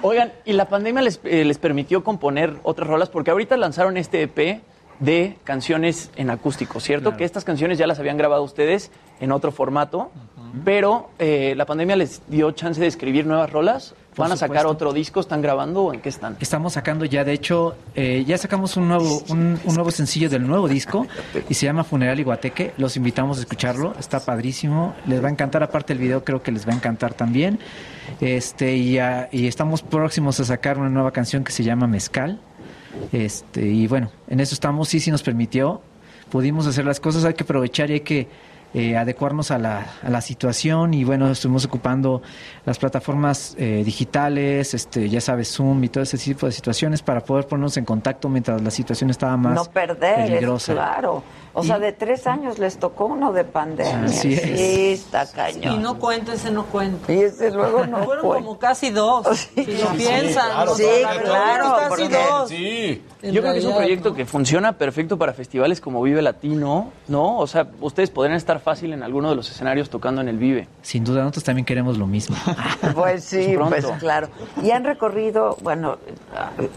Speaker 17: Oigan, ¿y la pandemia les, eh, les permitió componer otras rolas? Porque ahorita lanzaron este EP de canciones en acústico, ¿cierto? Que estas canciones ya las habían grabado ustedes en otro formato, pero eh, la pandemia les dio chance de escribir nuevas rolas.
Speaker 24: Por
Speaker 17: ¿Van a sacar otro disco? ¿Están grabando o en qué están?
Speaker 24: Estamos sacando ya, de hecho, eh, ya sacamos un nuevo, un, un nuevo sencillo del nuevo disco y se llama Funeral Iguateque. Los invitamos a escucharlo, está padrísimo, les va a encantar. Aparte el video creo que les va a encantar también. Este y, y estamos próximos a sacar una nueva canción que se llama Mezcal. Este y bueno, en eso estamos. Sí, sí nos permitió, pudimos hacer las cosas. Hay que aprovechar y hay que eh, adecuarnos a la, a la situación y bueno, estuvimos ocupando las plataformas eh, digitales, este, ya sabes, Zoom y todo ese tipo de situaciones para poder ponernos en contacto mientras la situación estaba más
Speaker 1: No perder,
Speaker 24: peligrosa.
Speaker 1: claro. O sea, de tres años les tocó uno de pandemia.
Speaker 24: Así es.
Speaker 1: Sí, está cañón.
Speaker 13: Y no cuenta, ese no cuenta.
Speaker 1: Y ese luego no
Speaker 13: Fueron como casi dos. Si lo piensan.
Speaker 1: sí, claro,
Speaker 13: Casi
Speaker 1: porque-
Speaker 13: dos.
Speaker 11: Sí.
Speaker 13: En
Speaker 17: Yo creo que es un proyecto que funciona perfecto para festivales como Vive Latino, ¿no? O sea, ustedes podrían estar fácil en alguno de los escenarios tocando en el Vive.
Speaker 24: Sin duda, nosotros también queremos lo mismo.
Speaker 1: Pues sí,
Speaker 17: Pronto.
Speaker 1: pues claro. Y han recorrido, bueno,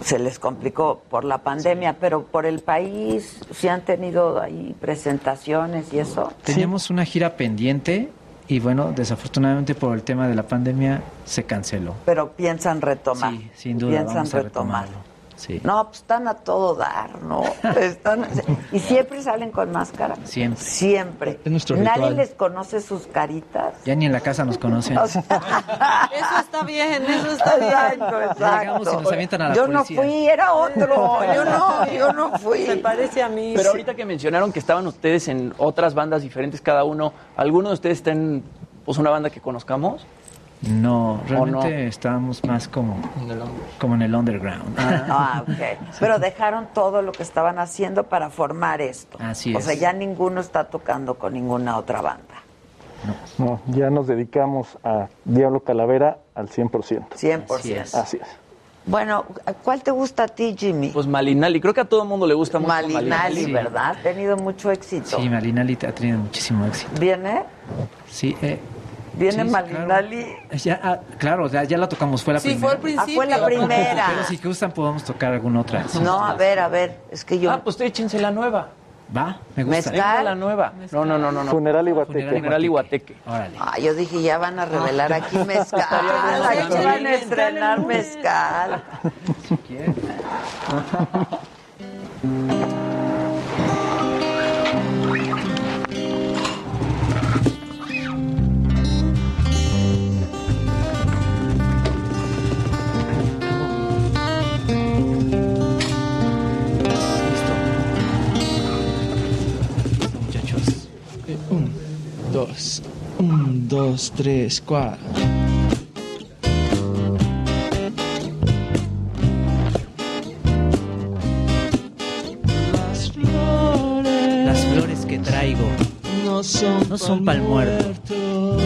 Speaker 1: se les complicó por la pandemia, pero por el país, ¿sí han tenido ahí presentaciones y eso?
Speaker 24: Teníamos una gira pendiente y bueno, desafortunadamente por el tema de la pandemia se canceló.
Speaker 1: Pero piensan retomar.
Speaker 24: Sí, sin duda
Speaker 1: Piensan
Speaker 24: vamos a
Speaker 1: retomar.
Speaker 24: retomarlo. Sí.
Speaker 1: No, pues están a todo dar, ¿no? Están- y siempre salen con máscara.
Speaker 24: Siempre.
Speaker 1: Siempre.
Speaker 24: Es nuestro
Speaker 1: Nadie
Speaker 24: ritual.
Speaker 1: les conoce sus caritas.
Speaker 24: Ya ni en la casa nos conocen.
Speaker 1: O sea,
Speaker 13: Eso está bien, eso está
Speaker 1: Exacto,
Speaker 13: bien.
Speaker 1: exacto.
Speaker 24: Llegamos y nos avientan a la
Speaker 1: Yo
Speaker 24: policía.
Speaker 1: no fui, era otro. Yo no, yo no fui.
Speaker 13: Se parece a mí.
Speaker 17: Pero ahorita que mencionaron que estaban ustedes en otras bandas diferentes cada uno, ¿alguno de ustedes está en pues, una banda que conozcamos?
Speaker 24: No, realmente
Speaker 17: no?
Speaker 24: estábamos más como, como en el underground.
Speaker 1: Ah, ok. Pero dejaron todo lo que estaban haciendo para formar esto.
Speaker 24: Así
Speaker 1: O
Speaker 24: es.
Speaker 1: sea, ya ninguno está tocando con ninguna otra banda.
Speaker 25: No, ya nos dedicamos a Diablo Calavera al 100%.
Speaker 1: 100%.
Speaker 25: Así es.
Speaker 1: Bueno, ¿cuál te gusta a ti, Jimmy?
Speaker 17: Pues Malinali, creo que a todo el mundo le gusta mucho
Speaker 1: Malinali,
Speaker 17: Malinali.
Speaker 1: ¿verdad? Ha tenido mucho éxito.
Speaker 24: Sí, Malinali ha tenido muchísimo éxito.
Speaker 1: ¿Viene?
Speaker 24: Sí, eh,
Speaker 1: ¿Viene
Speaker 24: Sí, sí,
Speaker 1: Malinali?
Speaker 24: ya, ah, claro, ya, ya la tocamos, fue la
Speaker 13: Sí,
Speaker 24: primera.
Speaker 13: fue al principio.
Speaker 1: Ah, fue la primera.
Speaker 24: Pero si gustan podemos tocar alguna otra.
Speaker 1: No, a ver, a ver. Es que yo...
Speaker 17: Ah, pues échense la nueva.
Speaker 24: Va, me gusta.
Speaker 1: Mezcal.
Speaker 17: La nueva. No, no, no, no. no.
Speaker 25: Funeral Iguateque.
Speaker 17: Funeral Iguateque.
Speaker 24: Órale.
Speaker 1: Ah, yo dije, ya van a revelar aquí mezcal.
Speaker 13: bueno.
Speaker 1: Aquí van a estrenar mezcal.
Speaker 24: Listo,
Speaker 26: dos, un, dos, tres, cuatro. Las flores
Speaker 24: Las flores que traigo
Speaker 26: no son,
Speaker 24: no son pa'l muerto.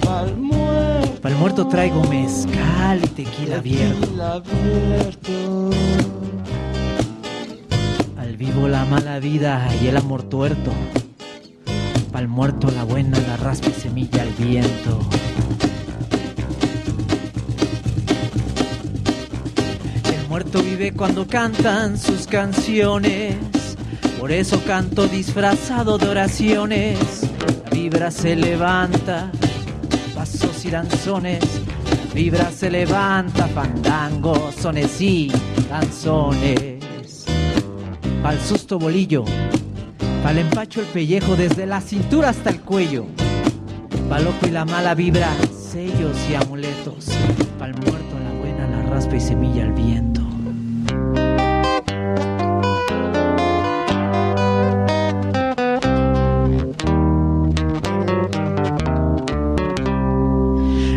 Speaker 26: Pa'l muerto.
Speaker 24: Para el muerto traigo mezcal y tequila abierto.
Speaker 26: tequila abierto.
Speaker 24: Al vivo la mala vida y el amor tuerto. El muerto la buena, la raspa y semilla al viento. El muerto vive cuando cantan sus canciones. Por eso canto disfrazado de oraciones. La vibra se levanta, pasos y danzones. La vibra se levanta, fandangos, sones y danzones. Pa'l susto bolillo, pa'l empacho el pellejo desde la cintura hasta el cuello. Pa'l loco y la mala vibra, sellos y amuletos. Pa'l muerto la buena, la raspa y semilla al viento.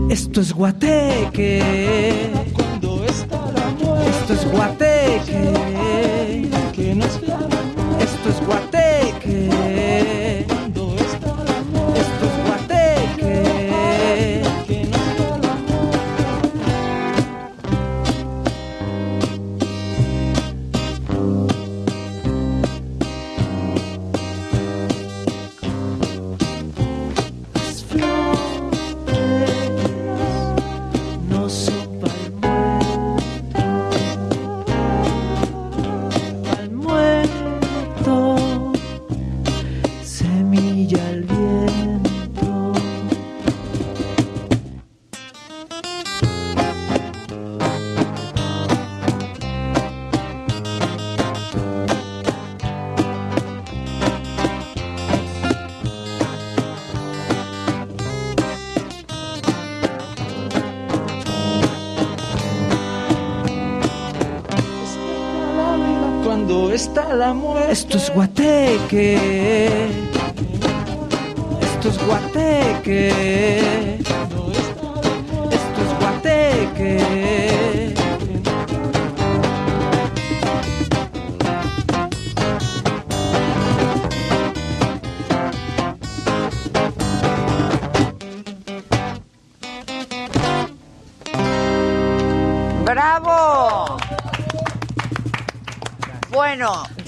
Speaker 24: Esto es guateque.
Speaker 26: Cuando está la muerte.
Speaker 24: Esto es guateque. Esto es guateque. Esto es guateque.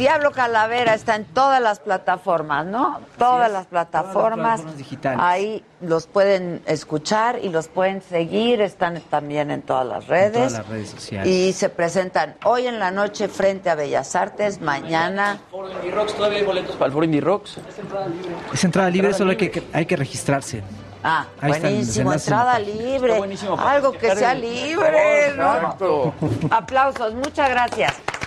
Speaker 1: Diablo Calavera está en todas las plataformas, ¿no? Todas las plataformas.
Speaker 24: plataformas digitales.
Speaker 1: Ahí los pueden escuchar y los pueden seguir. Están también en todas las redes.
Speaker 24: todas las redes sociales.
Speaker 1: Y se presentan hoy en la noche frente a Bellas Artes, mañana.
Speaker 17: Foro Indie Rocks, todavía hay boletos para el Foro Indie Rocks.
Speaker 24: Es entrada libre, solo hay que, hay que registrarse.
Speaker 1: Ah,
Speaker 24: Ahí
Speaker 1: buenísimo, entrada libre. Algo que sea
Speaker 17: el-
Speaker 1: libre, ¿no?
Speaker 11: Exacto.
Speaker 1: Aplausos, muchas gracias.